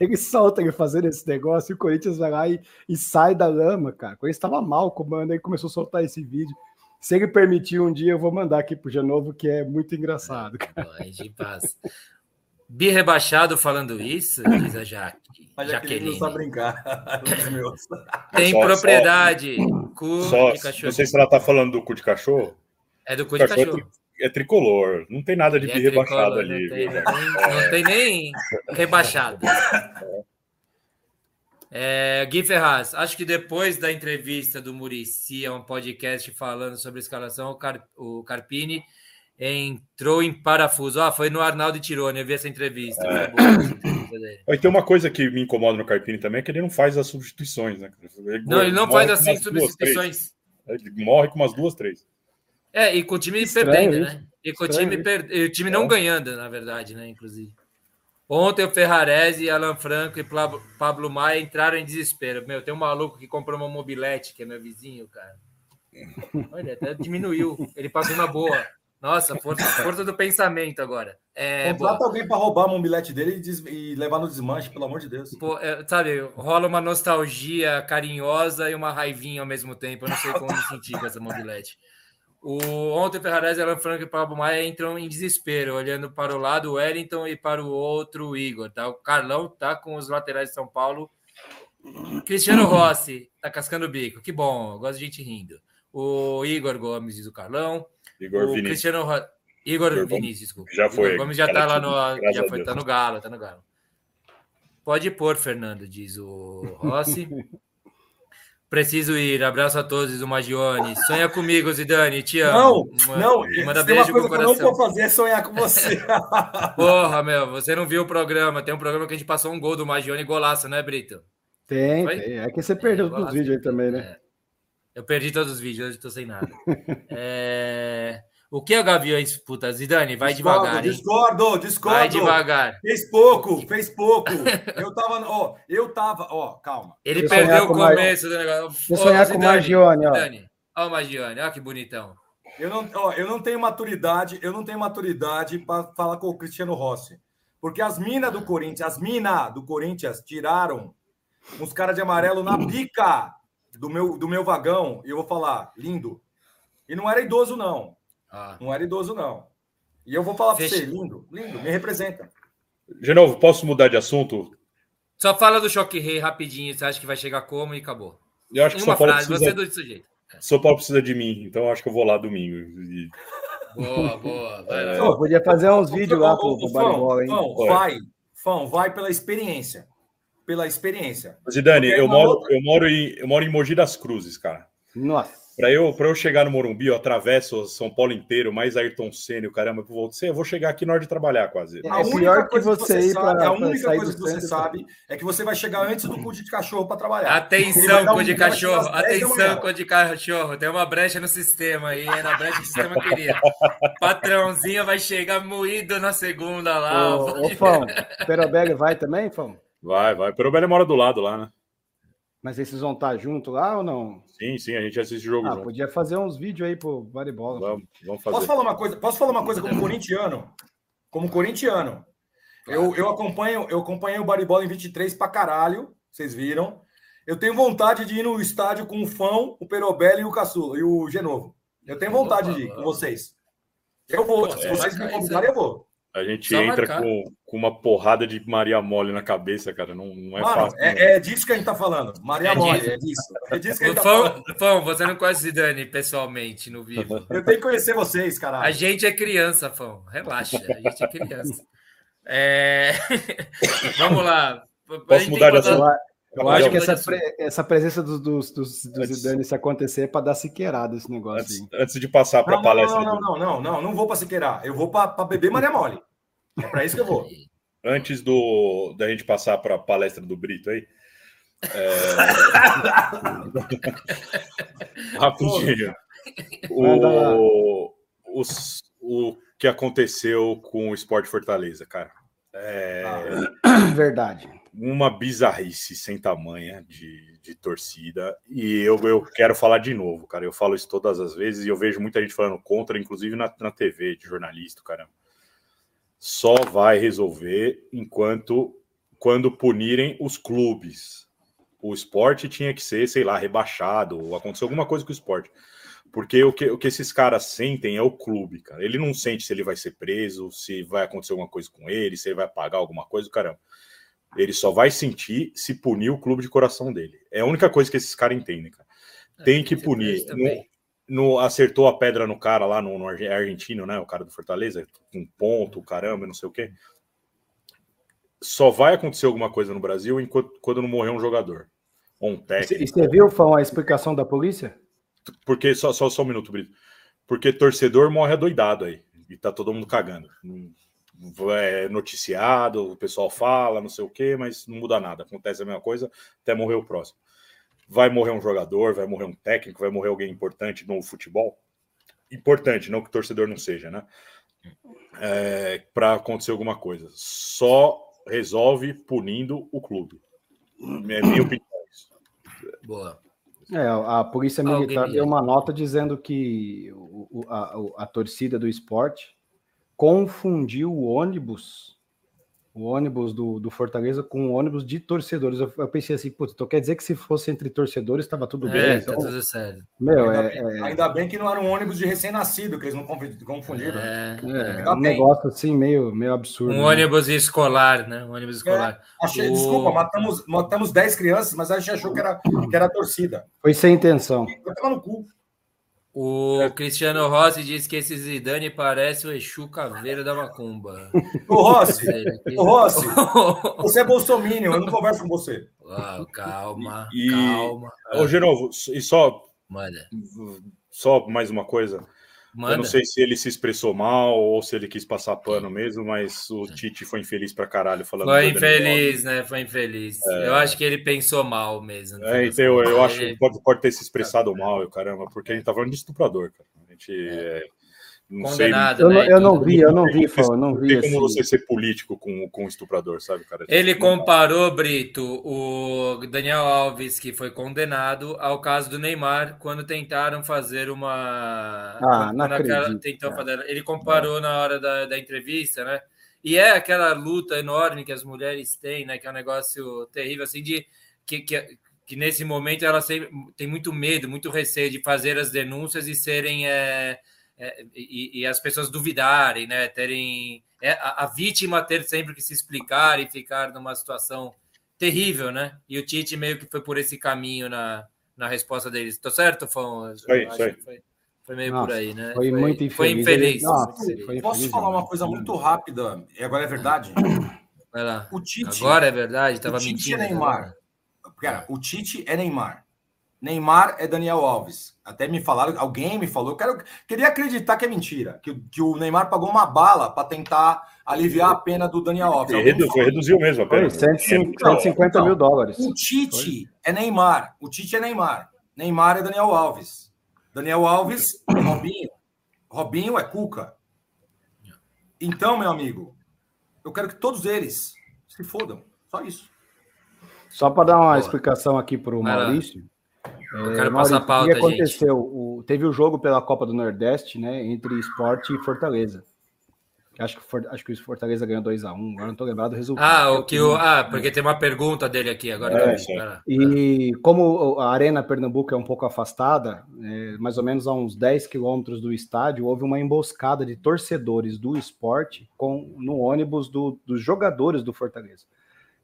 Ele solta ele fazendo esse negócio e o Corinthians vai lá e, e sai da lama, cara. O Corinthians estava mal com o mano, aí começou a soltar esse vídeo. Se ele permitir um dia, eu vou mandar aqui pro Genovo, que é muito engraçado. cara. De paz. Bi rebaixado falando isso, diz a Jaque. Jaqueline não Jaqueline. sabe brincar. Tem Só- propriedade. Cu Só, de cachorro. não sei se ela tá falando do cu de cachorro. É do cu de Cachorro cachorro. É tricolor, não tem nada de Ele é bi rebaixado tricolor, ali. Não não tem- não tem nem rebaixado. É, Gui Ferraz, acho que depois da entrevista do Murici, a um podcast falando sobre a escalação, o, Car- o Carpini entrou em parafuso. Ah, foi no Arnaldo Tironi, eu vi essa entrevista. É. Aí tem uma coisa que me incomoda no Carpini também, é que ele não faz as substituições, né? Não, ele não faz com assim umas duas, substituições. três. Ele morre com umas duas, três. É, e com o time Estranho perdendo, isso. né? E com o time, per... e o time não É. ganhando, na verdade, né? Inclusive. Ontem o Ferrarese, Alan Franco e Pablo- Maia entraram em desespero. Meu, tem um maluco que comprou uma mobilete, que é meu vizinho, cara. Olha, até diminuiu. Ele passou na boa. Nossa, força, força do pensamento agora. É, boa. Contrata alguém para roubar a mobilete dele e, des- e levar no desmanche, pelo amor de Deus. Pô, é, sabe, rola uma nostalgia carinhosa e uma raivinha ao mesmo tempo. Eu não sei como me sentir com essa mobilete. O, ontem o Alan Franco e Pablo Maia entram em desespero, olhando para o lado o Wellington e para o outro o Igor. Tá? O Carlão tá com os laterais de São Paulo. Cristiano Rossi tá cascando o bico. Que bom, gosto de gente rindo. O Igor Gomes diz o Carlão. Igor o Vinícius. Cristiano Ro... Igor, Igor Vinícius, desculpa. Já foi. Igor Gomes já tá lá tudo, no. Já foi, tá no Galo, tá no Galo. Pode pôr, Fernando, diz o Rossi. Preciso ir. Abraço a todos, o Magione. Sonha comigo, Zidane. Te amo. Não, não. Manda se tem uma beijo coisa pro que eu não vou fazer é sonhar com você. Porra, meu, você não viu o programa. Tem um programa que a gente passou um gol do Magione golaço, né, Brito? Tem, Foi? tem. É que você perdeu É, os vídeos aí também, né? É. Eu perdi todos os vídeos, hoje tô sem nada. É, O que é o Gaviões, puta? Zidane, vai discordo, devagar, hein? Discordo, discordo. Vai devagar. Fez pouco, fez pouco. Eu tava, ó, eu tava, ó, calma. Ele Eu perdeu o com o Mar- começo do negócio. Eu sonhar com o Margione, ó. Zidane. Ó o Margione, ó que bonitão. Eu não, ó, eu não tenho maturidade, eu não tenho maturidade para falar com o Cristiano Rossi. Porque as minas do Corinthians, as minas do Corinthians tiraram uns caras de amarelo na bica do meu, do meu vagão. E eu vou falar, lindo. E não era idoso, não. Ó. Não era idoso, não. E eu vou falar para você, lindo, lindo, me representa. De novo, posso mudar de assunto? Só fala do Choque Rei rapidinho, você acha que vai chegar como e acabou. Eu acho que São uma Paulo, frase, precisa, você é do desse jeito. São Paulo precisa de mim, então eu acho que eu vou lá domingo. E- Boa, boa. Vai lá. Pô, podia fazer uns vídeos lá pro, pro Baribola, hein? Fão, vai, Fão, vai pela experiência. pela experiência. Zidane, eu moro, outra... eu, moro em, eu moro em Mogi das Cruzes, cara. Nossa. Para eu, eu chegar no Morumbi, eu atravesso São Paulo inteiro, mais Ayrton Senna, o caramba, eu vou, eu vou chegar aqui na hora de trabalhar quase. É, a única coisa que você, você sabe, a única coisa que você sabe é que você vai chegar antes do cu de cachorro para trabalhar. Atenção, cu de cachorro, atenção, cu de cachorro, tem uma brecha no sistema aí, é na brecha do sistema queria. Patrãozinho vai chegar moído na segunda lá. Ô, ô Fão, Perobelli vai também, Fão? Vai, vai. Perobelli mora do lado lá, né? Mas esses vão estar junto lá ou não? Sim, sim, a gente assiste o jogo. Ah, junto. podia fazer uns vídeos aí pro Bola. Vamos, vamos fazer. Posso falar uma coisa? Posso falar uma coisa como corintiano? Como corintiano. Eu, eu acompanho, eu acompanhei o Baribola em 23 pra caralho, vocês viram. Eu tenho vontade de ir no estádio com o Fão, o Perobelli e o Caçula e o Genovo. Eu tenho vontade de ir com vocês. Eu vou, se vocês me convidarem, eu vou. A gente Só entra com, com, uma porrada de Maria Mole na cabeça, cara. Não, não é Mano, fácil. É, é, disso que a gente tá falando. Maria é Mole, é disso. É disso que a gente tá Fão, falando. Fão, você não conhece Zidane pessoalmente no vivo. Eu tenho que conhecer vocês, caralho. A gente é criança, Fão. Relaxa, a gente é criança. É... Vamos lá. Posso mudar de assunto? Eu acho que essa, pre, essa presença dos, dos, dos, dos Zidane, se acontecer, é para dar siqueirada esse negócio. Antes, antes de passar para a palestra. Não, não, não, não, não, não, vou para siqueirar. Eu vou para beber Maria Mole. É para isso que eu vou. Antes do, da gente passar para a palestra do Brito aí. É... Rapidinho. O, os, o que aconteceu com o Esporte Fortaleza, cara. É... Ah, verdade uma bizarrice sem tamanha de, de torcida. E eu, eu quero falar de novo, cara. Eu falo isso todas as vezes e eu vejo muita gente falando contra, inclusive na, na TV, de jornalista, cara. Só vai resolver enquanto quando punirem os clubes. O esporte tinha que ser, sei lá, rebaixado, ou aconteceu alguma coisa com o esporte. Porque o que, o que esses caras sentem é o clube, cara. Ele não sente se ele vai ser preso, se vai acontecer alguma coisa com ele, se ele vai pagar alguma coisa, caramba. Ele só vai sentir se punir o clube de coração dele. É a única coisa que esses caras entendem, cara. É, tem que punir. No, no, acertou a pedra no cara lá no, no, argentino, né? O cara do Fortaleza, com ponto, caramba, não sei o quê. Só vai acontecer alguma coisa no Brasil enquanto, quando não morrer um jogador. Ou um técnico. E você viu, Fão, a explicação da polícia? Porque, só, só, só um minuto, Brito. Porque torcedor morre adoidado aí. E tá todo mundo cagando é noticiado, o pessoal fala, não sei o quê, mas não muda nada. Acontece a mesma coisa até morrer o próximo. Vai morrer um jogador, vai morrer um técnico, vai morrer alguém importante no futebol. Importante, não que o torcedor não seja, né? É, para acontecer alguma coisa. Só resolve punindo o clube. É minha opinião. Boa. É, a Polícia Militar deu uma nota dizendo que o, a, a torcida do esporte confundiu o ônibus, o ônibus do, do Fortaleza com o ônibus de torcedores. Eu, eu pensei assim, putz, então quer dizer que se fosse entre torcedores estava tudo é, bem? Tá então, tudo sério. Meu, ainda, é, bem, é... ainda bem que não era um ônibus de recém-nascido, que eles não confundiram. É, é um negócio assim meio, meio absurdo. Um né? ônibus escolar, né? Um ônibus escolar. É, achei, o... Desculpa, matamos, matamos 10 crianças, mas a gente achou que era, que era torcida. Foi sem intenção. Foi no cu. O é. Cristiano Rossi diz que esse Zidane parece o Exu Caveira da Macumba. O Rossi, o Rossi, você é bolsominion, eu não converso com você. Calma, e, calma. Ô, Genovo, e só, Manda. só mais uma coisa. Manda. Eu não sei se ele se expressou mal ou se ele quis passar pano mesmo, mas o Tite foi infeliz pra caralho falando. Foi infeliz, né? Foi infeliz. É... Eu acho que ele pensou mal mesmo. É, então eu, eu acho que pode, pode ter se expressado mal, caramba, porque a gente tá falando de estuprador, cara. A gente. É. Não Condenado, sei, né? Eu, não, vi, eu não vi, eu não vi. Não tem como assim. você ser político com, com estuprador, sabe, cara? Ele comparou, Brito, o Daniel Alves, que foi condenado, ao caso do Neymar, quando tentaram fazer uma. Ah, não acredito, tentou fazer... Ele comparou na hora da, da entrevista, né? E é aquela luta enorme que as mulheres têm, né? Que é um negócio terrível, assim, de que, que, que nesse momento elas têm muito medo, muito receio de fazer as denúncias e serem. É, é, e, e, as pessoas duvidarem, né? Terem é, a, a, vítima ter sempre que se explicar e ficar numa situação terrível, né? E o Tite meio que foi por esse caminho na, na resposta deles. Tô certo, Fão? Foi, foi. foi, foi. meio Nossa, por aí, né? Foi, muito infeliz. Foi infeliz. Nossa, foi Posso falar uma coisa muito rápida, e agora é verdade? O Tite. Agora é verdade, estava mentindo. O Tite é Neymar. Cara, o Tite é Neymar. Neymar é Daniel Alves. Até me falaram, alguém me falou, eu quero, queria acreditar que é mentira, que, que o Neymar pagou uma bala para tentar aliviar a pena do Daniel Alves. Redu, foi, reduziu mesmo a pena. Foi 150, 150 mil dólares. O Tite foi. é Neymar. O Tite é Neymar. Neymar é Daniel Alves. Daniel Alves é Robinho. Robinho é Cuca. Então, meu amigo, eu quero que todos eles se fodam. Só isso. Só para dar uma Boa. explicação aqui para o Maurício. Eu quero é, passar a pauta, O que aconteceu? O, teve o jogo pela Copa do Nordeste, né? Entre Esporte e Fortaleza. Acho que, for, acho que o Fortaleza ganhou 2x1, um, agora não estou lembrado do resultado. Ah, o que o, ah, porque tem uma pergunta dele aqui agora. É, e como a Arena Pernambuco é um pouco afastada, é, mais ou menos a uns 10 quilômetros do estádio, houve uma emboscada de torcedores do esporte com, no ônibus do, dos jogadores do Fortaleza.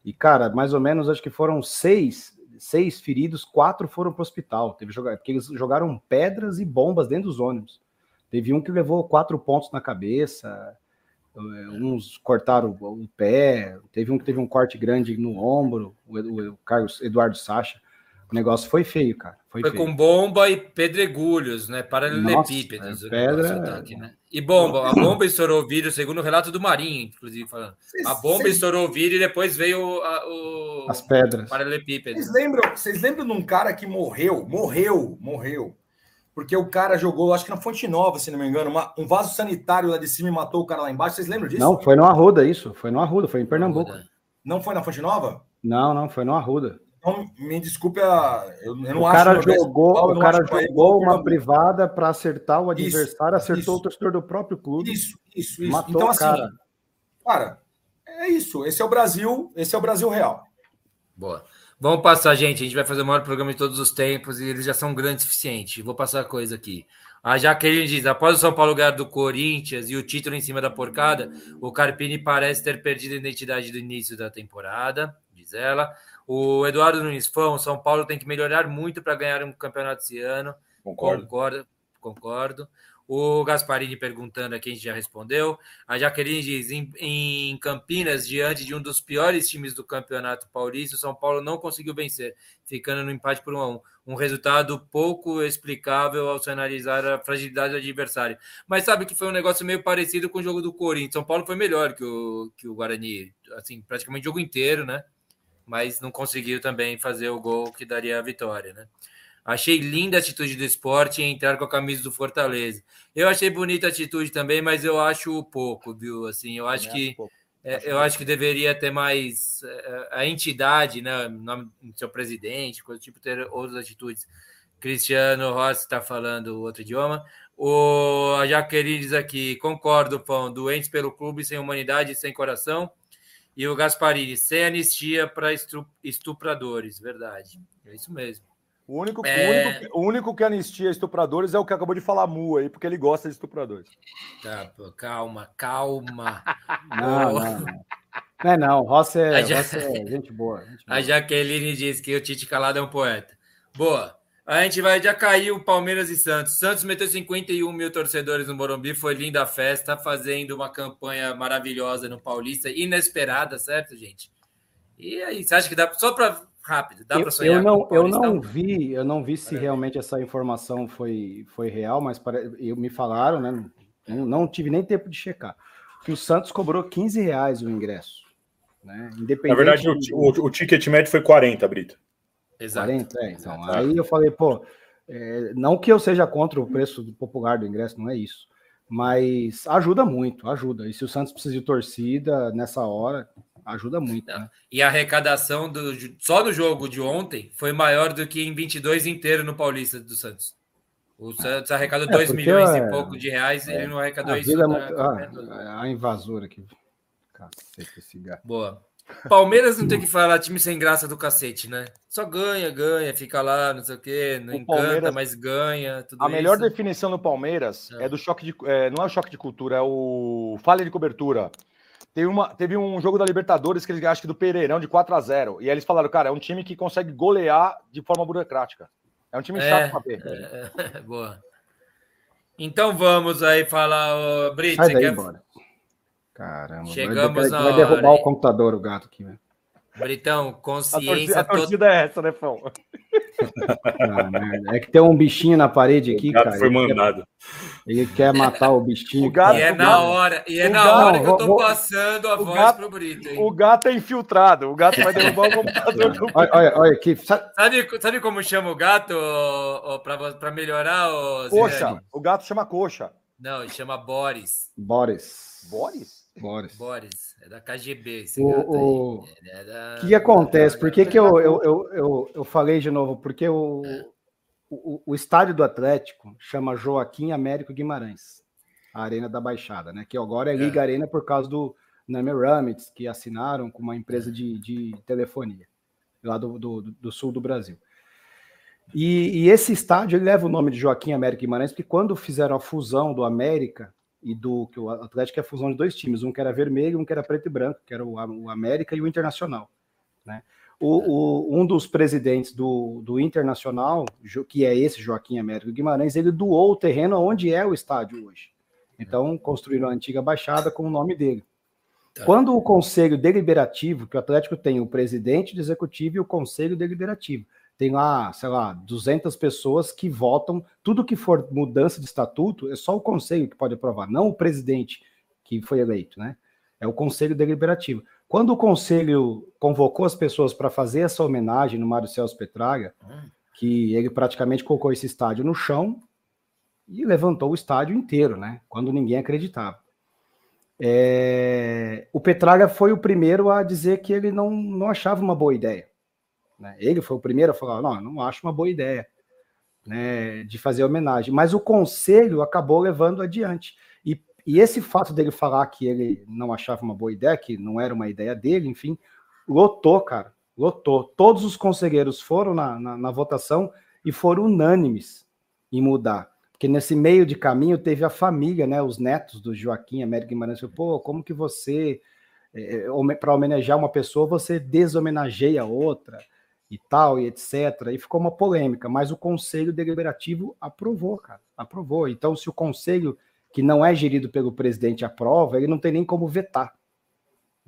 E, cara, mais ou menos acho que foram seis seis feridos, quatro foram para o hospital. Teve jogar, porque eles jogaram pedras e bombas dentro dos ônibus. Teve um que levou quatro pontos na cabeça, eh, uns cortaram o pé, teve um que teve um corte grande no ombro, o, o, Carlos Eduardo Sacha. O negócio foi feio, cara. Foi, foi com bomba e pedregulhos, né? Paralelepípedos. Nossa, pedra... Aqui, né? E bomba. A bomba estourou o vídeo, segundo o relato do Marinho, inclusive, falando. A bomba cês... estourou o vídeo e depois veio a, o... as pedras. Paralelepípedo. Vocês lembram, vocês lembram de um cara que morreu? Morreu, morreu. Porque o cara jogou, acho que na Fonte Nova, se não me engano, uma, um vaso sanitário lá de cima e matou o cara lá embaixo. Vocês lembram disso? Não, foi no Arruda isso. Foi no Arruda, foi em Pernambuco. Não foi na Fonte Nova? Não, não, foi no Arruda. Então, me desculpe, a, eu, eu não o acho cara jogou, o cara jogou uma privada para acertar o adversário, isso, acertou isso. o torcedor do próprio clube. Isso, isso, isso. Matou então, assim, cara. cara, é isso. Esse é o Brasil, esse é o Brasil real. Boa. Vamos passar, gente. A gente vai fazer o maior programa de todos os tempos e eles já são grandes o suficiente. Vou passar a coisa aqui. A Jaqueline diz: após o São Paulo ganhar do Corinthians e o título em cima da porcada, o Carpini parece ter perdido a identidade do início da temporada, diz ela. O Eduardo Nunes Fão, São Paulo tem que melhorar muito para ganhar um campeonato esse ano. Concordo. Concordo. concordo. O Gasparini perguntando aqui, a gente já respondeu. A Jaqueline diz: em, em, Campinas, diante de um dos piores times do campeonato paulista, o São Paulo não conseguiu vencer, ficando no empate por 1 a 1. Um resultado pouco explicável ao se analisar a fragilidade do adversário. Mas sabe que foi um negócio meio parecido com o jogo do Corinthians. São Paulo foi melhor que o, que o Guarani, assim, praticamente o jogo inteiro, né? Mas não conseguiu também fazer o gol que daria a vitória, né? Achei linda a atitude do esporte em entrar com a camisa do Fortaleza. Eu achei bonita a atitude também, mas eu acho pouco, viu? Assim, eu acho que é, eu acho que deveria ter mais é, a entidade, né? Nome do seu presidente, coisa tipo, ter outras atitudes. Cristiano Rossi está falando outro idioma. O a Jaqueline diz aqui: concordo, Pão, doentes pelo clube, sem humanidade e sem coração. E o Gasparini, sem anistia para estupradores, verdade. É isso mesmo. O único, é... o, único, o único que anistia estupradores é o que acabou de falar Mu aí, porque ele gosta de estupradores. Tá, pô, calma, calma. não, não, não. É não, Rossi é, ja... Rossi é gente boa. Gente boa. A Jaqueline disse que o Tite Calado é um poeta. Boa. A gente vai, já caiu Palmeiras e Santos. Santos meteu 51 mil torcedores no Morumbi, foi linda a festa, fazendo uma campanha maravilhosa no Paulista, inesperada, certo, gente? E aí, você acha que dá só para rápido, dá para sonhar? Eu não, eu não vi, eu não vi se realmente essa informação foi, foi real, mas para, eu me falaram, né? Não, não tive nem tempo de checar. Que o Santos cobrou 15 reais o ingresso. Né? Independente Na verdade, o, o, o ticket médio foi 40, Brito. Exato. 40, é, então. Exato. Aí eu falei, pô, é, não que eu seja contra o preço popular do ingresso, não é isso. Mas ajuda muito, ajuda. E se o Santos precisa de torcida nessa hora, ajuda muito. Né? E a arrecadação do, só do jogo de ontem foi maior do que em 22 inteiro no Paulista do Santos. O Santos arrecadou é, 2 milhões é, e pouco de reais, é, ele não arrecadou isso. É ah, a invasora aqui. Cacete, esse gato. Boa. Palmeiras não tem que falar time sem graça do cacete, né? Só ganha, ganha, fica lá, não sei o quê, não o encanta, mas ganha. a melhor isso. definição do Palmeiras é. é, do choque de. É, não é o choque de cultura, é o falha de cobertura. Teve, uma, teve um jogo da Libertadores que eles acho que do Pereirão de 4 a 0 E aí eles falaram, cara, é um time que consegue golear de forma burocrática. É um time é, chato pra ver. É, boa. Então vamos aí falar, Brito. Sai daí, quer... Caramba, Chegamos vai, vai derrubar o computador, o gato aqui, velho. Britão, consciência. A torcida, a torcida é essa, né, Fão? Ah, é que tem um bichinho na parede aqui, o gato cara. Foi mandado. Ele quer matar o bichinho. O gato, e é na hora, e é na gato, hora que eu tô vou, passando a voz gato, pro Brito. Hein? O gato é infiltrado. O gato vai derrubar o computador. do... olha, olha, olha aqui. Sabe, sabe como chama o gato para melhorar? O coxa. O gato chama coxa. Não, ele chama Boris. Boris. Boris? Boris. Boris. É da KGB. Esse o, o... É da... que acontece? Por que, que eu, eu, eu, eu, eu falei de novo? Porque o, o, o estádio do Atlético chama Joaquim Américo Guimarães, a Arena da Baixada, né? Que agora é Liga é. Arena por causa do Nameramids, que assinaram com uma empresa de, de telefonia lá do, do, do sul do Brasil. E, e, esse estádio ele leva o nome de Joaquim Américo Guimarães, porque quando fizeram a fusão do América e do que o Atlético é a fusão de dois times, um que era vermelho, um que era preto e branco, que era o, o América e o Internacional, né? O, o, um dos presidentes do, do Internacional, que é esse Joaquim Américo Guimarães, ele doou o terreno onde é o estádio hoje. Então, construíram a antiga baixada com o nome dele. Tá. Quando o conselho deliberativo, que o Atlético tem o presidente do executivo e o conselho deliberativo, tem lá, sei lá, 200 pessoas que votam, tudo que for mudança de estatuto, é só o conselho que pode aprovar, não o presidente que foi eleito, né? É o conselho deliberativo. Quando o conselho convocou as pessoas para fazer essa homenagem no Mário Celso Petraga, que ele praticamente colocou esse estádio no chão e levantou o estádio inteiro, né? Quando ninguém acreditava. É... O Petraga foi o primeiro a dizer que ele não, não achava uma boa ideia. Né? Ele foi o primeiro a falar: não, não acho uma boa ideia né, de fazer homenagem. Mas o conselho acabou levando adiante. E, e esse fato dele falar que ele não achava uma boa ideia, que não era uma ideia dele, enfim, lotou, cara, lotou. Todos os conselheiros foram na, na, na votação e foram unânimes em mudar. Porque nesse meio de caminho teve a família, né, os netos do Joaquim América Guimarães, pô, como que você, é, para homenagear uma pessoa, você deshomenageia outra? E tal, e etc. E ficou uma polêmica, mas o Conselho Deliberativo aprovou, cara, aprovou. Então, se o Conselho, que não é gerido pelo presidente, aprova, ele não tem nem como vetar.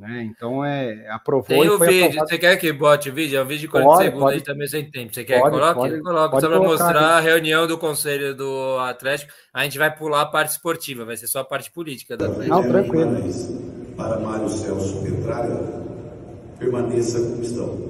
Né? Então, é, aprovou. Tem o vídeo, aprovado. você quer que bote o vídeo? É um vídeo de 40 pode, segundos, pode, também sem tempo. Você quer pode, que coloque? Coloque, só para mostrar a reunião do Conselho do Atlético. A gente vai pular a parte esportiva, vai ser só a parte política da Atlético. Não, tranquilo. Para Mário Celso Petralha, permaneça como estão.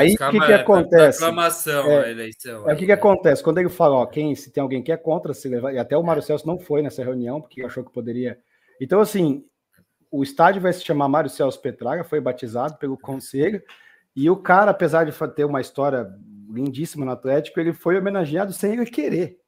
aí o que, que acontece? Aclamação é, a eleição. É, o que, que acontece? Quando ele fala, ó, quem, se tem alguém que é contra, se levar, e até o Mário Celso não foi nessa reunião, porque achou que poderia. Então, assim, o estádio vai se chamar Mário Celso Petraga, foi batizado pelo conselho, e o cara, apesar de ter uma história lindíssima no Atlético, ele foi homenageado sem ele querer.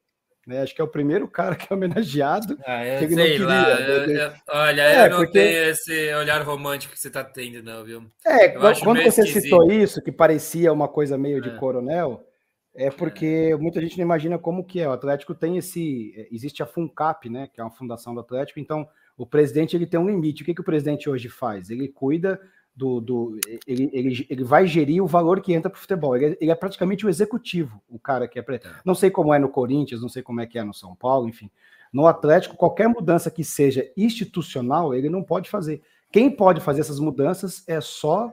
Né? Acho que é o primeiro cara que é homenageado. Ah, eu que sei lá. Eu, eu, olha, é, eu não porque... tenho esse olhar romântico que você está tendo, não, viu? É, quando você esquisito. citou isso, que parecia uma coisa meio de é. coronel, é porque é. muita gente não imagina como que é. O Atlético tem esse. Existe a FUNCAP, né? Que é uma fundação do Atlético, então o presidente ele tem um limite. O que, que o presidente hoje faz? Ele cuida do. do ele, ele, ele vai gerir o valor que entra para o futebol. Ele é, ele é, praticamente o executivo, o cara que é. Pre... Não sei como é no Corinthians, não sei como é que é no São Paulo, enfim. No Atlético, qualquer mudança que seja institucional, ele não pode fazer. Quem pode fazer essas mudanças é só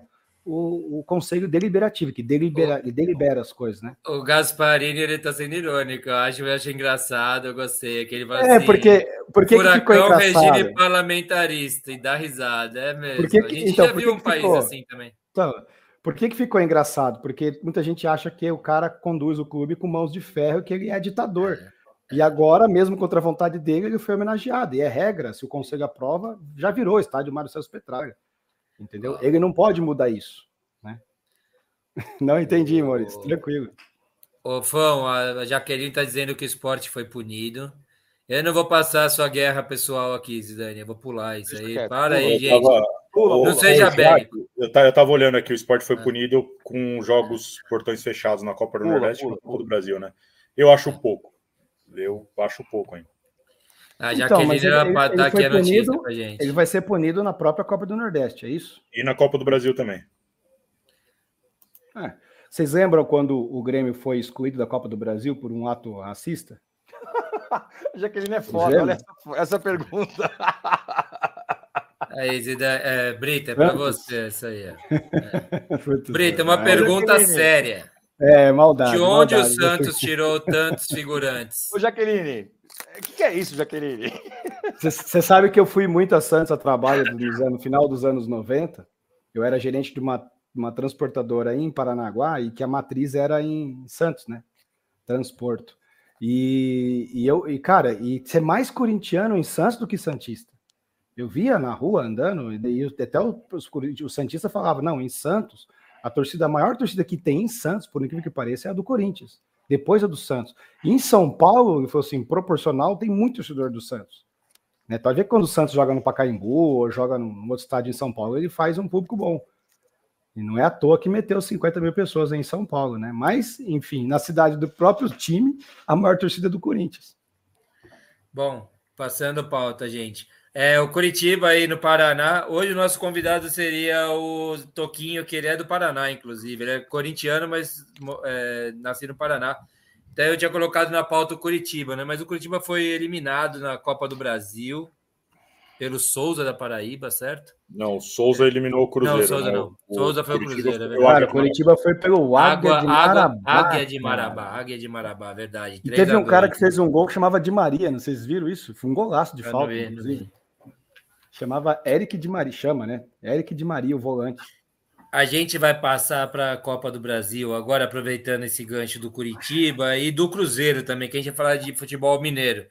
o, o Conselho Deliberativo, que delibera, o, delibera as coisas, né? O Gasparini, ele tá sendo irônico, eu acho, eu acho engraçado, eu gostei. Aquele é, assim, porque, porque furacão que ficou regime parlamentarista, e dá risada, é mesmo. Porque, a gente então, já viu um país ficou? assim também. Então, por que, que ficou engraçado? Porque muita gente acha que o cara conduz o clube com mãos de ferro, que ele é ditador. É. E agora, mesmo contra a vontade dele, ele foi homenageado. E é regra, se o conselho aprova, já virou estádio Mário Celso Petraga. Entendeu? Ah. Ele não pode mudar isso. Né? Não entendi, Maurício. Tranquilo. Ô, Fão, a Jaqueline está dizendo que o esporte foi punido. Eu não vou passar a sua guerra pessoal aqui, Zidane. Eu vou pular isso aí. Para aí, gente. Tava, não seja bélico. Eu, eu tava olhando aqui, o esporte foi é. punido com jogos portões fechados na Copa do pula, Nordeste e na Copa do Brasil, né? Eu acho pouco. Eu acho pouco ainda. Ah, já então, que ele, ele vai dar aqui a notícia punido, pra gente. Ele vai ser punido na própria Copa do Nordeste, é isso? E na Copa do Brasil também. É. Vocês lembram quando o Grêmio foi excluído da Copa do Brasil por um ato racista? Jaqueline é foda, olha essa, essa pergunta. Aí, Zida, é, Brita, é para você essa aí. É. Brita, uma pergunta séria. É, maldade. De onde maldade, o Santos tirou tantos figurantes? Ô, Jaqueline, o que, que, é isso, Jaqueline? Você sabe que eu fui muito a Santos a trabalho no final dos anos 90. Eu era gerente de uma uma transportadora em Paranaguá e que a matriz era em Santos, né? Transporto. E, e eu, e cara, e ser mais corintiano em Santos do que Santista. Eu via na rua andando, e até o, o Santista falava: não, em Santos, a torcida, a maior torcida que tem em Santos, por incrível que pareça, é a do Corinthians. Depois a do Santos. E em São Paulo, ele falou assim, proporcional, tem muito torcedor do Santos. Né? Que quando o Santos joga no Pacaembu ou joga num outro estádio em São Paulo, ele faz um público bom. E não é à toa que meteu 50 mil pessoas em São Paulo, né? Mas, enfim, na cidade do próprio time, a maior torcida é do Corinthians. Bom, passando pauta, gente. É, o Curitiba aí no Paraná. Hoje o nosso convidado seria o Toquinho, que ele é do Paraná, inclusive. Ele é corintiano, mas é, nascido no Paraná. Então eu tinha colocado na pauta o Curitiba, né? Mas o Curitiba foi eliminado na Copa do Brasil pelo Souza da Paraíba, certo? Não, o Souza eliminou o Cruzeiro. Não, Souza né? não. O, Souza foi o Cruzeiro, é verdade. Cara, o Curitiba foi pelo Águia Água, de Marabá. Águia de Marabá, Águia de Marabá, verdade. E teve um cara que fez um gol que chamava de Maria, não vocês viram isso? Foi um golaço de Eu falta, vi, inclusive. Chamava Eric de Maria, chama, né? Eric de Maria, o volante. A gente vai passar para a Copa do Brasil agora, aproveitando esse gancho do Curitiba e do Cruzeiro também, que a gente vai falar de futebol mineiro.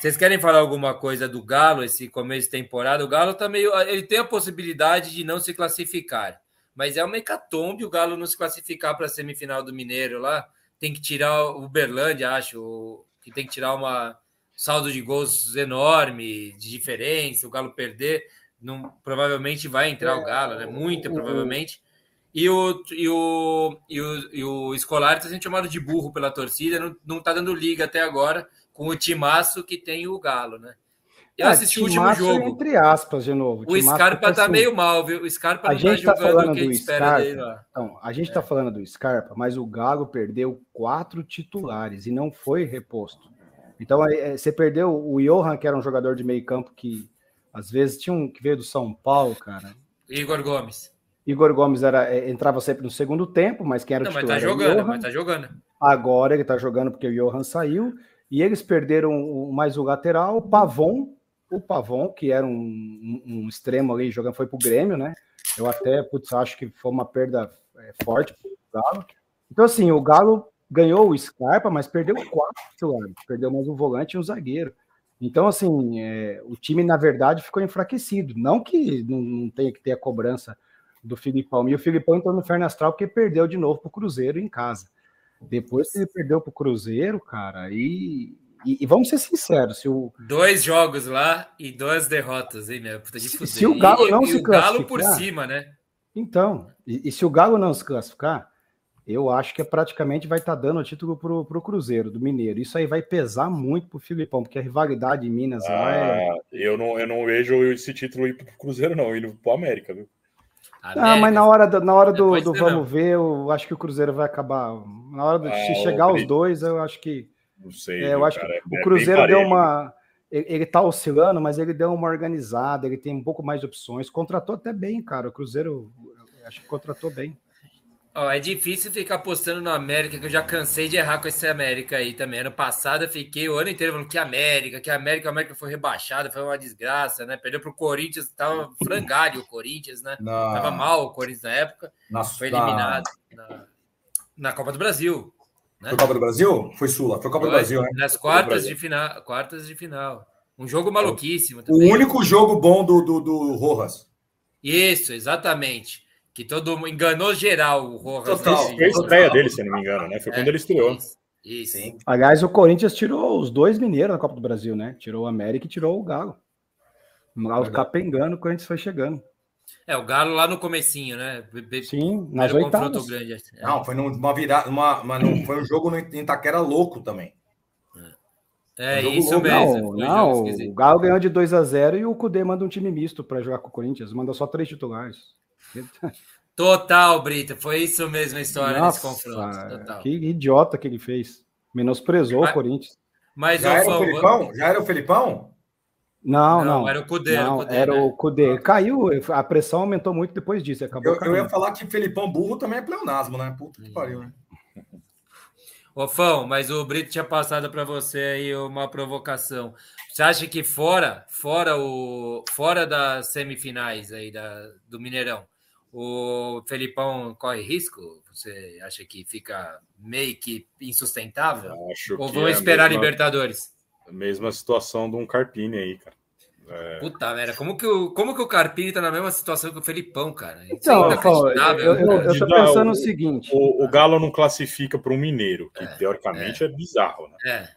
Vocês querem falar alguma coisa do Galo esse começo de temporada? O Galo tá meio. Ele tem a possibilidade de não se classificar, mas é uma hecatombe o Galo não se classificar para a semifinal do Mineiro lá. Tem que tirar o Berlândia, acho, que tem que tirar uma saldo de gols enorme, de diferença. O Galo perder, não, provavelmente vai entrar o Galo, né? Muito provavelmente. E o, e o, e o, e o Escolar está sendo chamado de burro pela torcida, não, não tá dando liga até agora com o timaço que tem o Galo, né? Eu ah, assisti o último jogo. Entre aspas, de novo. O, o Scarpa tá assim, meio mal, viu? O Scarpa não a gente tá, tá jogando o que a gente espera Scarpa, dele lá. Então, a gente tá é. tá falando do Scarpa, mas o Galo perdeu quatro titulares e não foi reposto. Então, é, você perdeu o Johan, que era um jogador de meio campo que às vezes tinha um que veio do São Paulo, cara. Igor Gomes. Igor Gomes era, é, entrava sempre no segundo tempo, mas quem era não, o titular? Mas tá jogando, mas tá jogando. Agora ele tá jogando porque o Johan saiu e eles perderam mais o lateral, o Pavon, o Pavon, que era um, um, um extremo ali, jogando, foi pro Grêmio, né? Eu até, putz, acho que foi uma perda é, forte pro Galo. Então, assim, o Galo ganhou o Scarpa, mas perdeu quatro titulares, perdeu mais um volante e um zagueiro. Então, assim, é, o time, na verdade, ficou enfraquecido. Não que não, não tenha que ter a cobrança do Filipão. E o Filipão entrou no inferno astral porque perdeu de novo pro Cruzeiro em casa. Depois que ele perdeu pro Cruzeiro, cara, e, e, e, vamos ser sinceros, se o dois jogos lá e duas derrotas, hein, meu? Puta de se, se o Galo não e, se e classificar, o Galo por cima, né? Então, e, e, se o Galo não se classificar, eu acho que é praticamente vai estar tá dando o título pro, pro Cruzeiro do Mineiro. Isso aí vai pesar muito pro Filipão, porque a rivalidade em Minas ah, lá é... eu não eu não vejo esse título ir pro Cruzeiro não, indo pro América, viu? Ah, mas na hora do, na hora do, do vamos não. ver, eu acho que o Cruzeiro vai acabar. Na hora de ah, chegar os dois, eu acho que. Não sei. É, eu acho cara, que é o Cruzeiro deu uma. Ele, ele tá oscilando, mas ele deu uma organizada, ele tem um pouco mais de opções. Contratou até bem, cara. O Cruzeiro, acho que contratou bem. Ó, é difícil ficar apostando no América, que eu já cansei de errar com esse América aí também. Ano passado eu fiquei o ano inteiro falando que América, que América, a América foi rebaixada, foi uma desgraça, né? Perdeu pro Corinthians, tava frangalho o Corinthians, né? Na... Tava mal o Corinthians na época. Na... Foi eliminado na... na Copa do Brasil. Né? Foi Copa do Brasil? Foi Sula, foi Copa foi, do Brasil, né? Nas quartas de final, quartas de final. Um jogo maluquíssimo. Também. O único jogo bom do, do, do Rojas. Isso, exatamente que todo mundo enganou geral o Rojas. Foi a estreia dele, se não me engano, né? Foi é, quando ele estreou. Isso. Sim. Aliás, o Corinthians tirou os dois mineiros na Copa do Brasil, né? Tirou o América e tirou o Galo. O Galo capengando, o Corinthians foi chegando. É, o Galo lá no comecinho, né? Sim, nas oitavas. Grande. É. Não, foi numa virada, uma, uma, não, foi um jogo no Itaquera louco também. É, um isso louco. mesmo. Não, não o Galo ganhou de 2 a 0 e o Cudê manda um time misto para jogar com o Corinthians, manda só três titulares. Total, Brito, foi isso mesmo a história Nossa, nesse confronto. Total. Que idiota que ele fez. Menosprezou mas, o Corinthians. Mas Já era o Felipão? Já era o Felipão? Não, não, não. Era o Cudê. Não, era o Cudê. Né? Caiu, a pressão aumentou muito depois disso. Acabou eu, eu ia falar que Felipão burro também é pleonasmo, né? Puta que pariu, né? Ô, Fão, mas o Brito tinha passado para você aí uma provocação. Você acha que fora, fora o, fora das semifinais aí da, do Mineirão, o Felipão corre risco? Você acha que fica meio que insustentável? Acho Ou vão é esperar mesma, Libertadores? A mesma situação de um Carpini aí, cara. É... Puta merda, como que, o, como que o Carpini tá na mesma situação que o Felipão, cara? Isso então, é eu, eu, eu tô pensando o, o seguinte: o, o, Galo não classifica para um mineiro, que é, teoricamente é. é, bizarro, né? É.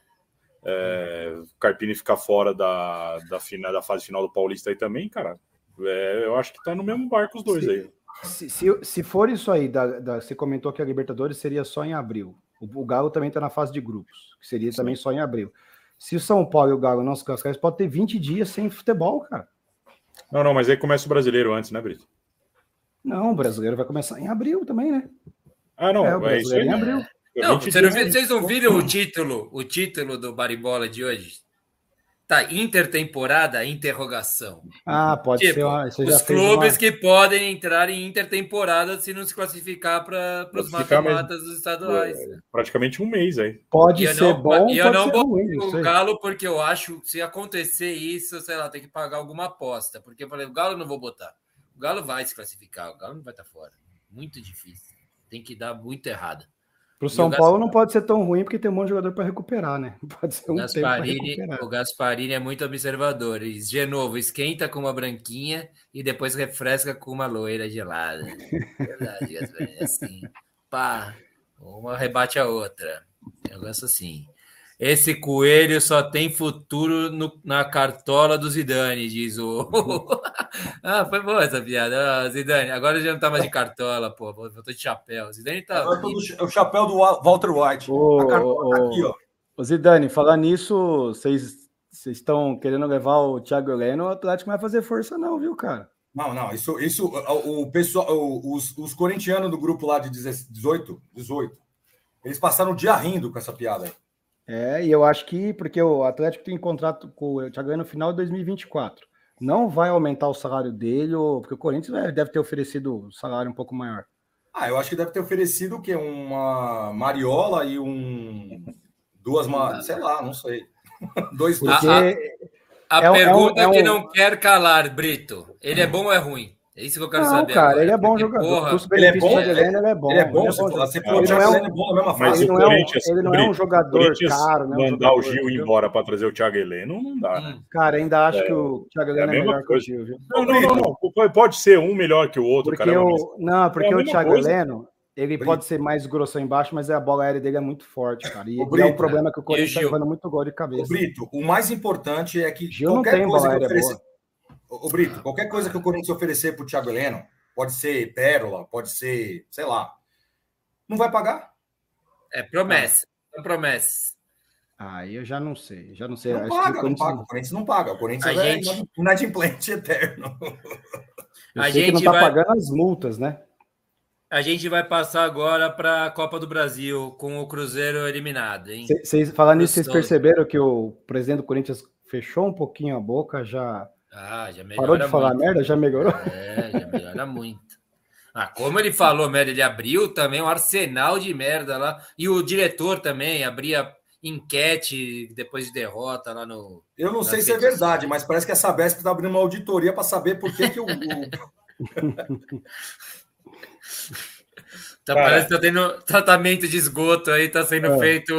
é. o Carpini ficar fora da, da, final, da fase final do Paulista aí também, cara. É, eu acho que tá no mesmo barco os dois se, aí. Se, se, se, for isso aí, da, da, você comentou que a Libertadores seria só em abril. O, o Galo também tá na fase de grupos, que seria Sim. também só em abril. Se o São Paulo e o Galo não se classificarem, pode ter 20 dias sem futebol, cara. Não, não, mas aí começa o brasileiro antes, né, Brito? Não, o brasileiro vai começar em abril também, né? Ah, não, é, o brasileiro é em abril. Não, vocês não viram o título, o título do Baribola de hoje? Tá, intertemporada, interrogação. Ah, pode tipo, ser. Uma, os clubes uma... que podem entrar em intertemporada se não se classificar para os mata-matas dos estaduais. É, praticamente um mês aí. Pode ser não, bom, E eu não vou o Galo porque eu acho se acontecer isso, sei lá, tem que pagar alguma aposta. Porque eu falei, o Galo não vou botar. O Galo vai se classificar, o Galo não vai estar fora. Muito difícil. Tem que dar muito errado. Para o São Paulo não pode ser tão ruim porque tem um monte de jogador para recuperar, né? Pode ser um o Gasparini, O Gasparini é muito observador. E, de novo, esquenta com uma branquinha e depois refresca com uma loira gelada. Verdade, Gasparini. É assim, pá, uma rebate a outra. Negócio assim. Esse coelho só tem futuro no, na cartola do Zidane, diz o. ah, foi boa essa piada. Ah, Zidane, agora já não tá mais de cartola, pô. Voltou de chapéu. Zidane tá. Agora do, o chapéu do Walter White. Ô, a cartola tá aqui, ó. Ô, Zidane, falar nisso, vocês estão querendo levar o Thiago Heleno, o Atlético não vai fazer força, não, viu, cara? Não, não, isso, isso o, o pessoal, os, os corintianos do grupo lá de 18, 18, eles passaram o dia rindo com essa piada aí. É, e eu acho que, porque o Atlético tem contrato com o Thiago no final de 2024. Não vai aumentar o salário dele, ou, porque o Corinthians deve ter oferecido um salário um pouco maior. Ah, eu acho que deve ter oferecido o quê? Uma Mariola e um. Duas, sei lá, não sei. Dois, porque... A, a, a é pergunta é um, é um... que não quer calar, Brito. Ele é bom ou é ruim? É isso que eu quero não, saber. Cara, agora. ele é bom jogador. Porra, ele é bom, ele, ele é bom. Ele é bom, ele é bom. Você ele, não é um, é bom na mesma fase. Ele não, é um, ele não é um jogador caro. Né, mandar o Gil embora para trazer o Thiago Heleno não dá. Né? Cara, ainda acho é, que o Thiago Heleno é, é melhor coisa. que o Gil. Viu? Não, não, não, não, Pode ser um melhor que o outro. Porque cara, o, não, porque o Thiago coisa. Heleno, ele Brito. pode ser mais grosso embaixo, mas a bola aérea dele é muito forte, cara. E Brito, é um problema que o Corinthians está levando muito gol de cabeça. O Brito, o mais importante é que Gil não tem bola aérea O Brito, qualquer coisa que o Corinthians oferecer para o Thiago Heleno, pode ser pérola, pode ser, sei lá. Não vai pagar? É promessa, é promessa. Aí eu já não sei, já não sei. Não paga, não paga. O Corinthians não paga. O Corinthians a é gente... inadimplente eterno. Eu a gente não tá vai... pagando as multas, né? A gente vai passar agora para a Copa do Brasil com o Cruzeiro eliminado, hein? Cês, falando nisso, vocês perceberam que o presidente do Corinthians fechou um pouquinho a boca, já ah, já Parou de falar muito. merda? Já melhorou? É, já melhora muito. Ah, como ele falou merda, ele abriu também um arsenal de merda lá. E o diretor também abria enquete depois de derrota lá no. Eu não sei se é verdade, mas parece que a Sabesp está abrindo uma auditoria para saber por que, que o. Tá, parece que tá tendo tratamento de esgoto aí, tá sendo é. feito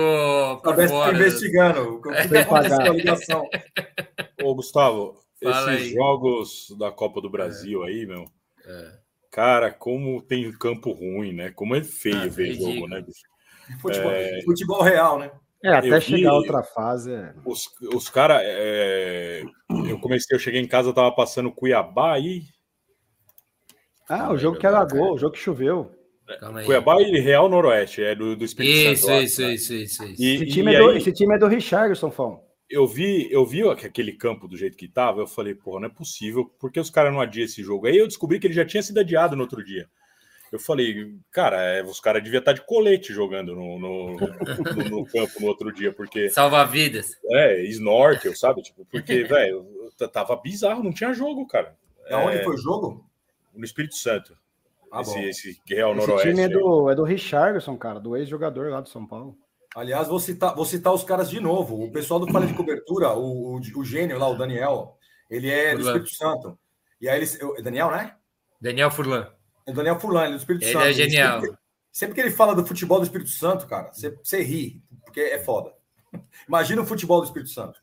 por Sabesp tá fora. investigando. É. Ô, Gustavo, Fala Esses aí. jogos da Copa do Brasil é. aí, meu. É. Cara, como tem campo ruim, né? Como é feio ah, ver jogo, né? Futebol, é... futebol real, né? É, até eu chegar a outra fase. É. Os, os caras. É... Eu comecei, eu cheguei em casa, eu tava passando Cuiabá aí. Ah, o jogo que era gol, o jogo que choveu. Cuiabá e Real Noroeste, é do, do Espírito isso, Santo. Isso, isso, isso, isso. E, esse, time é do, esse time é do Richardson, Fão. Eu vi, eu vi aquele campo do jeito que tava, eu falei, porra, não é possível, porque os caras não adiam esse jogo? Aí eu descobri que ele já tinha sido adiado no outro dia. Eu falei, cara, é, os caras deviam estar de colete jogando no, no, no, no campo no outro dia, porque. Salva vidas. É, snorkel, sabe? Tipo, porque, velho, tava bizarro, não tinha jogo, cara. Aonde é, foi o jogo? No Espírito Santo. Ah, esse, esse Real Noroeste. Esse time é do, é do Richardson, cara, do ex-jogador lá do São Paulo. Aliás, vou citar, vou citar os caras de novo. O pessoal do Falha de Cobertura, o, o, o, gênio lá, o Daniel, ele é Furlan. do Espírito Santo. E aí ele. Daniel, né? Daniel Furlan. É Daniel Furlan, ele é do Espírito ele Santo. É genial. Sempre, sempre, que ele fala do futebol do Espírito Santo, cara, você, você ri, porque é foda. Imagina o futebol do Espírito Santo.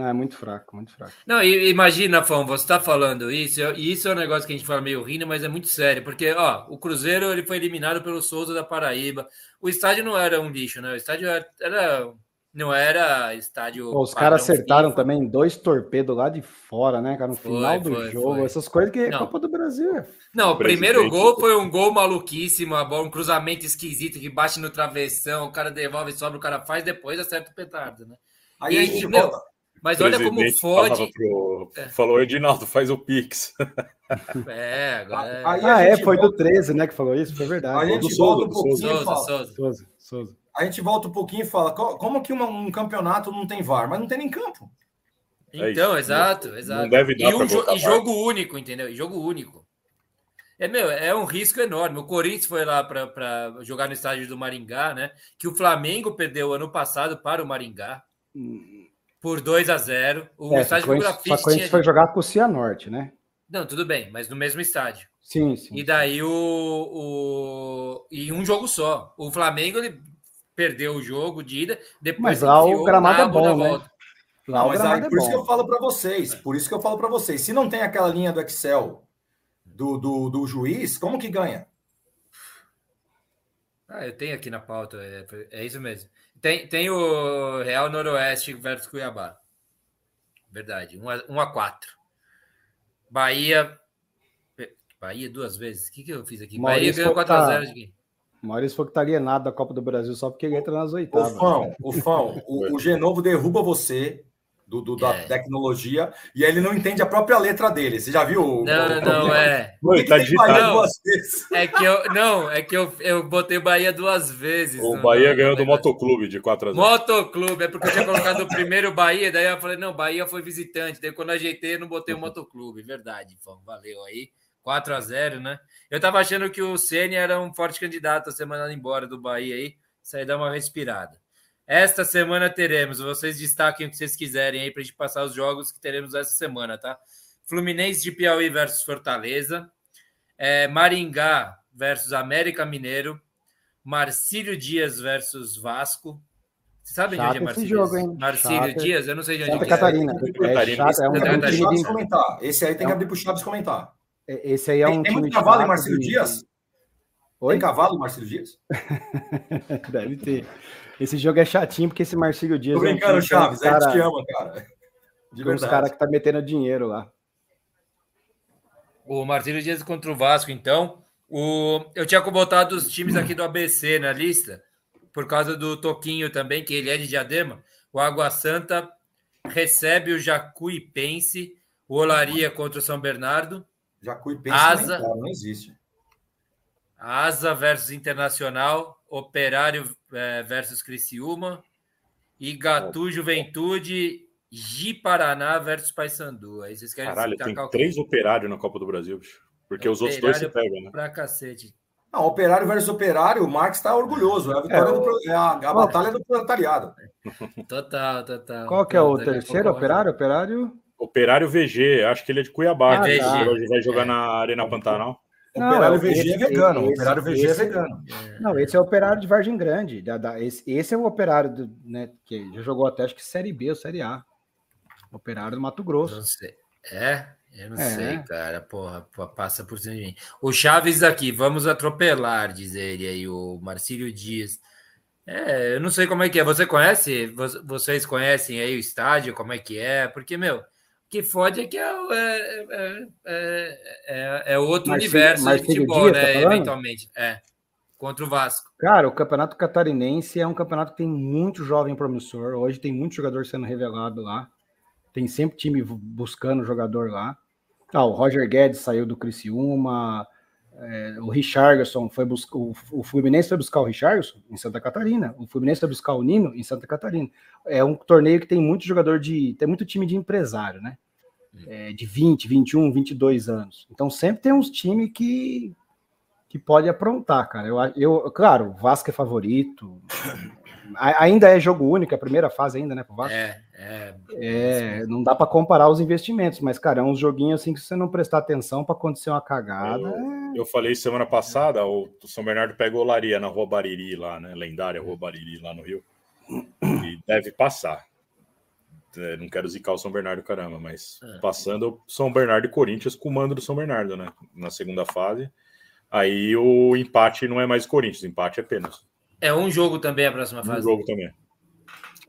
Não, é muito fraco, muito fraco. Não, imagina, Fão, você está falando isso, e isso é um negócio que a gente fala meio rindo, mas é muito sério, porque, ó, o Cruzeiro ele foi eliminado pelo Souza da Paraíba. O estádio não era um lixo, né? O estádio era. Não era estádio. Pô, os caras acertaram FIFA. também dois torpedos lá de fora, né, cara? No foi, final do foi, jogo. Foi. Essas coisas que é Copa do Brasil. Não, o primeiro gol foi um gol maluquíssimo, a bola, um cruzamento esquisito que bate no travessão, o cara devolve, sobe, o cara faz, depois acerta o petardo, né? Aí e, a gente meu, volta mas olha como fode. Pro... É. Falou, Edinaldo, faz o Pix. É, agora. Aí ah, é, foi volta... do 13, né, que falou isso, foi verdade. A gente volta um pouquinho Souza, e fala. Souza. Souza, Souza. A gente volta um pouquinho e fala: como que uma, um campeonato não tem VAR? Mas não tem nem campo. É então, exato, exato. Não deve dar e, um jo e jogo único, entendeu? E jogo único. É, meu, é um risco enorme. O Corinthians foi lá para jogar no estádio do Maringá, né? Que o Flamengo perdeu ano passado para o Maringá. Hum por 2 a 0 O é, estádio do Grafite. Só tinha... foi jogar com o Cianorte, né? Não, tudo bem, mas no mesmo estádio. Sim, sim. E daí o, o. E um jogo só. O Flamengo ele perdeu o jogo de ida, depois mas lá o gramado é bom, né? Volta. Lá mas aí, é por bom. isso que eu falo para vocês, por isso que eu falo para vocês, se não tem aquela linha do Excel do, do, do juiz, como que ganha? Ah, eu tenho aqui na pauta, é, é isso mesmo. Tem, tem o Real Noroeste versus Cuiabá. Verdade. 1 a, 1 a 4. Bahia. Bahia duas vezes. O que, que eu fiz aqui? Maurício Bahia ganhou 4 a 0 de quem? Maurício foi que tá alienado da Copa do Brasil só porque ele entra nas oitavas. O Fão, o Fão, o, o Genovo derruba você do, do da é. tecnologia, e aí ele não entende a própria letra dele. Você já viu? Não, o, não, o, é. Oi, tá digitado. É que eu não, é que eu, eu botei Bahia duas vezes. O Bahia ganhou do Motoclube de 4 a 0. Motoclube, é porque eu tinha colocado o primeiro Bahia, daí eu falei, não, Bahia foi visitante. Daí quando eu ajeitei, eu não botei o Motoclube. Verdade, Fão, valeu aí. 4 a 0 né? Eu tava achando que o Ceni era um forte candidato a ser mandado embora do Bahia aí. Isso aí dá uma respirada. Esta semana teremos, vocês destaquem o que vocês quiserem aí para a gente passar os jogos que teremos essa semana, tá? Fluminense de Piauí versus Fortaleza, é, Maringá versus América Mineiro, Marcílio Dias versus Vasco. Você sabe onde é Marcílio jogo, hein? Marcílio chato. Dias? Eu não sei de onde Santa é. Catarina. É, chato, é um Chaves comentar. Esse aí tem que abrir para o Chaves comentar. Esse aí é um tem, tem muito cavalo em Marcílio. Dias? Oi? Tem cavalo em Marcílio Dias? Deve ter. Esse jogo é chatinho porque esse Marcílio Dias. Tô brincando, é um Chaves, cara, a gente te ama, cara. De os caras que tá metendo dinheiro lá. O Marcílio Dias contra o Vasco, então. O... Eu tinha botado os times aqui do ABC na lista, por causa do Toquinho também, que ele é de Diadema. O Água Santa recebe o Jacuipense, o Olaria contra o São Bernardo. Jacuipense Asa... não existe. Asa versus Internacional, Operário é, versus Criciúma, Igatu. Juventude, Gi Paraná versus Paysandu. Aí vocês querem Caralho, tem três operários na Copa do Brasil, bicho. Porque os outros dois se pegam, né? Pra cacete. Não, operário versus operário, o Marx está orgulhoso. É a, vitória é, do, é a, a batalha do proletariado. Total, total. Qual que é o terceiro operário? Operário? Operário VG, acho que ele é de Cuiabá. Ah, que tá. vai jogar é. na Arena Pantanal. Não, operário VG esse, é vegano. Esse, operário VG esse, é vegano. Não, esse é o operário de Vargem Grande. Da, da, esse, esse é o operário do, né, que já jogou até acho que Série B ou Série A. Operário do Mato Grosso. Não sei. É? Eu não é. sei, cara. Porra, passa por cima de mim. O Chaves aqui, vamos atropelar, diz ele aí, o Marcílio Dias. É, eu não sei como é que é. Você conhece? Vocês conhecem aí o estádio? Como é que é? Porque, meu, que fode é que é, é, é, é, é outro Marcelo, universo Marcelo de futebol, Dias, tá né? Tá eventualmente. É. Contra o Vasco. Cara, o Campeonato Catarinense é um campeonato que tem muito jovem promissor. Hoje tem muito jogador sendo revelado lá. Tem sempre time buscando jogador lá. Ah, o Roger Guedes saiu do Criciúma. É, o Richardson foi buscar. O, o Fluminense foi buscar o Richardson em Santa Catarina. O Fluminense foi buscar o Nino em Santa Catarina. É um torneio que tem muito jogador de. Tem muito time de empresário, né? É, de 20, 21, 22 anos. Então sempre tem uns times que que pode aprontar, cara. Eu, eu, claro, o Vasco é favorito. Ainda é jogo único, é a primeira fase ainda, né, pro Vasco? É, é. é não dá para comparar os investimentos, mas, cara, é uns joguinhos assim que se você não prestar atenção para acontecer uma cagada. Eu, é... eu, falei semana passada, o São Bernardo pegou Laria na Rua Bariri, lá, né? Lendária Rua Bariri, lá no Rio. E deve passar. É, não quero zicar o São Bernardo, caramba, mas é. passando o São Bernardo e Corinthians com o mando do São Bernardo, né? Na segunda fase. Aí o empate não é mais Corinthians, o empate é apenas. É um jogo também a próxima fase. Um jogo também.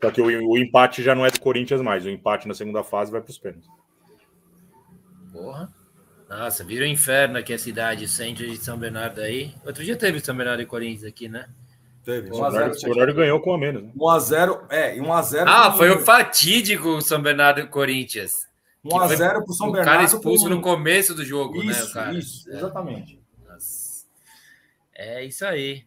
Só que o, o empate já não é do Corinthians mais, o empate na segunda fase vai para os pênaltis. Porra. Nossa, vira o um inferno aqui a cidade, centro de São Bernardo aí. Outro dia teve São Bernardo e Corinthians aqui, né? Teve. O São Bernardo ganhou com a menos. Né? 1x0, é, 1x0. Ah, foi o fatídico São Bernardo e Corinthians. 1x0 para o São Bernardo. O cara expulso no começo do jogo, isso, né? O cara. Isso, exatamente. É isso aí.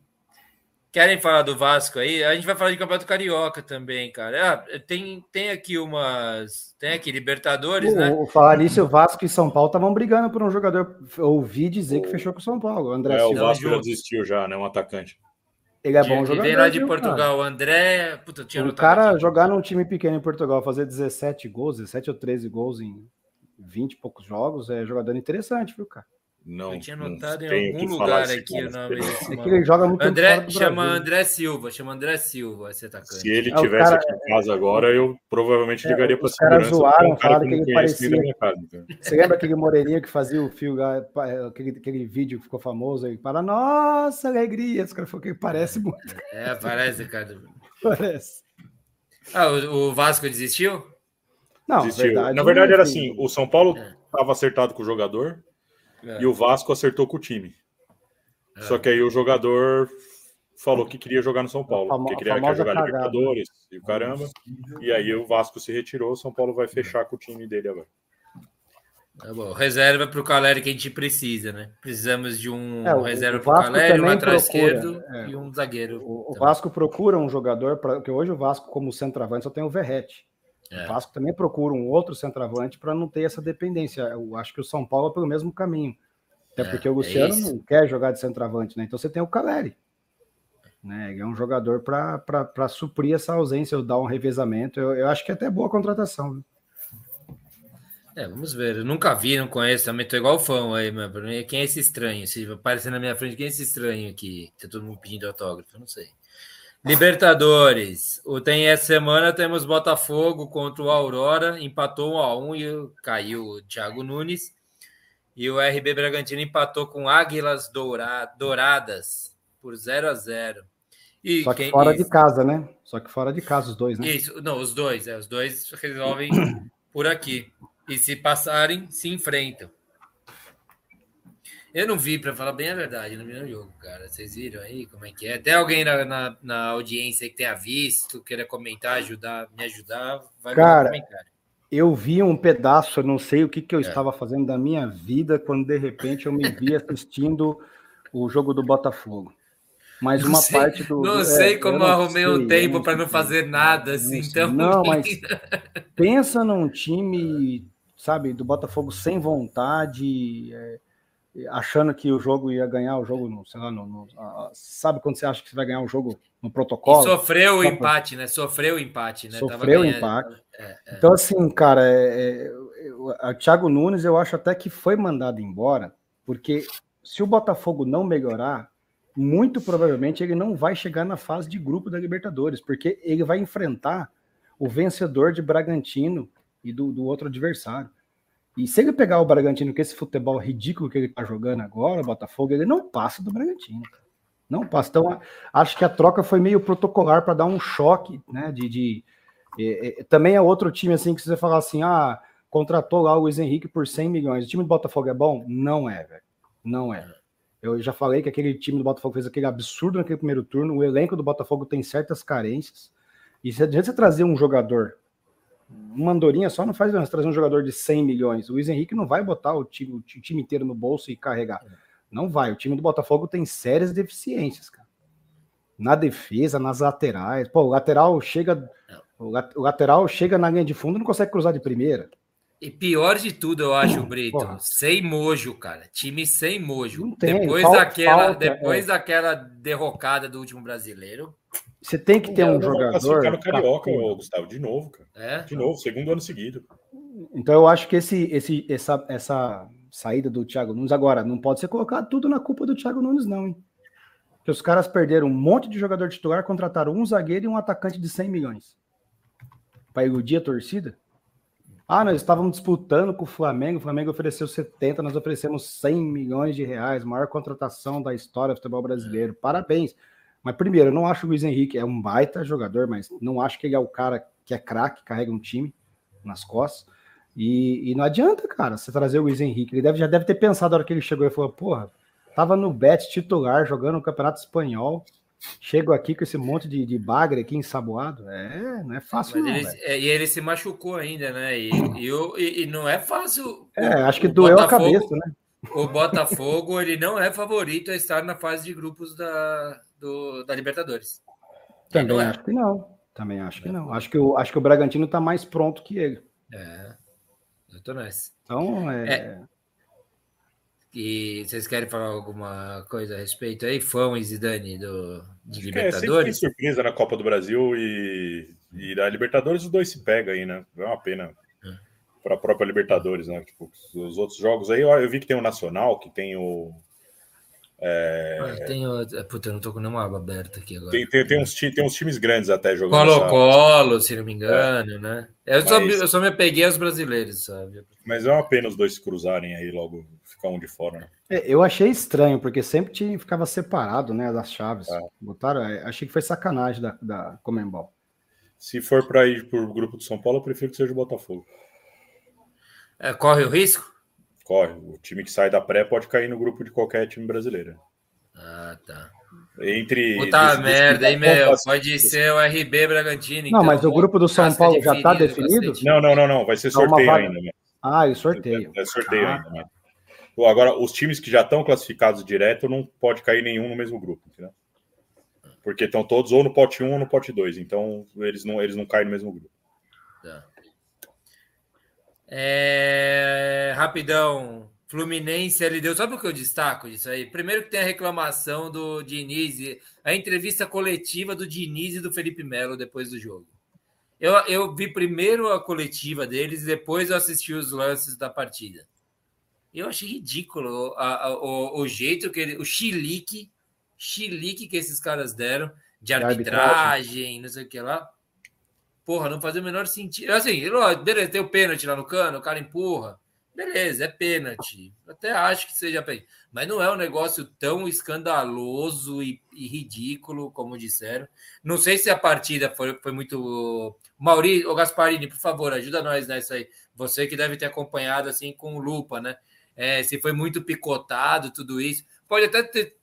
Querem falar do Vasco aí? A gente vai falar de Campeonato Carioca também, cara. Ah, tem, tem aqui umas. Tem aqui Libertadores, o, né? Falar nisso, o Vasco e São Paulo estavam brigando por um jogador. Ouvi dizer que fechou com o São Paulo. O André é, o Vasco já desistiu já, né? Um atacante. Ele é bom de, jogador. Vem lá de viu, Portugal, cara. André. Puta, tinha o cara aqui. jogar num time pequeno em Portugal, fazer 17 gols, 17 ou 13 gols em 20 e poucos jogos, é jogador interessante, viu, cara? Não, eu tinha notado em algum lugar aqui o nome desse é ele joga muito André, chama André Silva, chama André Silva, esse atacante. Se ele tivesse cara, aqui em casa agora, eu provavelmente é, ligaria para segurança. Os caras zoaram, falaram que ele parecia... Casa, então. Você lembra aquele moreninho que fazia o fio, aquele, aquele vídeo que ficou famoso aí, para nossa alegria, esse cara falou que ele parece muito. É, parece, cara. parece. Ah, o, o Vasco desistiu? Não, desistiu. Verdade, Na verdade era assim, o São Paulo estava é. acertado com o jogador, é. E o Vasco acertou com o time. É. Só que aí o jogador falou que queria jogar no São Paulo, famo, que queria jogar cagada. Libertadores e o caramba. E aí o Vasco se retirou, o São Paulo vai fechar com o time dele agora. Tá bom. Reserva para o Caleri que a gente precisa, né? Precisamos de um é, reserva para o Caleri, um atrás esquerdo é. e um zagueiro. O, o Vasco procura um jogador, pra, porque hoje o Vasco, como centroavante, só tem o Verrete. É. O Vasco também procura um outro centroavante para não ter essa dependência. Eu acho que o São Paulo é pelo mesmo caminho. Até é, porque o é Luciano é não quer jogar de centroavante, né? Então você tem o Caleri. Né? É um jogador para suprir essa ausência, ou dar um revezamento. Eu, eu acho que é até boa contratação. Viu? É, vamos ver. Eu nunca vi, não conheço. Também tô igual fã aí, mano. Quem é esse estranho? Se aparecer na minha frente, quem é esse estranho aqui? Tá todo mundo pedindo autógrafo, eu não sei. Libertadores. O tem essa semana temos Botafogo contra o Aurora, empatou 1 a 1 e caiu o Thiago Nunes. E o RB Bragantino empatou com Águilas Douradas por 0 a 0. E Só que quem... fora de casa, né? Só que fora de casa os dois, né? Isso, não, os dois, é, os dois resolvem por aqui. E se passarem, se enfrentam. Eu não vi, para falar bem a verdade, no meu jogo, cara. Vocês viram aí como é que é? Até alguém na, na, na audiência que tenha visto, queira comentar, ajudar, me ajudar, vai cara, comentar. Eu vi um pedaço, eu não sei o que, que eu é. estava fazendo da minha vida, quando de repente eu me vi assistindo o jogo do Botafogo. Mas uma sei, parte do. Não é, sei como eu arrumei sei, um tempo para não fazer nada, assim. Não, então... não mas pensa num time, sabe, do Botafogo sem vontade. É, achando que o jogo ia ganhar o jogo, no, sei lá, no, no sabe quando você acha que você vai ganhar o jogo no protocolo? E sofreu o empate, né? Sofreu o empate, né? Sofreu o empate. É, é. Então, assim, cara, é, é, o Thiago Nunes eu acho até que foi mandado embora, porque se o Botafogo não melhorar, muito provavelmente ele não vai chegar na fase de grupo da Libertadores, porque ele vai enfrentar o vencedor de Bragantino e do, do outro adversário. E se ele pegar o Bragantino com esse futebol ridículo que ele tá jogando agora, Botafogo, ele não passa do Bragantino. Não passa. Então, acho que a troca foi meio protocolar para dar um choque, né? De, de é, é, também é outro time assim que você falar assim, ah, contratou lá o Luiz Henrique por 100 milhões. O time do Botafogo é bom? Não é, velho. Não é. Eu já falei que aquele time do Botafogo fez aquele absurdo naquele primeiro turno. O elenco do Botafogo tem certas carências. E se adianta você trazer um jogador, uma andorinha só não faz diferença trazer um jogador de 100 milhões. O Luiz Henrique não vai botar o time, o time inteiro no bolso e carregar. Não vai. O time do Botafogo tem sérias deficiências, cara. Na defesa, nas laterais. Pô, o lateral chega. O lateral chega na linha de fundo e não consegue cruzar de primeira. E pior de tudo, eu acho, Brito, Porra. sem mojo, cara. Time sem mojo. Tem, depois falta, daquela, falta, depois é. daquela derrocada do último brasileiro. Você tem que ter um jogador. no Carioca, pra... Gustavo, de novo, cara. É? De novo, segundo ano seguido. Então eu acho que esse, esse, essa, essa saída do Thiago Nunes agora não pode ser colocado tudo na culpa do Thiago Nunes, não, hein? Que os caras perderam um monte de jogador titular, contrataram um zagueiro e um atacante de 100 milhões. Para iludir a torcida? Ah, nós estávamos disputando com o Flamengo, o Flamengo ofereceu 70, nós oferecemos 100 milhões de reais, maior contratação da história do futebol brasileiro. Parabéns. Mas primeiro, eu não acho o Luiz Henrique é um baita jogador, mas não acho que ele é o cara que é craque, carrega um time nas costas. E, e, não adianta, cara, você trazer o Luiz Henrique. Ele deve, já deve ter pensado na hora que ele chegou e falou: porra, tava no Bet titular, jogando no Campeonato Espanhol. Chego aqui com esse monte de, de bagre aqui ensaboado. É, não é fácil, não. Ele, é, e ele se machucou ainda, né? E, e, e não é fácil. É, o, acho que doeu Botafogo, a cabeça, né? O Botafogo, ele não é favorito a estar na fase de grupos da, do, da Libertadores. Também é. acho que não. Também acho que não. Acho que o, acho que o Bragantino está mais pronto que ele. É. Eu tô nessa. Então, é... é. E vocês querem falar alguma coisa a respeito aí? Fão e Zidane do, de Acho Libertadores? É, sempre surpresa na Copa do Brasil e, e na Libertadores os dois se pegam aí, né? É uma pena é. para a própria Libertadores, né? Tipo, os outros jogos aí, eu vi que tem o Nacional, que tem o. É... Ah, tem o... É, puta, eu não tô com nenhuma aba aberta aqui agora. Tem, tem, tem, uns, tem uns times grandes até jogando. Colo-Colo, se não me engano, é. né? Eu, Mas... só, eu só me peguei aos brasileiros, sabe? Mas é uma pena os dois se cruzarem aí logo ficar um de fora, né? É, eu achei estranho, porque sempre tinha, ficava separado, né, das chaves. É. Botaram, é, achei que foi sacanagem da, da Comembol. Se for para ir por grupo de São Paulo, eu prefiro que seja o Botafogo. É, corre o risco? Corre. O time que sai da pré pode cair no grupo de qualquer time brasileiro. Ah, tá. Entre. Puta merda, hein, meu? Pode ser o RB Bragantino. Não, então. mas o grupo do São Paulo já está definido? Não, não, não, não. Vai ser sorteio ainda. Né? Ah, e sorteio. É, sorteio ah. ainda, né? Agora, os times que já estão classificados direto, não pode cair nenhum no mesmo grupo, entendeu? Porque estão todos ou no pote 1 ou no pote 2, então eles não, eles não caem no mesmo grupo. Tá. É... Rapidão, Fluminense, ele deu. Sabe o que eu destaco disso aí? Primeiro que tem a reclamação do Diniz, a entrevista coletiva do Diniz e do Felipe Melo depois do jogo. Eu, eu vi primeiro a coletiva deles e depois eu assisti os lances da partida. Eu achei ridículo a, a, o, o, jeito que ele, o chilique, chilique que esses caras deram de arbitragem, não sei o que lá. Porra, não fazia o menor sentido. Assim, beleza, tem o pênalti lá no cano, o cara empurra. Beleza, é pênalti. Até acho que seja pênalti. Mas não é um negócio tão escandaloso e, e, ridículo como disseram. Não sei se a partida foi, foi muito. Maurício, o Gasparini, por favor, ajuda nós nessa aí. Você que deve ter acompanhado assim com lupa, né? É, se foi muito picotado, tudo isso. Pode até ter,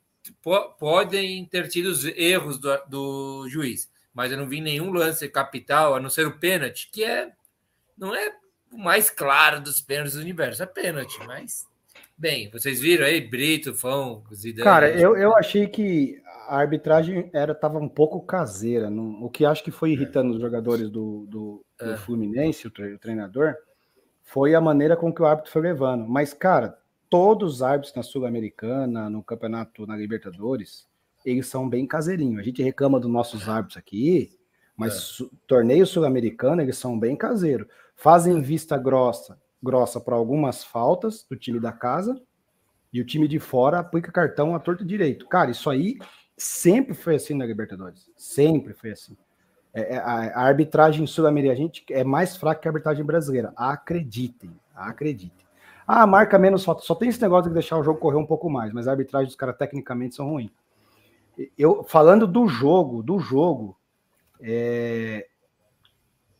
podem ter tido os erros do, do juiz, mas eu não vi nenhum lance capital, a não ser o pênalti, que é não é o mais claro dos pênaltis do universo, é pênalti, mas bem, vocês viram aí, Brito, Fão, Zidane. Cara, eu, eu achei que a arbitragem era tava um pouco caseira, não, o que acho que foi irritando os jogadores do, do, do é. Fluminense, o, tre, o treinador, foi a maneira com que o árbitro foi levando. Mas, cara, todos os árbitros na Sul-Americana, no campeonato, na Libertadores, eles são bem caseirinhos. A gente reclama dos nossos árbitros aqui, mas é. torneio sul-americano, eles são bem caseiros. Fazem vista grossa, grossa para algumas faltas do time da casa, e o time de fora aplica cartão à torta direito. Cara, isso aí sempre foi assim na Libertadores. Sempre foi assim. É, é, a, a, arbitragem sul-americana é mais fraca que a arbitragem brasileira. Acreditem, acreditem. Ah, marca menos falta. Só tem esse negócio de deixar o jogo correr um pouco mais, mas a arbitragem dos caras tecnicamente são ruins. eu falando do jogo, do jogo, é,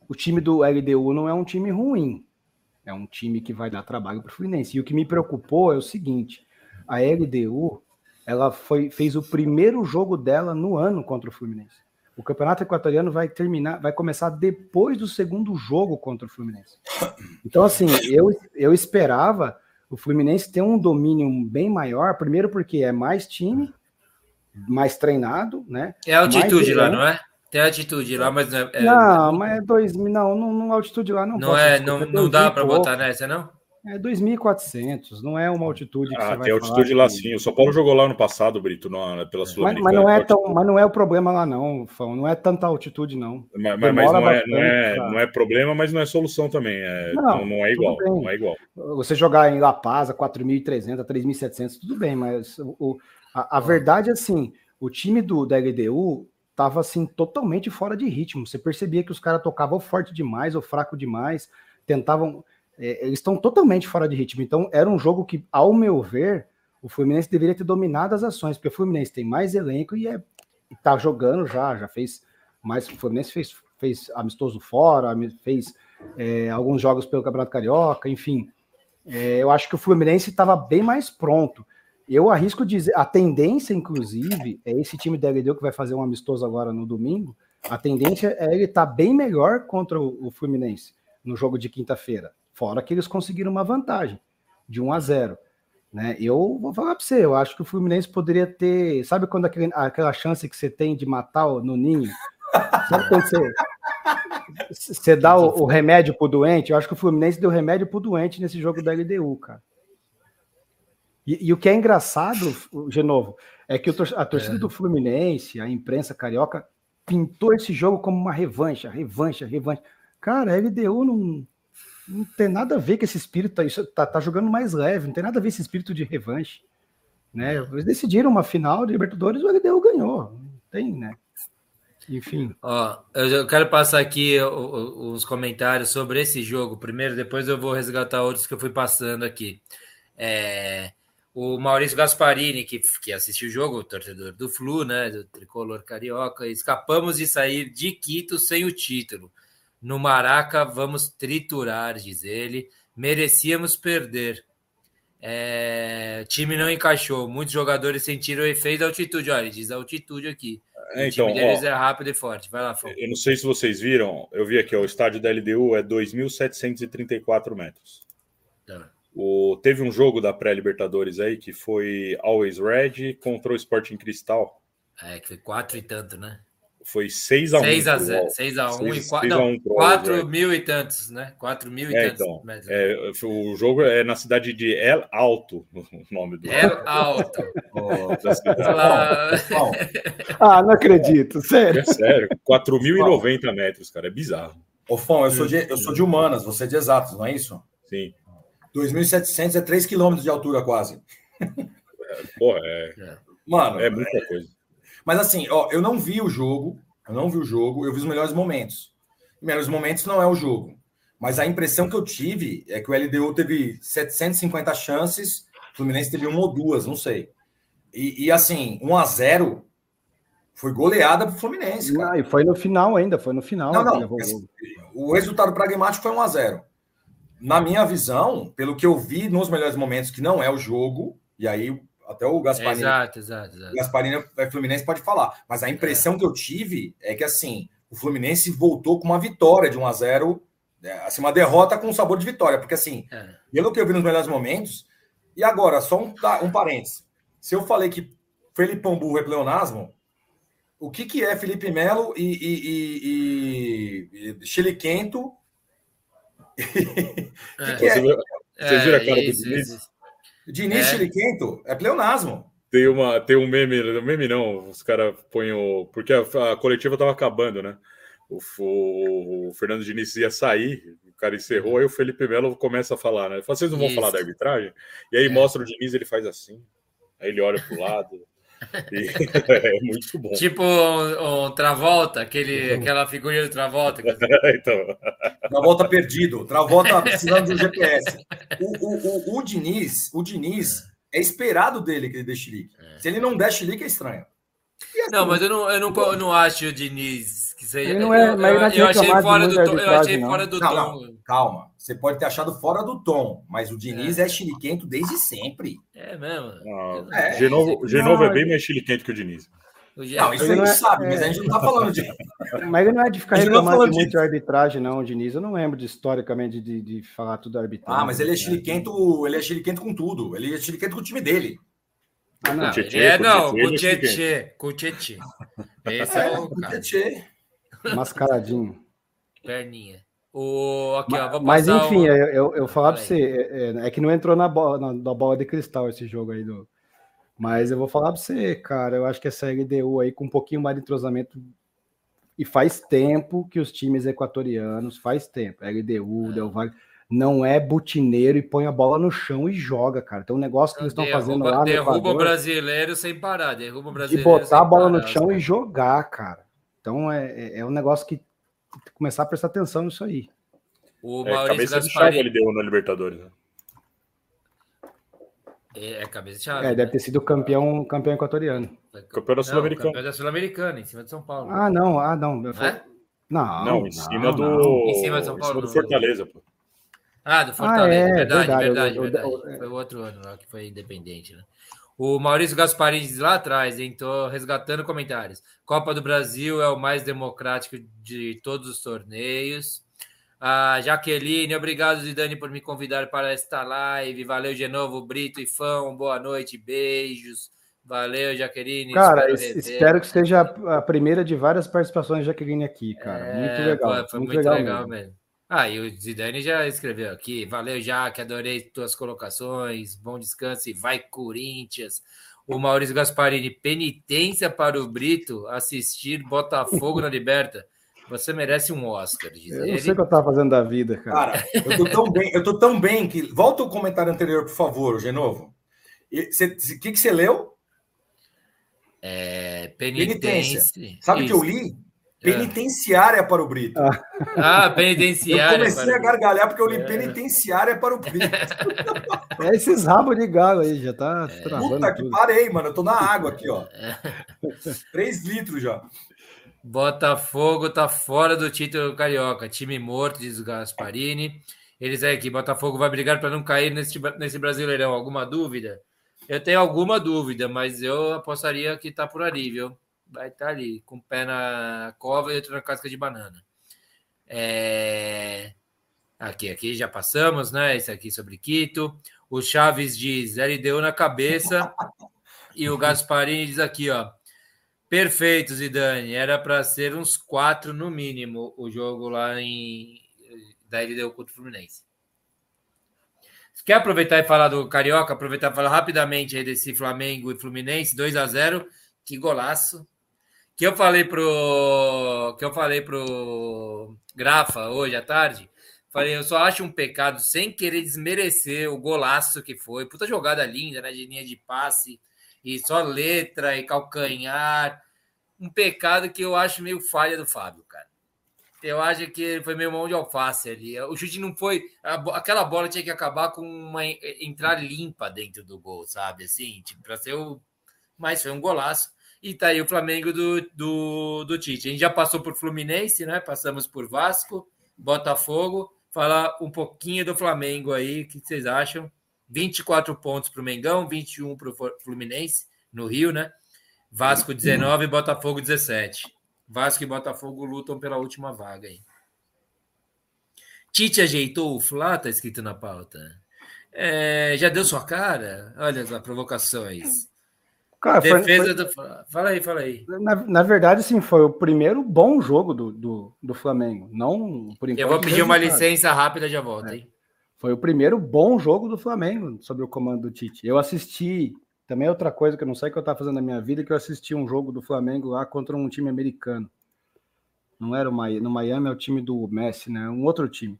o time do LDU não é um time ruim. É um time que vai dar trabalho para o Fluminense. E o que me preocupou é o seguinte: a LDU ela foi, fez o primeiro jogo dela no ano contra o Fluminense. O campeonato equatoriano vai terminar, vai começar depois do segundo jogo contra o Fluminense. Então, assim, eu, eu esperava o Fluminense ter um domínio bem maior, primeiro porque é mais time, mais treinado, né? É altitude lá, não é? Tem altitude lá, mas não é. é não, mas é dois. Não, não, não altitude lá não. Não é, não, não dá para botar nessa, não? É 2.400, não é uma altitude que ah, tem altitude lá sim. O São Paulo jogou lá no passado, Brito, no, pela sul mas, mas, não é tão, mas não é o problema lá não, Fão. Não é tanta altitude não. Mas, mas não, é, não, é, não é problema, mas não é solução também. É, não, não, é igual, não é igual. Você jogar em La Paz a 4.300, 3.700, tudo bem, mas o, a, a verdade é assim, o time do da LDU estava assim totalmente fora de ritmo. Você percebia que os caras tocavam forte demais ou fraco demais, tentavam é, eles estão totalmente fora de ritmo. Então, era um jogo que, ao meu ver, o Fluminense deveria ter dominado as ações, porque o Fluminense tem mais elenco e é, está jogando já, já fez mais. O Fluminense fez, fez amistoso fora, fez é, alguns jogos pelo Campeonato Carioca, enfim. É, eu acho que o Fluminense estava bem mais pronto. Eu arrisco dizer, a tendência, inclusive, é esse time da LDU que vai fazer um amistoso agora no domingo. A tendência é ele estar tá bem melhor contra o, o Fluminense no jogo de quinta-feira. Fora que eles conseguiram uma vantagem de 1 a 0. Né? Eu vou falar para você, eu acho que o Fluminense poderia ter. Sabe quando aquele, aquela chance que você tem de matar no ninho? Sabe quando você, você dá o, o remédio pro doente? Eu acho que o Fluminense deu remédio pro doente nesse jogo da LDU, cara. E, e o que é engraçado, de novo, é que a torcida é. do Fluminense, a imprensa carioca, pintou esse jogo como uma revanche, revanche, revanche. Cara, a LDU não, não tem nada a ver com esse espírito, tá, tá, tá jogando mais leve, não tem nada a ver esse espírito de revanche. Né? Eles decidiram uma final de Libertadores, o LDU ganhou. Tem, né? Enfim. Ó, eu quero passar aqui os comentários sobre esse jogo primeiro, depois eu vou resgatar outros que eu fui passando aqui. É, o Maurício Gasparini, que, que assistiu o jogo, o torcedor do Flu, né, do tricolor carioca, escapamos de sair de Quito sem o título. No Maraca, vamos triturar, diz ele. Merecíamos perder. É, time não encaixou. Muitos jogadores sentiram o efeito da altitude. Olha, ele diz altitude aqui. É, então, o time deles ó, é rápido e forte. Vai lá, Fão. Eu não sei se vocês viram. Eu vi aqui, ó, o estádio da LDU é 2.734 metros. Tá. O, teve um jogo da pré-Libertadores aí que foi Always Red contra o Sporting Cristal. É, que foi quatro e tanto, né? Foi 6 a 1 6 a 0, 6 a 1 6, e 4, não, 4 mil e tantos, né? 4 mil e é, tantos. Então, é, o jogo é na cidade de El Alto, o nome do El Alto. oh, ah, não acredito, sério. É sério, 4.090 metros, cara, é bizarro. Ô, Fão, eu sou, de, eu sou de humanas, você é de exatos, não é isso? Sim. 2.700 é 3 quilômetros de altura quase. É, pô, é... Mano, é muita coisa. Mas assim, ó, eu não vi o jogo, eu não vi o jogo, eu vi os melhores momentos. Os melhores momentos não é o jogo. Mas a impressão que eu tive é que o LDU teve 750 chances, o Fluminense teve uma ou duas, não sei. E, e assim, 1 a 0 foi goleada para o Fluminense. Cara. Não, e foi no final ainda, foi no final. Não, não. O resultado pragmático foi 1 a 0 Na minha visão, pelo que eu vi nos melhores momentos, que não é o jogo, e aí até o Gasparini. Exato, exato, exato. O Gasparini é Fluminense pode falar. Mas a impressão é. que eu tive é que assim, o Fluminense voltou com uma vitória de 1 a 0 é, assim, uma derrota com sabor de vitória. Porque assim, é. pelo que eu vi nos melhores momentos. E agora, só um, um parênteses. Se eu falei que Felipe Burro é pleonasmo, o que, que é Felipe Melo e, e, e, e Chiliquento? É. que que é? Vocês viram a cara do Diniz? Diniz é. Chiliquento é pleonasmo. Tem, uma, tem um meme, meme não, os caras põem o. Porque a, a coletiva estava acabando, né? O, o, o, Fernando Diniz ia sair, o cara encerrou, aí o Felipe Melo começa a falar, né? Ele fala, vocês não vão Isso. falar da arbitragem? E aí é. mostra o Diniz, ele faz assim, aí ele olha para o lado. E, é muito bom. Tipo o, o Travolta, aquele, aquela figurinha do Travolta. então. Travolta perdido, Travolta precisando de um GPS. O, o, o, o, Diniz, o Diniz é esperado dele que ele dê chilique. É. Se ele não der chilique, é estranho. Assim, não, mas eu não, eu não, eu não acho o Diniz que seja. não é, mas eu, eu, eu achei fora do tom. Eu achei fora do não, tom. Não, calma. Você pode ter achado fora do tom, mas o Diniz é, é chiliquento desde sempre. É mesmo. Ah, é, Genovo, Genovo é bem mais chiliquento que o Diniz. Não, isso a gente é, sabe, mas a gente não tá falando de. Mas ele não é de ficar tá reclamando de muito de arbitragem, não, Diniz. Eu não lembro de historicamente de, de falar tudo arbitragem. Ah, mas ele é chiliquento, ele é chiliquento com tudo. Ele é chiliquento com o time dele. Ah, não. Tietê, é, não, com o Tietê, com o Tietê. Esse é, é o Tietê. Mascaradinho. Perninha. O, ó, mas enfim, eu, eu, falar para você, é, é, é, que não entrou na bola, na, na, bola de cristal esse jogo aí do. Mas eu vou falar para você, cara, eu acho que essa LDU aí com um pouquinho mais de entrosamento e faz tempo que os times equatorianos, faz tempo, LDU, é. Del Valle, não é butineiro e põe a bola no chão e joga, cara. Então, um negócio que eles estão fazendo lá. Derruba o brasileiro sem parar, derruba o brasileiro. De botar a bola parar, no chão cara. e jogar, cara. Então, é, é, é um negócio que começar a prestar atenção nisso aí. O é, Maurício cabeça Gasparini... de chave ele deu na Libertadores, né? É, é cabeça de chave. É, deve ter sido campeão, campeão equatoriano. Campeão da Sul-Americana. Campeão da Sul-Americana, em cima de São Paulo. Ah, não, ah, não. É? Não, não, em cima não, do. Não. Em cima de São Paulo. Em cima do Fortaleza, pô. Ah, do Fortaleza, ah, é, verdade, verdade, verdade, verdade. Foi o outro ano lá que foi independente, né? O Maurício Gasparini diz lá atrás, hein? Tô resgatando comentários. Copa do Brasil é o mais democrático de todos os torneios. A Jaqueline, obrigado, Zidane, por me convidar para esta live. Valeu de novo, Brito e Fão. Boa noite, beijos. Valeu, Jaqueline. Cara, espero, espero que seja a primeira de várias participações de Jaqueline aqui, cara. É, muito legal. foi muito, muito legal, legal mesmo. mesmo. Ah, e o Zidane já escreveu aqui. Valeu, Jaque, adorei tuas colocações. Bom descanso e vai, Corinthians. O Maurício Gasparini, penitência para o Brito assistir Botafogo na Liberta. Você merece um Oscar. Diz eu não sei o que eu estava fazendo da vida, cara. Cara, eu tô tão bem, eu tô tão bem que. Volta o comentário anterior, por favor, Genovo. O que, que você leu? É, penitência. penitência. Sabe o que eu li? É. Penitenciária para o Brito. Ah, penitenciária. Eu comecei a gargalhar porque eu li é. penitenciária para o Brito. É esses rabos de galo aí, já tá é. Puta que parei, mano. Eu tô na água aqui, ó. É. Três litros já. Botafogo tá fora do título carioca. Time morto, diz o Gasparini. Eles é que Botafogo vai brigar para não cair nesse, nesse Brasileirão. Alguma dúvida? Eu tenho alguma dúvida, mas eu apostaria que tá por ali, viu? Vai estar tá ali, com o pé na cova e outro na casca de banana. É... Aqui, aqui já passamos, né? Esse aqui sobre Quito. O Chaves diz, ele deu na cabeça. e o Gasparini diz aqui, ó. Perfeito, Zidane. Era para ser uns quatro no mínimo o jogo lá em. Da LDU contra o Fluminense. Quer aproveitar e falar do Carioca? Aproveitar e falar rapidamente aí desse Flamengo e Fluminense, 2 a 0 Que golaço que eu falei pro que eu falei pro Grafa hoje à tarde, falei, eu só acho um pecado sem querer desmerecer o golaço que foi. Puta jogada linda, né, de linha de passe e só letra e calcanhar. Um pecado que eu acho meio falha do Fábio, cara. Eu acho que foi meio mão de alface ali. O chute não foi. Aquela bola tinha que acabar com uma entrar limpa dentro do gol, sabe? Assim, tipo, ser o. Mas foi um golaço. E tá aí o Flamengo do, do, do Tite. A gente já passou por Fluminense, né? Passamos por Vasco, Botafogo. Falar um pouquinho do Flamengo aí, o que vocês acham? 24 pontos para o Mengão, 21 para o Fluminense, no Rio, né? Vasco 19 e Botafogo 17. Vasco e Botafogo lutam pela última vaga aí. Tite ajeitou o Flá, tá escrito na pauta. É, já deu sua cara? Olha as provocações. Cara, Defesa foi, foi... do. Fala aí, fala aí. Na, na verdade, sim, foi o primeiro bom jogo do, do, do Flamengo. Não, por enquanto. Eu vou pedir uma licença rápida já volto, é. hein? Foi o primeiro bom jogo do Flamengo sob o comando do Tite. Eu assisti. Também outra coisa que eu não sei o que eu estava fazendo na minha vida, que eu assisti um jogo do Flamengo lá contra um time americano. Não era o Miami, no Miami é o time do Messi, né? Um outro time.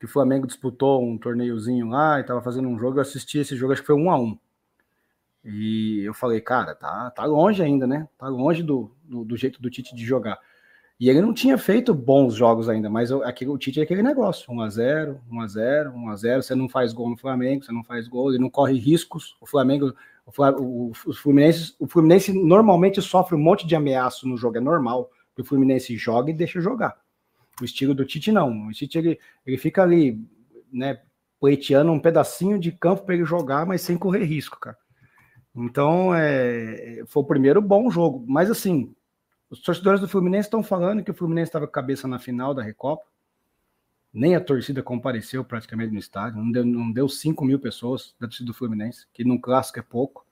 Que o Flamengo disputou um torneiozinho lá e estava fazendo um jogo. Eu assisti esse jogo, acho que foi um a um. E eu falei, cara, tá, tá longe ainda, né? Tá longe do, do, do, jeito do Tite de jogar. E ele não tinha feito bons jogos ainda, mas aquele, o Tite é aquele negócio: 1x0, 1x0, 1x0. Você não faz gol no Flamengo, você não faz gol, ele não corre riscos. O Flamengo, O, o, Fluminense, o Fluminense normalmente sofre um monte de ameaço no jogo, é normal. Que o Fluminense joga e deixa jogar. O estilo do Tite não. O Tite ele, ele fica ali, né, pleiteando um pedacinho de campo para ele jogar, mas sem correr risco, cara. Então, é, foi o primeiro bom jogo. Mas assim, os torcedores do Fluminense estão falando que o Fluminense estava com a cabeça na final da Recopa. Nem a torcida compareceu praticamente no estádio. Não deu, não deu 5 mil pessoas da torcida do Fluminense, que num clássico é pouco.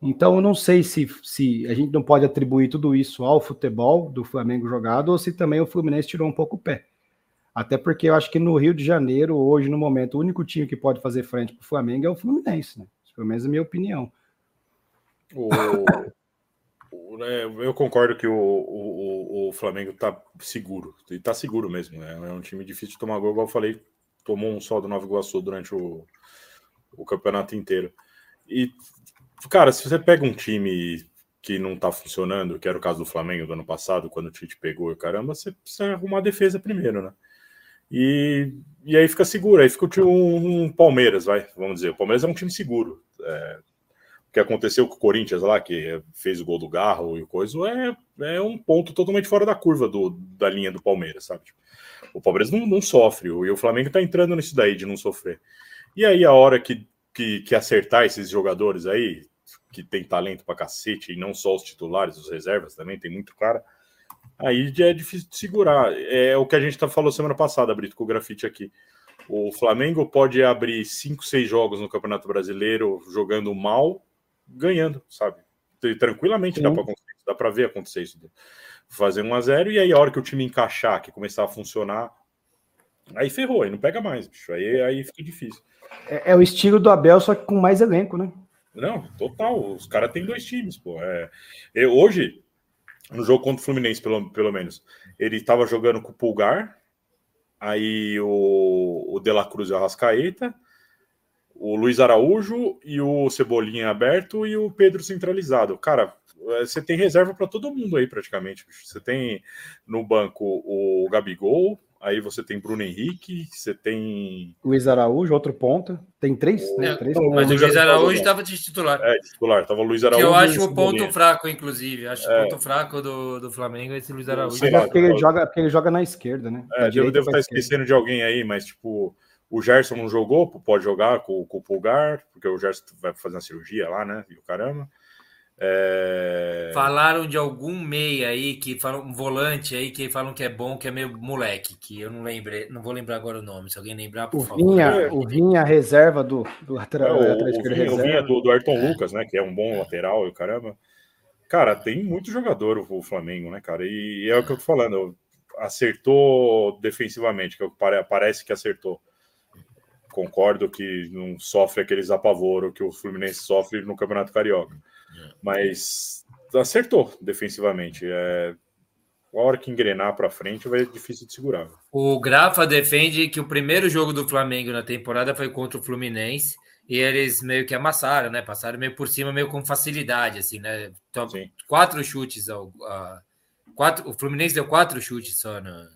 Então, eu não sei se, se a gente não pode atribuir tudo isso ao futebol do Flamengo jogado ou se também o Fluminense tirou um pouco o pé. Até porque eu acho que no Rio de Janeiro, hoje, no momento, o único time que pode fazer frente para o Flamengo é o Fluminense, né? Pelo menos a minha opinião. O, o, né, eu concordo que o, o, o Flamengo está seguro, e está seguro mesmo. Né? É um time difícil de tomar gol, igual eu falei, tomou um só do Nova Iguaçu durante o, o campeonato inteiro. E, cara, se você pega um time que não está funcionando, que era o caso do Flamengo do ano passado, quando o Tite pegou caramba, você precisa arrumar a defesa primeiro, né? E, e aí fica seguro, aí fica um, um Palmeiras, vai, vamos dizer. O Palmeiras é um time seguro. É, que aconteceu com o Corinthians lá, que fez o gol do Garro e coisa, é, é um ponto totalmente fora da curva do, da linha do Palmeiras, sabe? Tipo, o Palmeiras não, não sofre, e o Flamengo tá entrando nisso daí de não sofrer. E aí, a hora que, que, que acertar esses jogadores aí, que tem talento pra cacete, e não só os titulares, os reservas também, tem muito cara, aí já é difícil de segurar. É o que a gente tá, falou semana passada, Brito, com o grafite aqui. O Flamengo pode abrir 5, 6 jogos no Campeonato Brasileiro jogando mal ganhando, sabe? Tranquilamente Sim. dá para acontecer, dá para ver acontecer isso. Fazer 1 a 0 e aí a hora que o time encaixar, que começar a funcionar, aí ferrou, aí não pega mais, bicho. Aí, aí fica difícil. É, é o estilo do Abel, só que com mais elenco, né? Não, total. Os caras têm dois times, pô. É, eu, hoje, no jogo contra o Fluminense, pelo, pelo menos, ele estava jogando com o Pulgar, aí o, o De La Cruz e o Arrascaeta, o Luiz Araújo e o Cebolinha aberto e o Pedro centralizado. Cara, é, você tem reserva para todo mundo aí praticamente. Você tem no banco o Gabigol, aí você tem Bruno Henrique, você tem Luiz Araújo, outro ponta. Tem três, o... né? três mas o Luiz Araújo estava de titular. É, de titular. Tava o Luiz Araújo. Que eu acho o ponto fraco, inclusive. Acho é. o ponto fraco do, do Flamengo esse Luiz Araújo. Mas é porque ele joga, porque ele joga na esquerda, né? É, eu devo estar esquecendo de alguém aí, mas tipo o Gerson não jogou, pode jogar com, com, o Pulgar, porque o Gerson vai fazer uma cirurgia lá, né? E o caramba. É... Falaram de algum meia aí, que falam um volante aí, que falam que é bom, que é meio moleque, que eu não lembrei, não vou lembrar agora o nome. Se alguém lembrar, por o favor. Vinha, o Vinha, reserva do, do lateral. É, o, o, Vinha, o Vinha do, do Ayrton é. Lucas, né? Que é um bom lateral e o caramba. Cara, tem muito jogador o, Flamengo, né, cara? E, e é o que eu tô falando. Acertou defensivamente, que parece que acertou concordo que não sofre aqueles apavoros que o Fluminense sofre no Campeonato Carioca. Mas acertou defensivamente. É, a hora que engrenar para frente vai ser difícil de segurar. O Grafa defende que o primeiro jogo do Flamengo na temporada foi contra o Fluminense e eles meio que amassaram, né? Passaram meio por cima, meio com facilidade, assim, né? Então, quatro chutes ao, a, quatro, o Fluminense deu quatro chutes só na,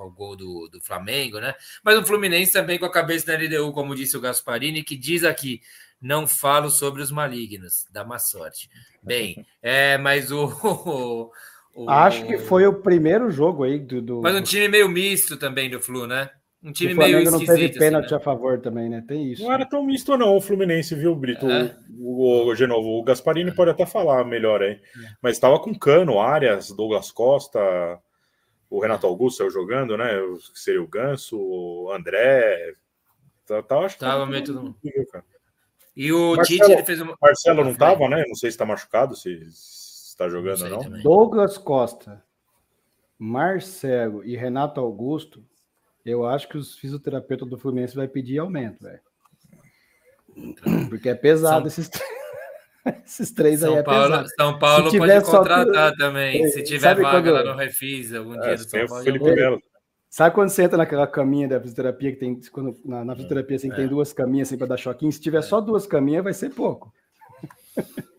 ao gol do, do Flamengo, né? Mas o Fluminense também com a cabeça da LDU, como disse o Gasparini, que diz aqui: não falo sobre os malignos, dá má sorte. Bem, é, mas o, o, o. Acho que foi o primeiro jogo aí do. do... Mas um time meio misto também do Flu, né? Um time o Flamengo meio não teve pênalti assim, né? a favor também, né? Tem isso. Não era tão misto, não, o Fluminense, viu, Brito? É. O, o, o, Genovo, o Gasparini é. pode até falar melhor aí. É. Mas estava com Cano, Arias, Douglas Costa, o Renato Augusto saiu jogando, né? Seria o Ganso, o André. Tá, tá, acho que tava meio todo mundo. E o Marcelo, Tite ele fez uma. Marcelo não tava, né? Não sei se está machucado, se está jogando ou não. não. Douglas Costa, Marcelo e Renato Augusto, eu acho que os fisioterapeutas do Fluminense vai pedir aumento, velho. Porque é pesado São... esses três. Esses três São aí é Paulo, pesado. São Paulo pode contratar também. Se tiver vaga quando... lá no Refis algum é, dia do São Paulo. Felipe Melo. Sabe quando você entra naquela caminha da fisioterapia que tem quando, na, na fisioterapia assim, é. tem duas caminhas assim para dar choquinho? Se tiver é. só duas caminhas, vai ser pouco.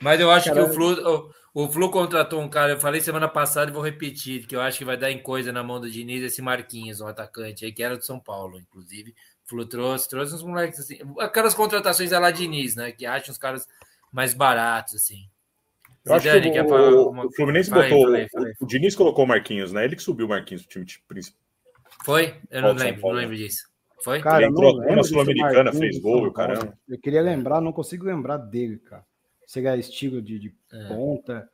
Mas eu acho Caramba. que o Flu, O Flu contratou um cara, eu falei semana passada e vou repetir, que eu acho que vai dar em coisa na mão do Diniz esse Marquinhos, um atacante aí, que era do São Paulo, inclusive. O Flu trouxe, trouxe uns moleques assim. Aquelas contratações da lá Diniz, né? Que acham os caras mais baratos, assim. Eu acho que o, uma... o Fluminense falei, botou. Falei, falei, o, o Diniz colocou o Marquinhos, né? Ele que subiu o Marquinhos pro time principal. Foi? Eu não lembro, não lembro disso. Foi? Cara, ele entrou na Sul-Americana, fez gol, o caramba. Eu queria lembrar, não consigo lembrar dele, cara. Chegar estilo de, de é. ponta.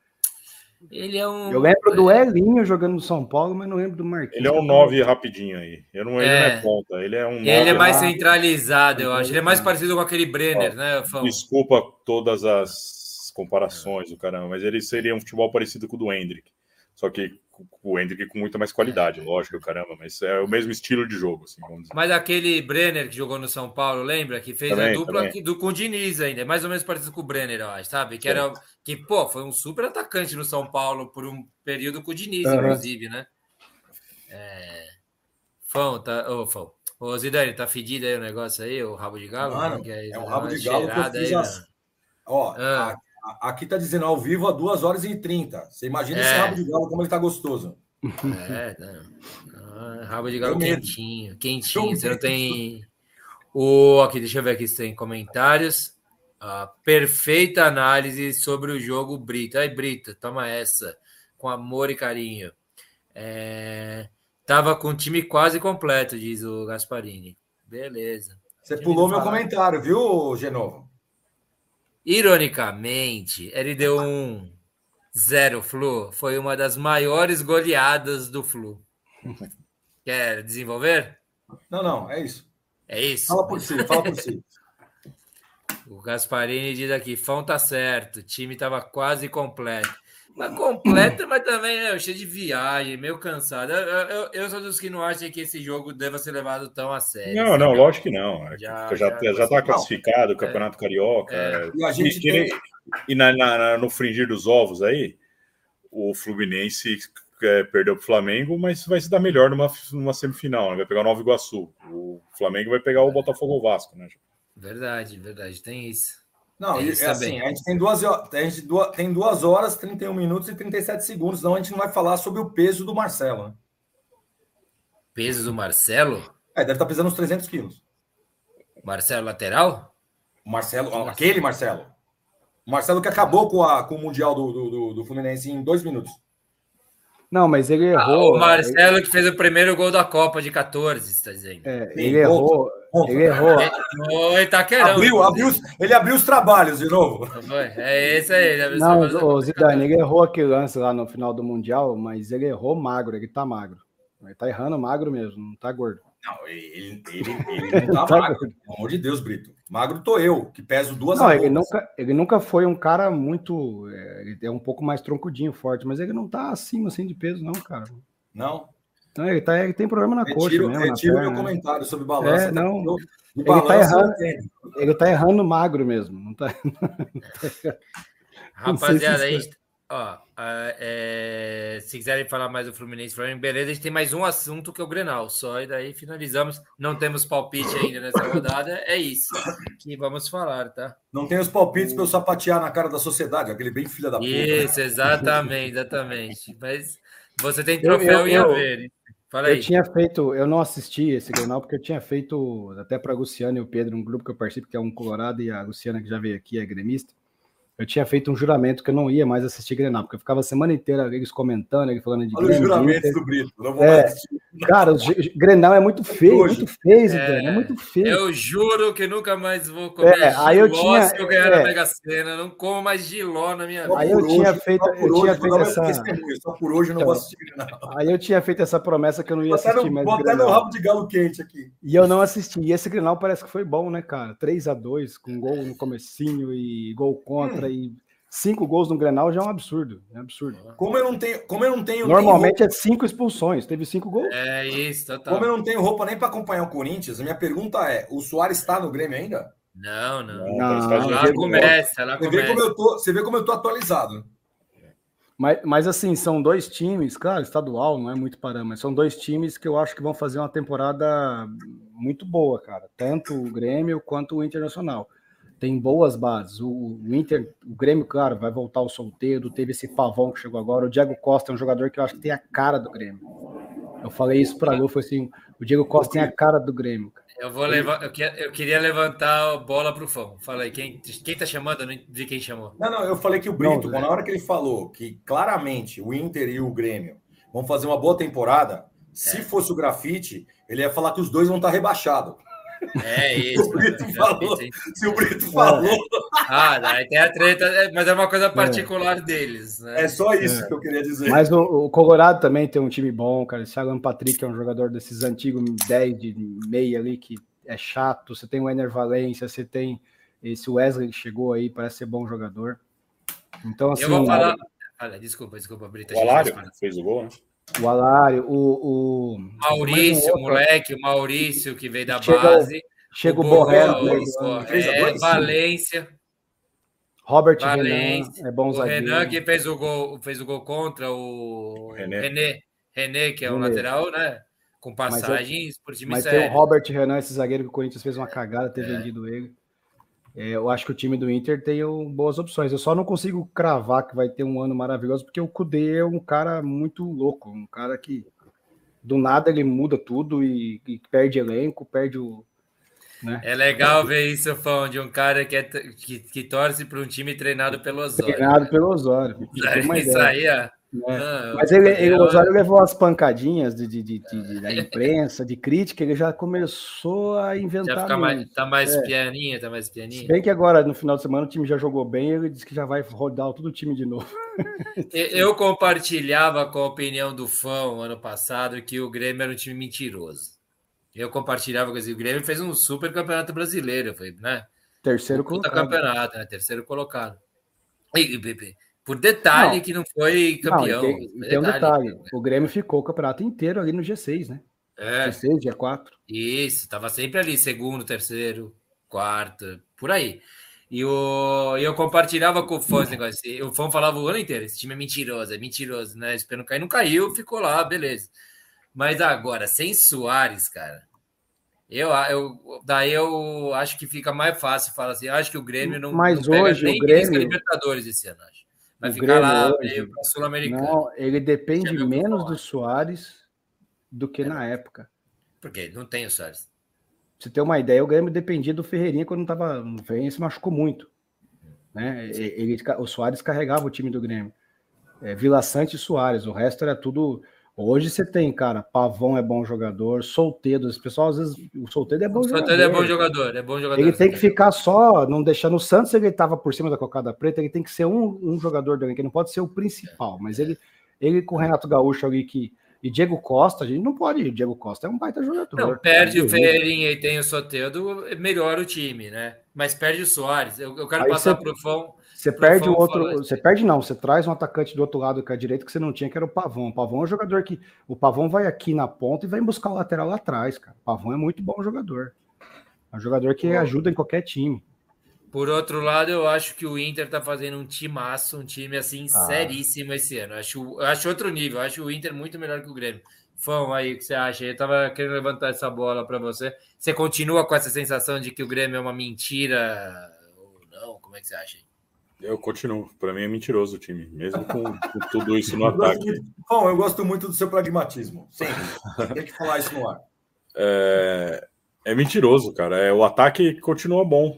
Ele é um. Eu lembro do Elinho jogando no São Paulo, mas não lembro do Marquinhos. Ele é um 9 rapidinho aí. Eu não, ele é. não é ponta, ele é um. Ele é mais centralizado, eu acho. Ele é mais parecido com aquele Brenner, né, Fão? Desculpa todas as comparações do caramba, mas ele seria um futebol parecido com o do Hendrick. Só que o Hendrick com muita mais qualidade, lógico, caramba, mas é o mesmo estilo de jogo, assim, Mas aquele Brenner que jogou no São Paulo, lembra? Que fez também, a dupla aqui, do, com o Diniz ainda, é mais ou menos parecido com o Brenner, eu acho, sabe? Que era que, pô, foi um super atacante no São Paulo por um período com o Diniz, uhum. inclusive, né? É... Fão, tá. Ô, Fão. Ô, Zidane, tá fedido aí o negócio aí, o rabo de galo? Mano, é, é um rabo de galo que eu fiz aí, as... Ó, ah. Aqui tá dizendo ao vivo a 2 horas e 30. Você imagina é. esse rabo de galo como ele tá gostoso. É, tá. rabo de galo quentinho, quentinho. Você não tem. O, aqui, deixa eu ver aqui se tem comentários. A perfeita análise sobre o jogo Brito. Aí, Brito, toma essa. Com amor e carinho. É... Tava com o time quase completo, diz o Gasparini. Beleza. Você pulou meu comentário, viu, Genovo? Ironicamente, LD1 0 Flu foi uma das maiores goleadas do Flu. Quer desenvolver? Não, não, é isso. É isso. Fala por si, fala por si. O Gasparini diz aqui: Fão tá certo, o time estava quase completo. Mas completa, mas também né, cheio de viagem, meio cansado. Eu, eu, eu, sou dos que não acham que esse jogo deva ser levado tão a sério. Não, não, lógico que não. É já, já, já, já tá classificado o é. Campeonato é, Carioca. É. E, a gente e, tem... e na, na, no fringir dos ovos aí, o Fluminense é, perdeu para o Flamengo, mas vai se dar melhor numa, numa semifinal. Né? Vai pegar o Nova Iguaçu. O Flamengo vai pegar o Botafogo Vasco, né? Verdade, verdade, tem isso. Não, é, assim, a gente tem duas, a gente tem duas horas, 31 minutos e 37 segundos, então a gente não vai falar sobre o peso do Marcelo. Né? Peso do Marcelo? É, deve estar tá pesando uns 300 quilos. Marcelo lateral? Marcelo, Marcelo. aquele Marcelo. Marcelo que acabou com, a, com o Mundial do, do, do Fluminense em dois minutos. Não, mas ele errou. Ah, o Marcelo ele... que fez o primeiro gol da Copa de 14, está dizendo. É, ele errou. Ele errou. Oi, tá querendo. Abriu, abriu, ele abriu os trabalhos de novo. É esse aí. Não, o Zidane, ele errou aquele lance lá no final do Mundial, mas ele errou magro, ele tá magro. Ele tá errando magro mesmo, não tá gordo. Não, ele, ele, ele não tá magro. Pelo amor de Deus, Brito. Magro tô eu, que peso duas Não, ele nunca, ele nunca foi um cara muito. É, ele é um pouco mais troncudinho, forte, mas ele não tá acima assim de peso, não, cara. Não. Então, ele, tá, ele tem problema na retiro, coxa mesmo. Retiro meu comentário sobre balança. É, não. Ele, tá errando, ele tá errando magro mesmo. Não tá... Rapaziada, aí, Ó, é, se quiserem falar mais do Fluminense, beleza, a gente tem mais um assunto que é o Grenal, só e daí finalizamos. Não temos palpite ainda nessa rodada, é isso que vamos falar, tá? Não tem os palpites para eu sapatear na cara da sociedade, aquele bem filha da puta. Isso, exatamente, exatamente. Mas você tem troféu eu, eu, em haver. Fala aí. Eu tinha feito, eu não assisti esse Grenal porque eu tinha feito até para a Luciana e o Pedro, um grupo que eu participo, que é um Colorado, e a Luciana que já veio aqui é gremista eu tinha feito um juramento que eu não ia mais assistir Grenal, porque eu ficava a semana inteira eles comentando, eles falando de Olha Grêmio. juramento do Brito, não vou é, Cara, o Grenal é muito feio, muito feio, é, é, muito feio. Eu juro que nunca mais vou comer é, aí eu tinha, se eu ganhar é, na Mega Sena, não como mais giló na minha vida. Aí eu tinha feito, eu tinha feito essa... Só por hoje eu não então, vou assistir Grenal. Aí eu tinha feito essa promessa que eu não ia assistir no, mais Vou até no rabo de galo quente aqui. E eu não assisti, e esse Grenal parece que foi bom, né, cara? 3 a 2 com gol no comecinho e gol contra hum. E cinco gols no Grenal já é um absurdo. É um absurdo. Como eu não tenho. Como eu não tenho Normalmente é cinco expulsões. Teve cinco gols. É isso, total. Como eu não tenho roupa nem para acompanhar o Corinthians, a minha pergunta é: o Soares está no Grêmio ainda? Não, não. não, não lá começa, lá você Vê como eu tô, você vê como eu tô atualizado. Mas, mas assim, são dois times, claro, estadual não é muito parâmetro, são dois times que eu acho que vão fazer uma temporada muito boa, cara. Tanto o Grêmio quanto o Internacional. Tem boas bases. O, o, Inter, o Grêmio, claro, vai voltar o solteiro. Teve esse pavão que chegou agora. O Diego Costa é um jogador que eu acho que tem a cara do Grêmio. Eu falei isso para Lu, foi assim: o Diego Costa tem a cara do Grêmio. Eu vou levar, eu, eu queria levantar a bola pro fã. Falei, quem, quem tá chamando? Eu não vi quem chamou. Não, não, eu falei que o Brito, não, na hora que ele falou que claramente o Inter e o Grêmio vão fazer uma boa temporada, se é. fosse o grafite, ele ia falar que os dois vão estar rebaixados. É isso. o Brito falou, se o Brito falou. Ah, daí tem a treta, é, mas é uma coisa particular é. deles. Né? É só isso é. que eu queria dizer. Mas o, o, Colorado também tem um time bom, cara. Esse Alan Patrick é um jogador desses antigos 10 de meia ali que é chato. Você tem o Ener Valência, você tem esse Wesley que chegou aí, parece ser bom jogador. Então, assim. Eu vou falar. Olha, desculpa, desculpa, Brito. O Alário fez o gol, né? O Alário, o. o... Maurício, o moleque, o Maurício que veio da chega, base. Chega o, o Borrell. É, Valência. Robert Valência, Renan, é bom zagueiro. O Renan que fez o gol, fez o gol contra o René. René, René que é o lateral, né? Com passagens mas, por time Mas sério. tem o Robert Renan, esse zagueiro que o Corinthians fez uma cagada ter é. vendido ele. É, eu acho que o time do Inter tem boas opções. Eu só não consigo cravar que vai ter um ano maravilhoso, porque o Kudê é um cara muito louco, um cara que do nada ele muda tudo e, e perde elenco, perde o. Né? É legal ver isso, Fão, de um cara que, é, que, que torce para um time treinado pelo Osório. Treinado pelo Osório. Isso aí, ó. Né? Ah, Mas ele, ele, o Osório levou as pancadinhas de, de, de, de, da imprensa, de crítica, ele já começou a inventar. Já fica mais, tá mais é. pianinha, tá mais pianinha. Se bem que agora, no final de semana, o time já jogou bem, ele disse que já vai rodar todo o time de novo. Eu compartilhava com a opinião do fã ano passado que o Grêmio era um time mentiroso. Eu compartilhava com. O Grêmio fez um super campeonato brasileiro, foi, né? Terceiro colocado. campeonato, né? Terceiro colocado. E, por detalhe não. que não foi campeão. Não, tem, tem, um detalhe. O Grêmio ficou o campeonato inteiro ali no G6, né? É. G6, G4. Isso, estava sempre ali, segundo, terceiro, quarto, por aí. E o, eu compartilhava com o fã esse negócio. O fã falava o ano inteiro: esse time é mentiroso, é mentiroso, né? Esperando cair, não caiu, ficou lá, beleza. Mas agora, sem Soares, cara, eu, eu, daí eu acho que fica mais fácil falar assim. Acho que o Grêmio não, Mas não hoje, o Grêmio... Libertadores esse ano, acho. Vai o ficar Grêmio lá hoje, Sul-Americano. Não, ele depende menos do Soares do que é. na época. Porque não tem o Soares. Pra você ter uma ideia, o Grêmio dependia do Ferreirinha quando não estava no Ferreirinha, se machucou muito. Né? Ele, o Soares carregava o time do Grêmio. É, Vila Sante e Soares, o resto era tudo Hoje você tem, cara, Pavão é bom jogador, Solteiro, o pessoal às vezes, o Solteiro é bom o jogador. Solteiro é bom jogador, é bom jogador. Ele tem que ficar só, não deixando o Santos, ele estava por cima da cocada preta, ele tem que ser um, um jogador dele, que não pode ser o principal, mas ele, ele com o Renato Gaúcho ali que e Diego Costa, a gente não pode. Diego Costa é um baita jogador. Não, perde o Ferreirinha e tem o Soteldo, melhora o time, né? Mas perde o Soares. Eu, eu quero Aí passar para o Fão você perde o outro. Você perde, não. Você traz um atacante do outro lado que é direito que você não tinha, que era o Pavão. O Pavão é um jogador que. O Pavão vai aqui na ponta e vai buscar o lateral lá atrás, cara. O Pavão é muito bom jogador. É um jogador que ajuda em qualquer time. Por outro lado, eu acho que o Inter tá fazendo um timaço, um time assim, ah. seríssimo esse ano. Eu acho, eu acho outro nível. Eu acho o Inter muito melhor que o Grêmio. Fão aí, o que você acha? Eu tava querendo levantar essa bola para você. Você continua com essa sensação de que o Grêmio é uma mentira ou não? Como é que você acha? Eu continuo. Para mim é mentiroso o time, mesmo com, com tudo isso no ataque. Bom, eu gosto muito do seu pragmatismo. Sim, tem que falar isso no ar. É, é mentiroso, cara. É, o ataque continua bom,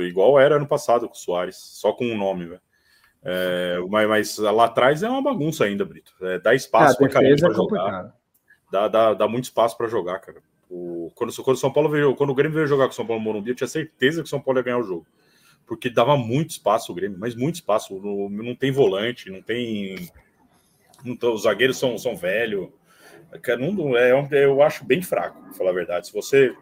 igual era ano passado com o Soares, só com um nome, velho. É, mas, mas, lá atrás é uma bagunça ainda, Brito. É, dá espaço é, para caramba para jogar. Dá, dá, dá muito espaço para jogar, cara. O, quando, quando o São Paulo veio, quando o Grêmio veio jogar com o São Paulo no Morumbi, eu tinha certeza que o São Paulo ia ganhar o jogo porque dava muito espaço o Grêmio, mas muito espaço. Não, não tem volante, não tem. Não tem os zagueiros são, são velhos. Não, é, eu acho bem fraco, pra falar a verdade. Se você.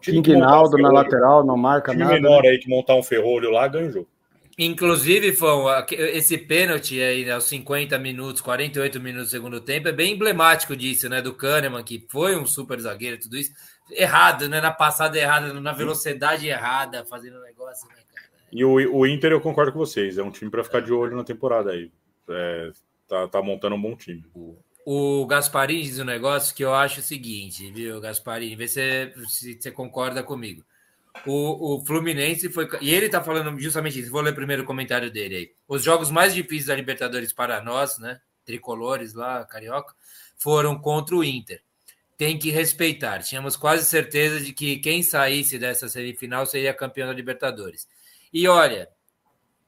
Quignaldo um na lateral, não marca time nada. menor né? aí que montar um ferrolho lá, ganha o jogo. Inclusive, Fão, esse pênalti aí né, aos 50 minutos, 48 minutos do segundo tempo, é bem emblemático disso, né? Do Kahneman, que foi um super zagueiro tudo isso. Errado, né? Na passada errada, na velocidade errada, fazendo o negócio, né? E o, o Inter, eu concordo com vocês, é um time para ficar de olho na temporada aí. É, tá, tá montando um bom time. O Gasparini diz um negócio que eu acho o seguinte, viu, Gasparini? Vê se, se você concorda comigo. O, o Fluminense foi. E ele tá falando justamente isso. Vou ler primeiro o comentário dele aí. Os jogos mais difíceis da Libertadores para nós, né? Tricolores lá, carioca, foram contra o Inter. Tem que respeitar. Tínhamos quase certeza de que quem saísse dessa semifinal seria campeão da Libertadores. E olha,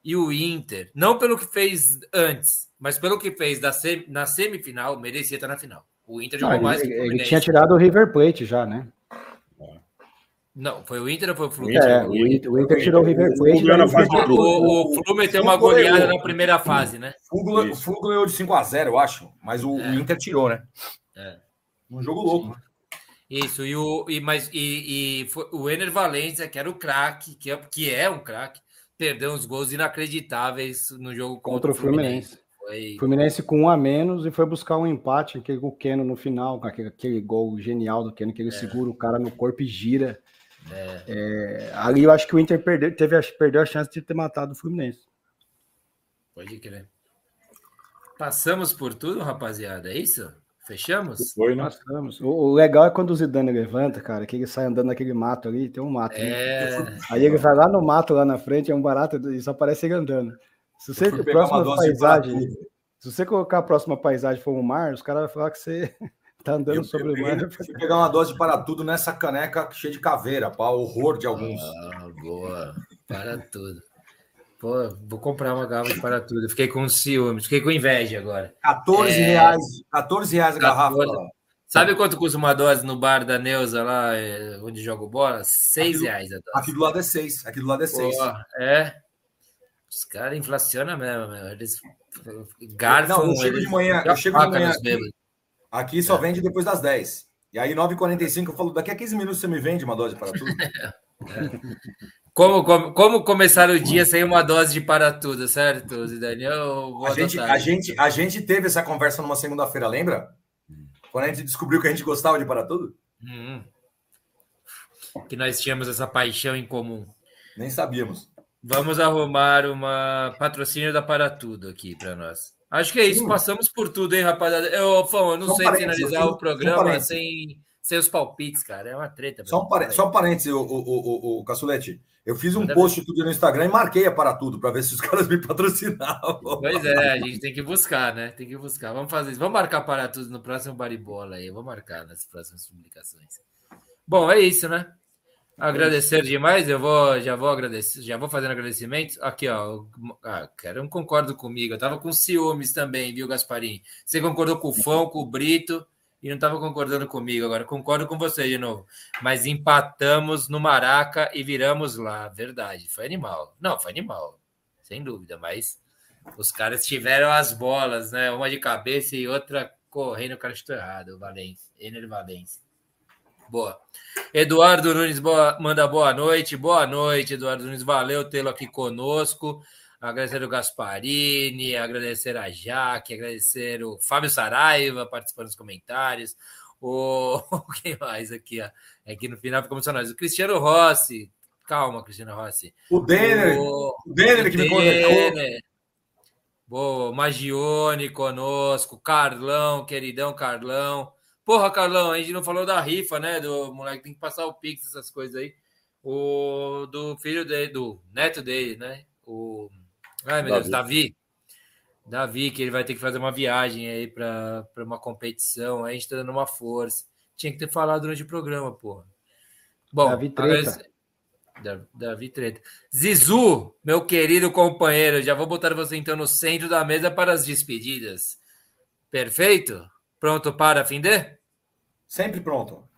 e o Inter, não pelo que fez antes, mas pelo que fez da sem, na semifinal, merecia estar na final. O Inter jogou ele, mais que o Ele tinha tirado o River Plate já, né? Não, foi o Inter ou foi o Fluminense? É, o Inter, o Inter tirou o River Plate. O, o, o Flu meteu uma goleada na primeira fase, né? O Flu ganhou de 5x0, eu acho. Mas o, é. o, Inter tirou, né? É. Um jogo louco. Isso, e o, e, mas, e, e o Ener Valência, que era o craque, que é, que é um craque, perdeu uns gols inacreditáveis no jogo contra, contra o Fluminense. Foi... Fluminense com um a menos e foi buscar um empate, aquele o Keno no final, com aquele, aquele gol genial do Keno, que ele é. segura o cara no corpo e gira. É. É, ali eu acho que o Inter perdeu, teve, perdeu a chance de ter matado o Fluminense. Pode crer. Passamos por tudo, rapaziada, é isso? Fechamos? Foi, né? Passamos. O, o, legal é quando o Zidane levanta, cara, que ele sai andando naquele mato ali, tem um mato. É... Né? Aí ele vai lá no mato, lá na frente, é um barato, e só aparece ele andando. Se você, a próxima paisagem, se você colocar a próxima paisagem for o mar, os caras vão falar que você tá andando eu, sobre eu, o mar. Se pegar uma dose de para tudo nessa caneca cheia de caveira, para horror de alguns. Ah, boa. Para tudo. Pô, vou comprar uma garrafa de para tudo. Fiquei com ciúmes, fiquei com inveja agora. 14 é... reais, 14 reais a 14... garrafa. Sabe quanto custa uma dose no bar da Neuza lá, é, onde jogo bola? 6 reais a dose. Aqui do lado é 6. Aqui do lado é 6. É. Os caras inflacionam mesmo, meu. Eles garfam. Não, eu chego de manhã, eu chego de manhã aqui, aqui só é. vende depois das 10. E aí, 9h45, eu falo, daqui a 15 minutos você me vende uma dose para tudo. Como, como, como, começar o dia sem uma dose de para tudo, certo, Zidane? A gente, a, gente, a gente teve essa conversa numa segunda-feira, lembra? Quando a gente descobriu que a gente gostava de para tudo? Hum. Que nós tínhamos essa paixão em comum. Nem sabíamos. Vamos arrumar uma patrocínio da Para Tudo aqui para nós. Acho que é isso. Sim. Passamos por tudo, hein, rapaziada? Eu, Fão, eu não sei finalizar o programa sem, sem os palpites, cara. É uma treta. Só um, par... Só um parênteses, o, o, o, o Caçulete. Eu fiz um post tudo no Instagram e marquei a para tudo para ver se os caras me patrocinavam. Pois é, a gente tem que buscar, né? Tem que buscar. Vamos fazer isso. Vamos marcar para tudo no próximo Baribola aí. Eu vou marcar nas próximas publicações. Bom, é isso, né? Agradecer demais, eu vou, já vou agradecer, já vou fazendo agradecimentos. Aqui, ó, ah, cara, não concordo comigo. Eu tava com ciúmes também, viu, Gasparim? Você concordou com o Fão, com o Brito e não estava concordando comigo. Agora concordo com você de novo. Mas empatamos no Maraca e viramos lá. Verdade, foi animal. Não, foi animal, sem dúvida. Mas os caras tiveram as bolas, né? Uma de cabeça e outra correndo, o cara errado. O Valência, Ener Valência. Boa. Eduardo Nunes boa, manda boa noite. Boa noite, Eduardo Nunes. Valeu tê-lo aqui conosco agradecer o Gasparini, agradecer a Jaque, agradecer o Fábio Saraiva participando dos comentários. O quem mais aqui? Ó? Aqui no final ficou emocionado. O Cristiano Rossi. Calma, Cristiano Rossi. O Denner. O, o Denner que me conectou. Boa, Magione conosco, Carlão, queridão Carlão. Porra, Carlão, a gente não falou da rifa, né? Do moleque, tem que passar o Pix, essas coisas aí. O do filho dele, do neto dele, né? O Ai, meu Davi. Deus, Davi. Davi, que ele vai ter que fazer uma viagem aí para uma competição. Aí a gente tá dando uma força. Tinha que ter falado durante o programa, porra. Bom, Davi Treta. Davi Treta. Zizu, meu querido companheiro, já vou botar você então no centro da mesa para as despedidas. Perfeito? Pronto para fim de? Sempre pronto.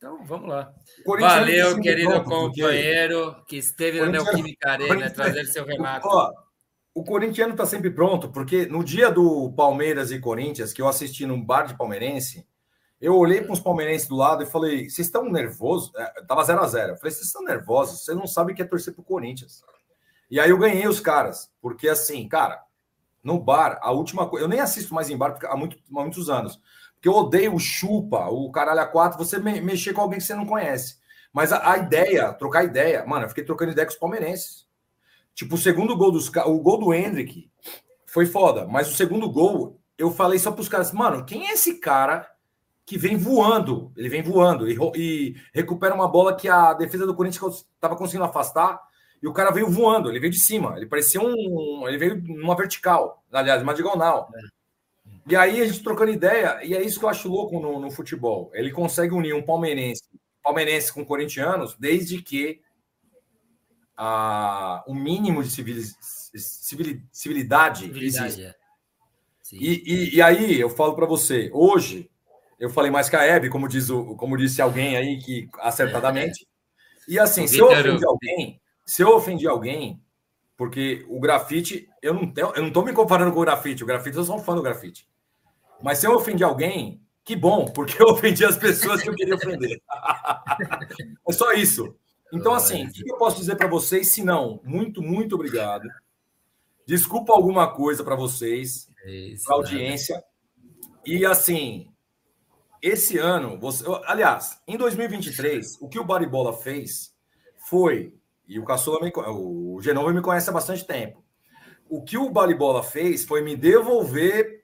Então, vamos lá. Valeu, querido pronto, companheiro porque... que esteve na Neoquímica Arena, trazer seu relato. Ó, o corintiano está sempre pronto, porque no dia do Palmeiras e Corinthians, que eu assisti num bar de palmeirense, eu olhei para os palmeirenses do lado e falei: vocês estão nervosos? É, tava 0 a 0 Eu falei: vocês estão nervosos? Vocês não sabem o que é torcer para o Corinthians. E aí eu ganhei os caras, porque assim, cara, no bar, a última coisa. Eu nem assisto mais em bar há, muito, há muitos anos. Porque eu odeio o chupa, o caralho a quatro, você me, mexer com alguém que você não conhece. Mas a, a, ideia, trocar ideia, mano, eu fiquei trocando ideia com os palmeirenses. Tipo, o segundo gol dos o gol do Hendrick foi foda, mas o segundo gol, eu falei só pros caras, mano, quem é esse cara que vem voando. Ele vem voando e, e recupera uma bola que a defesa do Corinthians estava conseguindo afastar. E o cara veio voando, ele veio de cima. Ele parecia um. Ele veio numa vertical, aliás, uma diagonal. É. E aí a gente trocando ideia, e é isso que eu acho louco no, no futebol. Ele consegue unir um palmeirense, palmeirense com corintianos, desde que a, o mínimo de civiliz, civil, civilidade, civilidade existe. É. E, e, e, aí eu falo para você, hoje eu falei mais que a Hebe, como, diz o, como disse alguém aí que acertadamente. E assim, se eu ofendi alguém, se eu ofendi alguém, porque o grafite, eu não tenho, eu não tô me comparando com o grafite, o grafite eu sou um fã do grafite. Mas se eu ofendi alguém, que bom, porque eu ofendi as pessoas que eu queria ofender. é só isso. Então, assim, o que eu posso dizer para vocês? Se não, muito, muito obrigado. Desculpa alguma coisa para vocês, para a audiência. E assim, esse ano, você, aliás, em 2023, o que o Baribola fez foi, e o Caçula, me, o Genova me conhece há bastante tempo. O que o Baribola fez foi me devolver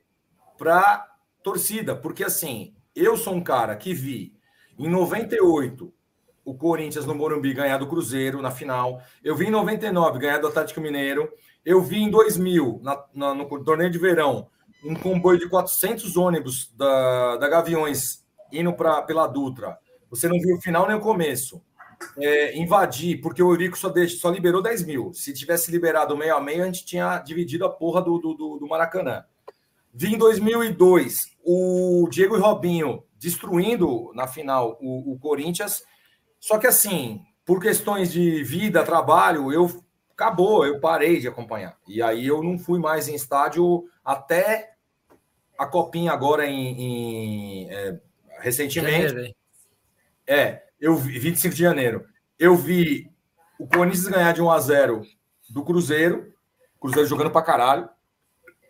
para torcida, porque assim, eu sou um cara que vi em 98 o Corinthians no Morumbi ganhar do Cruzeiro na final, eu vi em 99 ganhar do Atlético Mineiro, eu vi em 2000 na, na, no torneio de verão um comboio de 400 ônibus da, da Gaviões indo pra, pela Dutra. Você não viu o final nem o começo. É, invadir, porque o Eurico só, deixa, só liberou 10 mil. Se tivesse liberado meio a meio, a gente tinha dividido a porra do, do, do Maracanã. Vi em 2002 o Diego e Robinho destruindo na final o, o Corinthians. Só que assim, por questões de vida, trabalho, eu acabou, eu parei de acompanhar. E aí eu não fui mais em estádio até a copinha agora em, em é, recentemente. Janeiro, é, eu vi 25 de janeiro. Eu vi o Corinthians ganhar de 1 a 0 do Cruzeiro, Cruzeiro jogando pra caralho.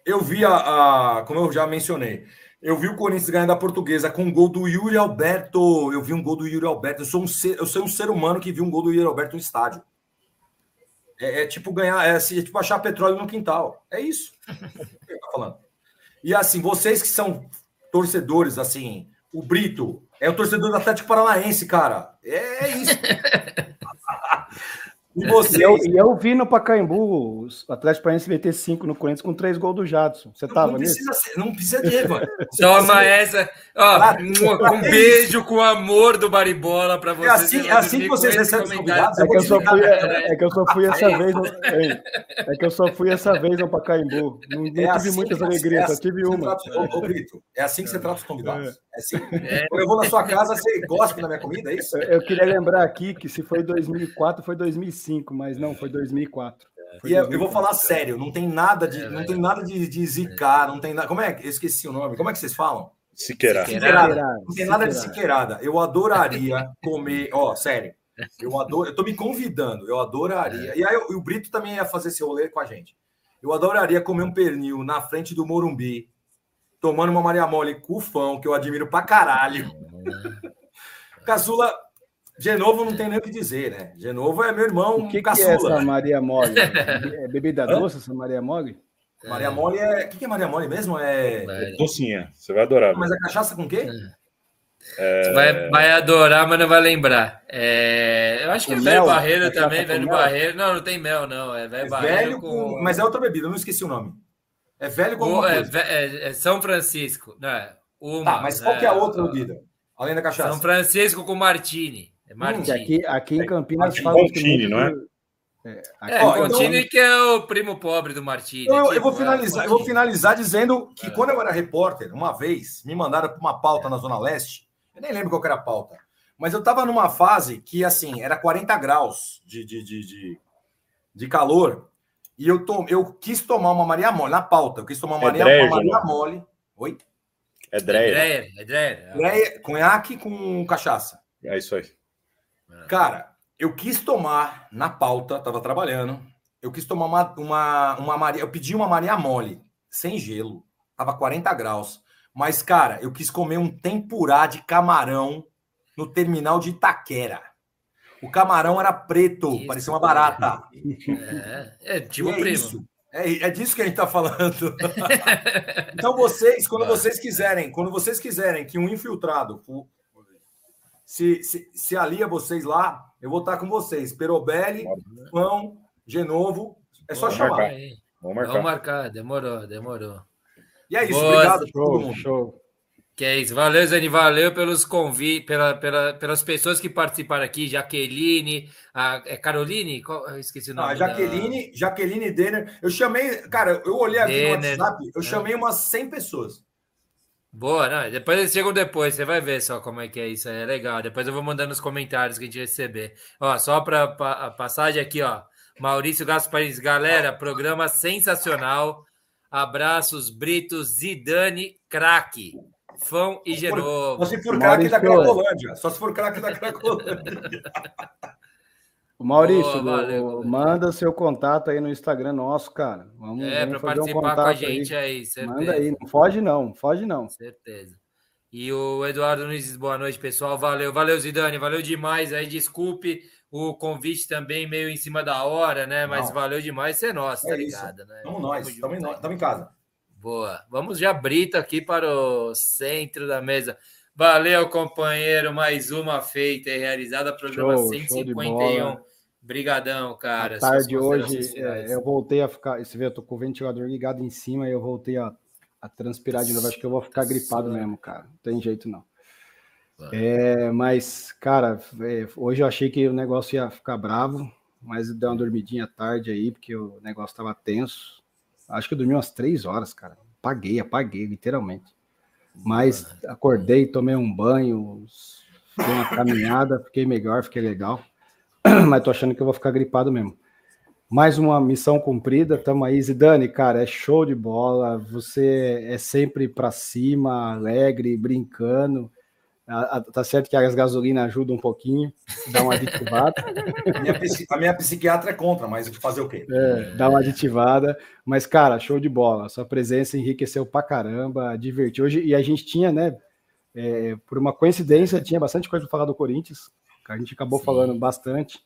Eu vi a, a como eu já mencionei, eu vi o Corinthians ganhar da Portuguesa com um gol do Yuri Alberto. Eu vi um gol do Yuri Alberto. Eu sou um ser, eu sou um ser humano que viu um gol do Yuri Alberto no estádio. É, é tipo ganhar, é, é, tipo achar petróleo no quintal. É isso. tô falando. E assim, vocês que são torcedores, assim, o Brito é o torcedor do Atlético Paranaense, cara. É isso. E você? E eu, e eu vi no Pacaembu o Atlético Paranaense meter 5 no Corinthians com três gols do Jadson. Você tava não nisso? Precisa, não precisa de, mano. Toma essa. Ó, um, um beijo com amor do Baribola para vocês. É assim, é assim que vocês recebem os convidados. É que, eu só fui, é, é que eu só fui essa vez. No, é, que eu só fui essa vez no Pacaembu. Não, não é tive assim, muitas alegrias, é só assim tive uma. Trata, ô, Brito, é assim que você trata os convidados. É assim. Quando eu vou na sua casa, você gosta da minha comida, é isso? Eu queria lembrar aqui que se foi 2004, foi 2005, mas não, foi 2004. Foi e 2004. eu vou falar sério, não tem nada de, não tem nada de, de zicar, não tem nada. Como é que eu esqueci o nome? Como é que vocês falam? Siqueirada. Siqueirada. Não tem nada de siqueirada. Eu adoraria comer, ó, sério. Eu adoro, eu tô me convidando, eu adoraria. E aí o Brito também ia fazer esse rolê com a gente. Eu adoraria comer um pernil na frente do Morumbi, tomando uma Maria Mole cufão, que eu admiro pra caralho. Caçula, Genovo não tem nem o que dizer, né? Genovo é meu irmão o que caçula. Que é essa Maria Mole? É bebida doce essa Maria Mole? Maria Mole é. O que é Maria Mole mesmo? É. Docinha, você vai adorar. Mas é cachaça com o quê? É... Vai, vai adorar, mas não vai lembrar. É... Eu acho que é velho barreiro também, velho barreiro. Não, não tem mel, não. É velho é barreiro. Velho com... com... Mas é outra bebida, eu não esqueci o nome. É velho é, é, é, São Francisco. Não, é uma, tá, mas qual que é a outra bebida? Além da cachaça? São Francisco com Martini. É hum, Martini. Hum, aqui, aqui em Campinas falam Martini, não é? É, é Ó, Contini então... que é o primo pobre do Martini. Eu, eu, vou finalizar, eu vou finalizar dizendo que é. quando eu era repórter, uma vez, me mandaram para uma pauta na Zona Leste, eu nem lembro qual era a pauta, mas eu estava numa fase que, assim, era 40 graus de, de, de, de, de calor, e eu, to, eu quis tomar uma Maria Mole, na pauta, eu quis tomar uma, é Maria, dreia, uma Maria Mole. Oi? É Dreyer. É Dreyer. É Dreyer. Cunhaque com cachaça. É isso aí. Cara, eu quis tomar na pauta, tava trabalhando. Eu quis tomar uma, uma, uma Maria. Eu pedi uma Maria Mole, sem gelo. Tava 40 graus. Mas, cara, eu quis comer um tempurá de camarão no terminal de Itaquera. O camarão era preto, isso, parecia uma barata. É, é tipo é primo. Isso. É, é disso que a gente está falando. então, vocês, quando vocês quiserem, quando vocês quiserem que um infiltrado se, se, se alia vocês lá, eu vou estar com vocês. Perobelli, Pão, Genovo. É só Vamos chamar. Marcar. Vamos marcar. Vamos marcar. Demorou, demorou. E é isso, Boa, obrigado show, show. Que é isso. Valeu, Zani. Valeu pelos convites, pela, pela, pelas pessoas que participaram aqui. Jaqueline, a, é Caroline? Qual, eu esqueci o nome. Ah, Jaqueline, da... Jaqueline Denner. Eu chamei, cara, eu olhei aqui Denner, no WhatsApp, eu é. chamei umas 100 pessoas. Boa, não, depois eles chegam depois, você vai ver só como é que é isso aí, é legal. Depois eu vou mandando nos comentários que a gente receber. Ó, só para pa, a passagem aqui, ó. Maurício Gasparis, galera, programa sensacional. Abraços, Brito, Zidane, craque. Fão e Genovo. Só se for craque da Cracolândia. Só se for craque da Cracolândia. Maurício, valeu, manda seu contato aí no Instagram nosso, cara. Vamos, é, para participar um com a gente aí. aí manda aí, não foge não, foge não. Certeza. E o Eduardo Nunes boa noite, pessoal. Valeu, valeu, Zidane, valeu demais. Aí, desculpe o convite também meio em cima da hora, né? Mas não. valeu demais ser nosso, é tá ligado? Né? Vamos nós, estamos em, em casa. Boa. Vamos já Brito aqui para o centro da mesa. Valeu, companheiro. Mais uma feita e realizada, programa show, 151. Brigadão, cara. À tarde hoje, é, eu voltei a ficar. Você vê, eu tô com o ventilador ligado em cima e eu voltei a, a transpirar de novo. Acho que eu vou ficar gripado mesmo, cara. Não tem jeito não. É, mas, cara, é, hoje eu achei que o negócio ia ficar bravo, mas deu uma dormidinha à tarde aí, porque o negócio estava tenso. Acho que eu dormi umas três horas, cara. Apaguei, apaguei, literalmente. Mas acordei, tomei um banho, fiz uma caminhada, fiquei melhor, fiquei legal. Mas tô achando que eu vou ficar gripado mesmo. Mais uma missão cumprida, tamo aí. Zidane, cara, é show de bola. Você é sempre para cima, alegre, brincando. A, a, tá certo que as gasolinas ajudam um pouquinho, dá uma aditivada. a, minha, a, minha, psiquiatra é contra, mas fazer o quê? É, dá uma aditivada. Mas, cara, show de bola. Sua presença enriqueceu pra caramba, divertiu. Hoje, e a gente tinha, né, é, por uma coincidência, tinha bastante coisa para falar do Corinthians, que a gente acabou Sim. falando bastante.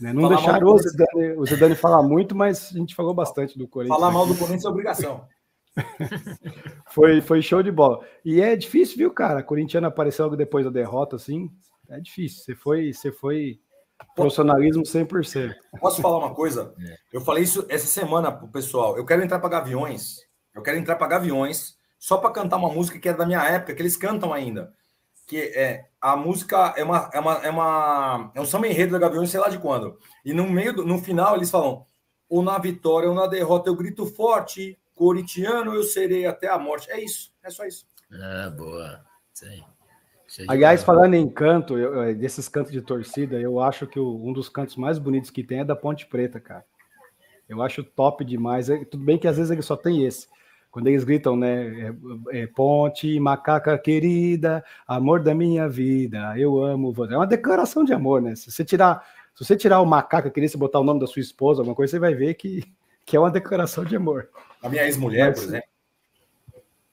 Né? Não deixaram o Zidane, o Zidane falar muito, mas a gente falou bastante do Corinthians. Falar mal do Corinthians é obrigação. foi, foi show de bola. E é difícil, viu, cara? Corintiano apareceu logo depois da derrota, assim. É difícil. Você foi, você foi profissionalismo 100%. Posso falar uma coisa? Eu falei isso essa semana pro pessoal. Eu quero entrar para Gaviões. Eu quero entrar para Gaviões só para cantar uma música que é da minha época, que eles cantam ainda. Que é a música é uma é uma é, uma, é um samba enredo da Gaviões, sei lá de quando. E no meio do, no final eles falam: ou na vitória ou na derrota eu grito forte, corintiano eu serei até a morte. É isso, é só isso. Ah, boa. Sim. Aliás, falando em canto, eu, desses cantos de torcida, eu acho que o, um dos cantos mais bonitos que tem é da Ponte Preta, cara. Eu acho top demais. É, tudo bem que às vezes ele só tem esse. Quando eles gritam, né? É, é, Ponte, macaca querida, amor da minha vida, eu amo você. É uma declaração de amor, né? Se você tirar, se você tirar o macaca querida e botar o nome da sua esposa, alguma coisa, você vai ver que, que é uma declaração de amor. A minha ex-mulher, por exemplo.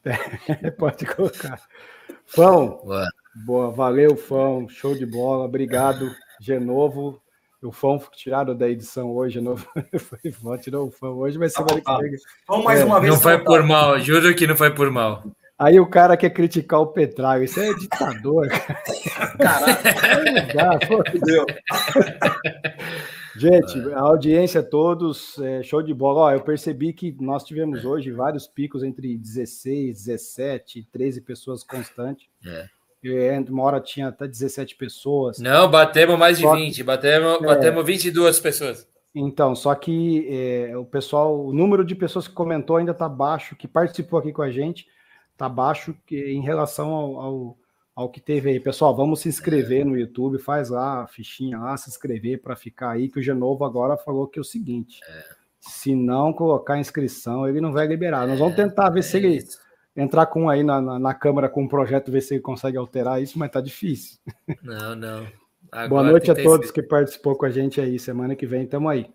É, pode colocar. Fão, boa. boa, valeu, Fão, show de bola, obrigado, Genovo. O Fão tirado da edição hoje, novo. Foi tirou o Fão hoje, mas semana que vem. Vamos mais é, uma vez. Não foi por mal, juro que não foi por mal. Aí o cara quer criticar o Petrago, isso é ditador. Caralho, Deus. Gente, a audiência todos, é, show de bola. Ó, eu percebi que nós tivemos hoje vários picos entre 16, 17, 13 pessoas constantes. É. uma hora tinha até 17 pessoas. Não, batemos mais de só 20, batemos, é, batemos 22 pessoas. Então, só que é, o pessoal, o número de pessoas que comentou ainda está baixo, que participou aqui com a gente, está baixo que, em relação ao, ao ao que teve aí. Pessoal, vamos se inscrever no YouTube, faz lá a fichinha lá, se inscrever para ficar aí, que o Genovo agora falou que é o seguinte: é. se não colocar inscrição, ele não vai liberar. Nós vamos é, tentar ver é se ele entrar com aí na, na, na, Câmara com um projeto, ver se ele consegue alterar isso, mas tá difícil. Não, não. Agora Boa noite a todos que participou com a gente aí. Semana que vem estamos aí.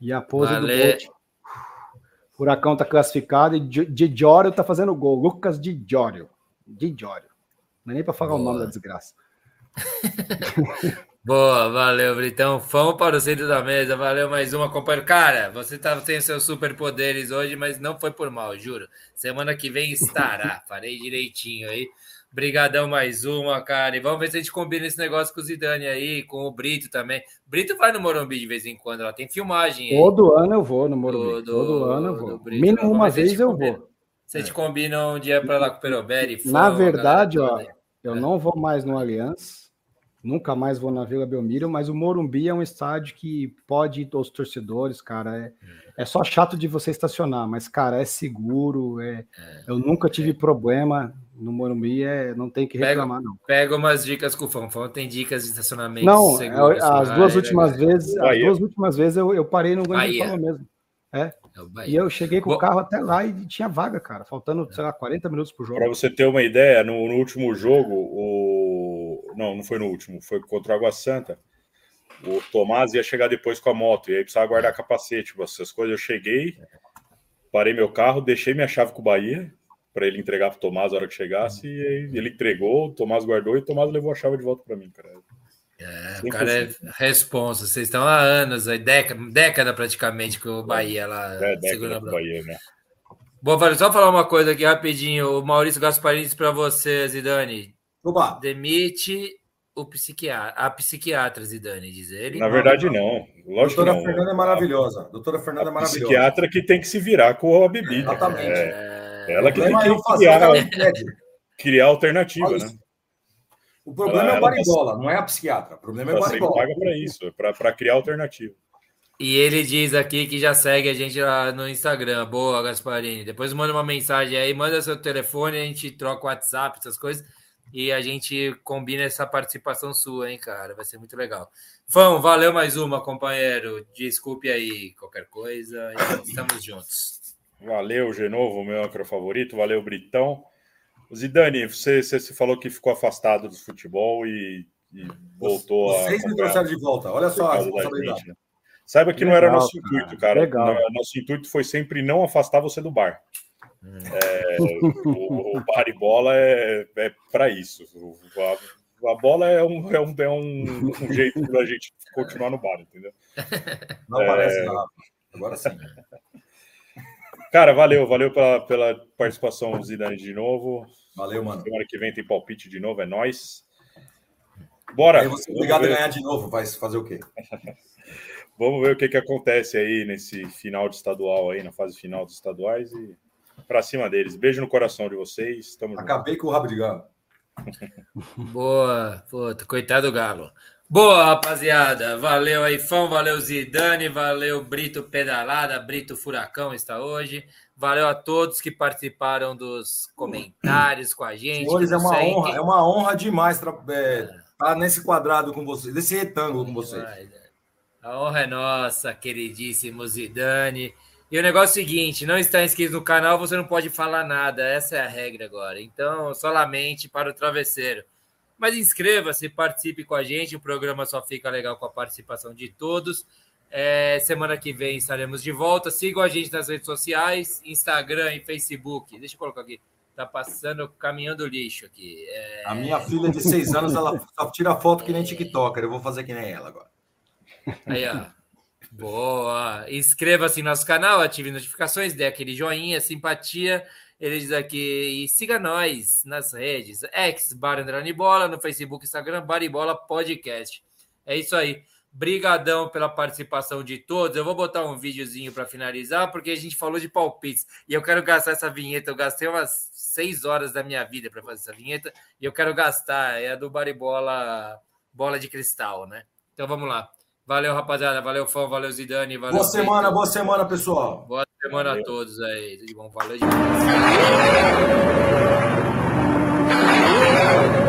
E a pose Valeu. do Bolt. Furacão tá classificado e Di Giorgio tá fazendo gol. Lucas Di Giorgio. Não é nem para falar Boa. o nome da desgraça. Boa, valeu, Britão. Fão para o centro da mesa. Valeu mais uma, companheiro. Cara, você tá, tem seus superpoderes hoje, mas não foi por mal, juro. Semana que vem estará. Farei direitinho aí. Brigadão mais uma, cara. E vamos ver se a gente combina esse negócio com o Zidane aí, com o Brito também. Brito vai no Morumbi de vez em quando, ela tem filmagem aí. Todo ano eu vou no Morumbi. Do, Todo ano eu vou. Brito, Mínimo uma vez eu vou. Você te combina um dia para lá com o Peroberi? Na verdade, ó, eu é. não vou mais no Allianz Nunca mais vou na Vila Belmiro, mas o Morumbi é um estádio que pode ir os torcedores, cara. É, é só chato de você estacionar, mas, cara, é seguro. É, é. eu nunca tive problema no Morumbi, é, não tem que reclamar, pega, não. Pega umas dicas com o Fanfão, tem dicas de estacionamento não, seguro. É, as duas últimas vezes, as duas últimas vezes eu, eu parei no Grande mesmo. É. é e eu cheguei com Bom, o carro até lá e tinha vaga, cara, faltando, sei lá, 40 minutos pro jogo. Para você ter uma ideia, no, no último jogo, o não, não foi no último, foi contra o Água Santa. O Tomás ia chegar depois com a moto, e aí precisava guardar capacete, essas coisas. Eu cheguei, parei meu carro, deixei minha chave com o Bahia para ele entregar para o Tomás na hora que chegasse, e aí ele entregou, o Tomás guardou e o Tomás levou a chave de volta para mim, cara. É, o cara é responsa. Vocês estão há anos, aí década, década praticamente com o Bahia lá. É, década Bahia, né? Bom, vale só falar uma coisa aqui rapidinho. O Maurício Gasparini disse para você, Zidane. Oba. Demite o psiquiatra, a psiquiatra, Zidane, diz ele. Na verdade, não. Lógico Doutora não. Fernanda é maravilhosa. Doutora Fernanda é maravilhosa. Psiquiatra que tem que se virar com a bebida. Exatamente. É, ela que tem que é criar, criar alternativa, né? O problema ela, é o baribola, não é a psiquiatra. O problema é o baribola. Você paga para isso, para criar alternativa. E ele diz aqui que já segue a gente lá no Instagram. Boa, Gasparini. Depois manda uma mensagem aí, manda seu telefone, a gente troca o WhatsApp, essas coisas e a gente combina essa participação sua, hein, cara? Vai ser muito legal. Fão, valeu mais uma, companheiro. Desculpe aí qualquer coisa. Estamos juntos. Valeu, Genovo, meu âncora favorito. Valeu, Britão. Zidane, você, você falou que ficou afastado do futebol e, e voltou Vocês a. Vocês me trouxeram de volta. Olha só a responsabilidade. Saiba que Legal, não era nosso intuito, cara. Legal. Nosso intuito foi sempre não afastar você do bar. É, o, o bar e bola é, é para isso. A, a, bola é um, é um, é um, um jeito da gente continuar no bar, entendeu? Não é... parece nada. Agora sim. Cara, valeu, valeu pela, pela participação, Zidane, de novo. Valeu, mano. Semana que vem tem palpite de novo, é nós. Bora. Aí você é obrigado a ganhar de novo, vai fazer o quê? Vamos ver o que, que acontece aí nesse final de estadual aí, na fase final dos estaduais e para cima deles. Beijo no coração de vocês. Tamo Acabei junto. com o rabo de galo. Boa, puta, coitado do galo. Boa, rapaziada. Valeu aí, Fão. Valeu, Zidane. Valeu, Brito Pedalada. Brito Furacão está hoje. Valeu a todos que participaram dos comentários com a gente. Senhores, é uma honra, quem... é uma honra demais estar é, tá nesse quadrado com vocês, nesse retângulo com vocês. A honra é nossa, queridíssimo Zidane. E o negócio é o seguinte: não está inscrito no canal, você não pode falar nada. Essa é a regra agora. Então, solamente para o travesseiro. Mas inscreva-se, participe com a gente. O programa só fica legal com a participação de todos. É, semana que vem estaremos de volta. Sigam a gente nas redes sociais, Instagram e Facebook. Deixa eu colocar aqui. Tá passando, caminhando lixo aqui. É... A minha filha de seis anos, ela só tira foto que nem TikToker. Eu vou fazer que nem ela agora. Aí, ó. Boa! Inscreva-se no nosso canal, ative notificações, dê aquele joinha, simpatia. Ele diz aqui, e siga nós nas redes, X, Bar Bola, no Facebook, Instagram, Baribola Podcast. É isso aí. Brigadão pela participação de todos. Eu vou botar um videozinho para finalizar, porque a gente falou de palpites. E eu quero gastar essa vinheta. Eu gastei umas seis horas da minha vida para fazer essa vinheta. E eu quero gastar. É a do Baribola Bola de Cristal, né? Então vamos lá. Valeu, rapaziada. Valeu, fã. Valeu, Zidane. Valeu, boa semana, boa semana, pessoal. Boa semana valeu. a todos aí. Tudo bom. Valeu demais.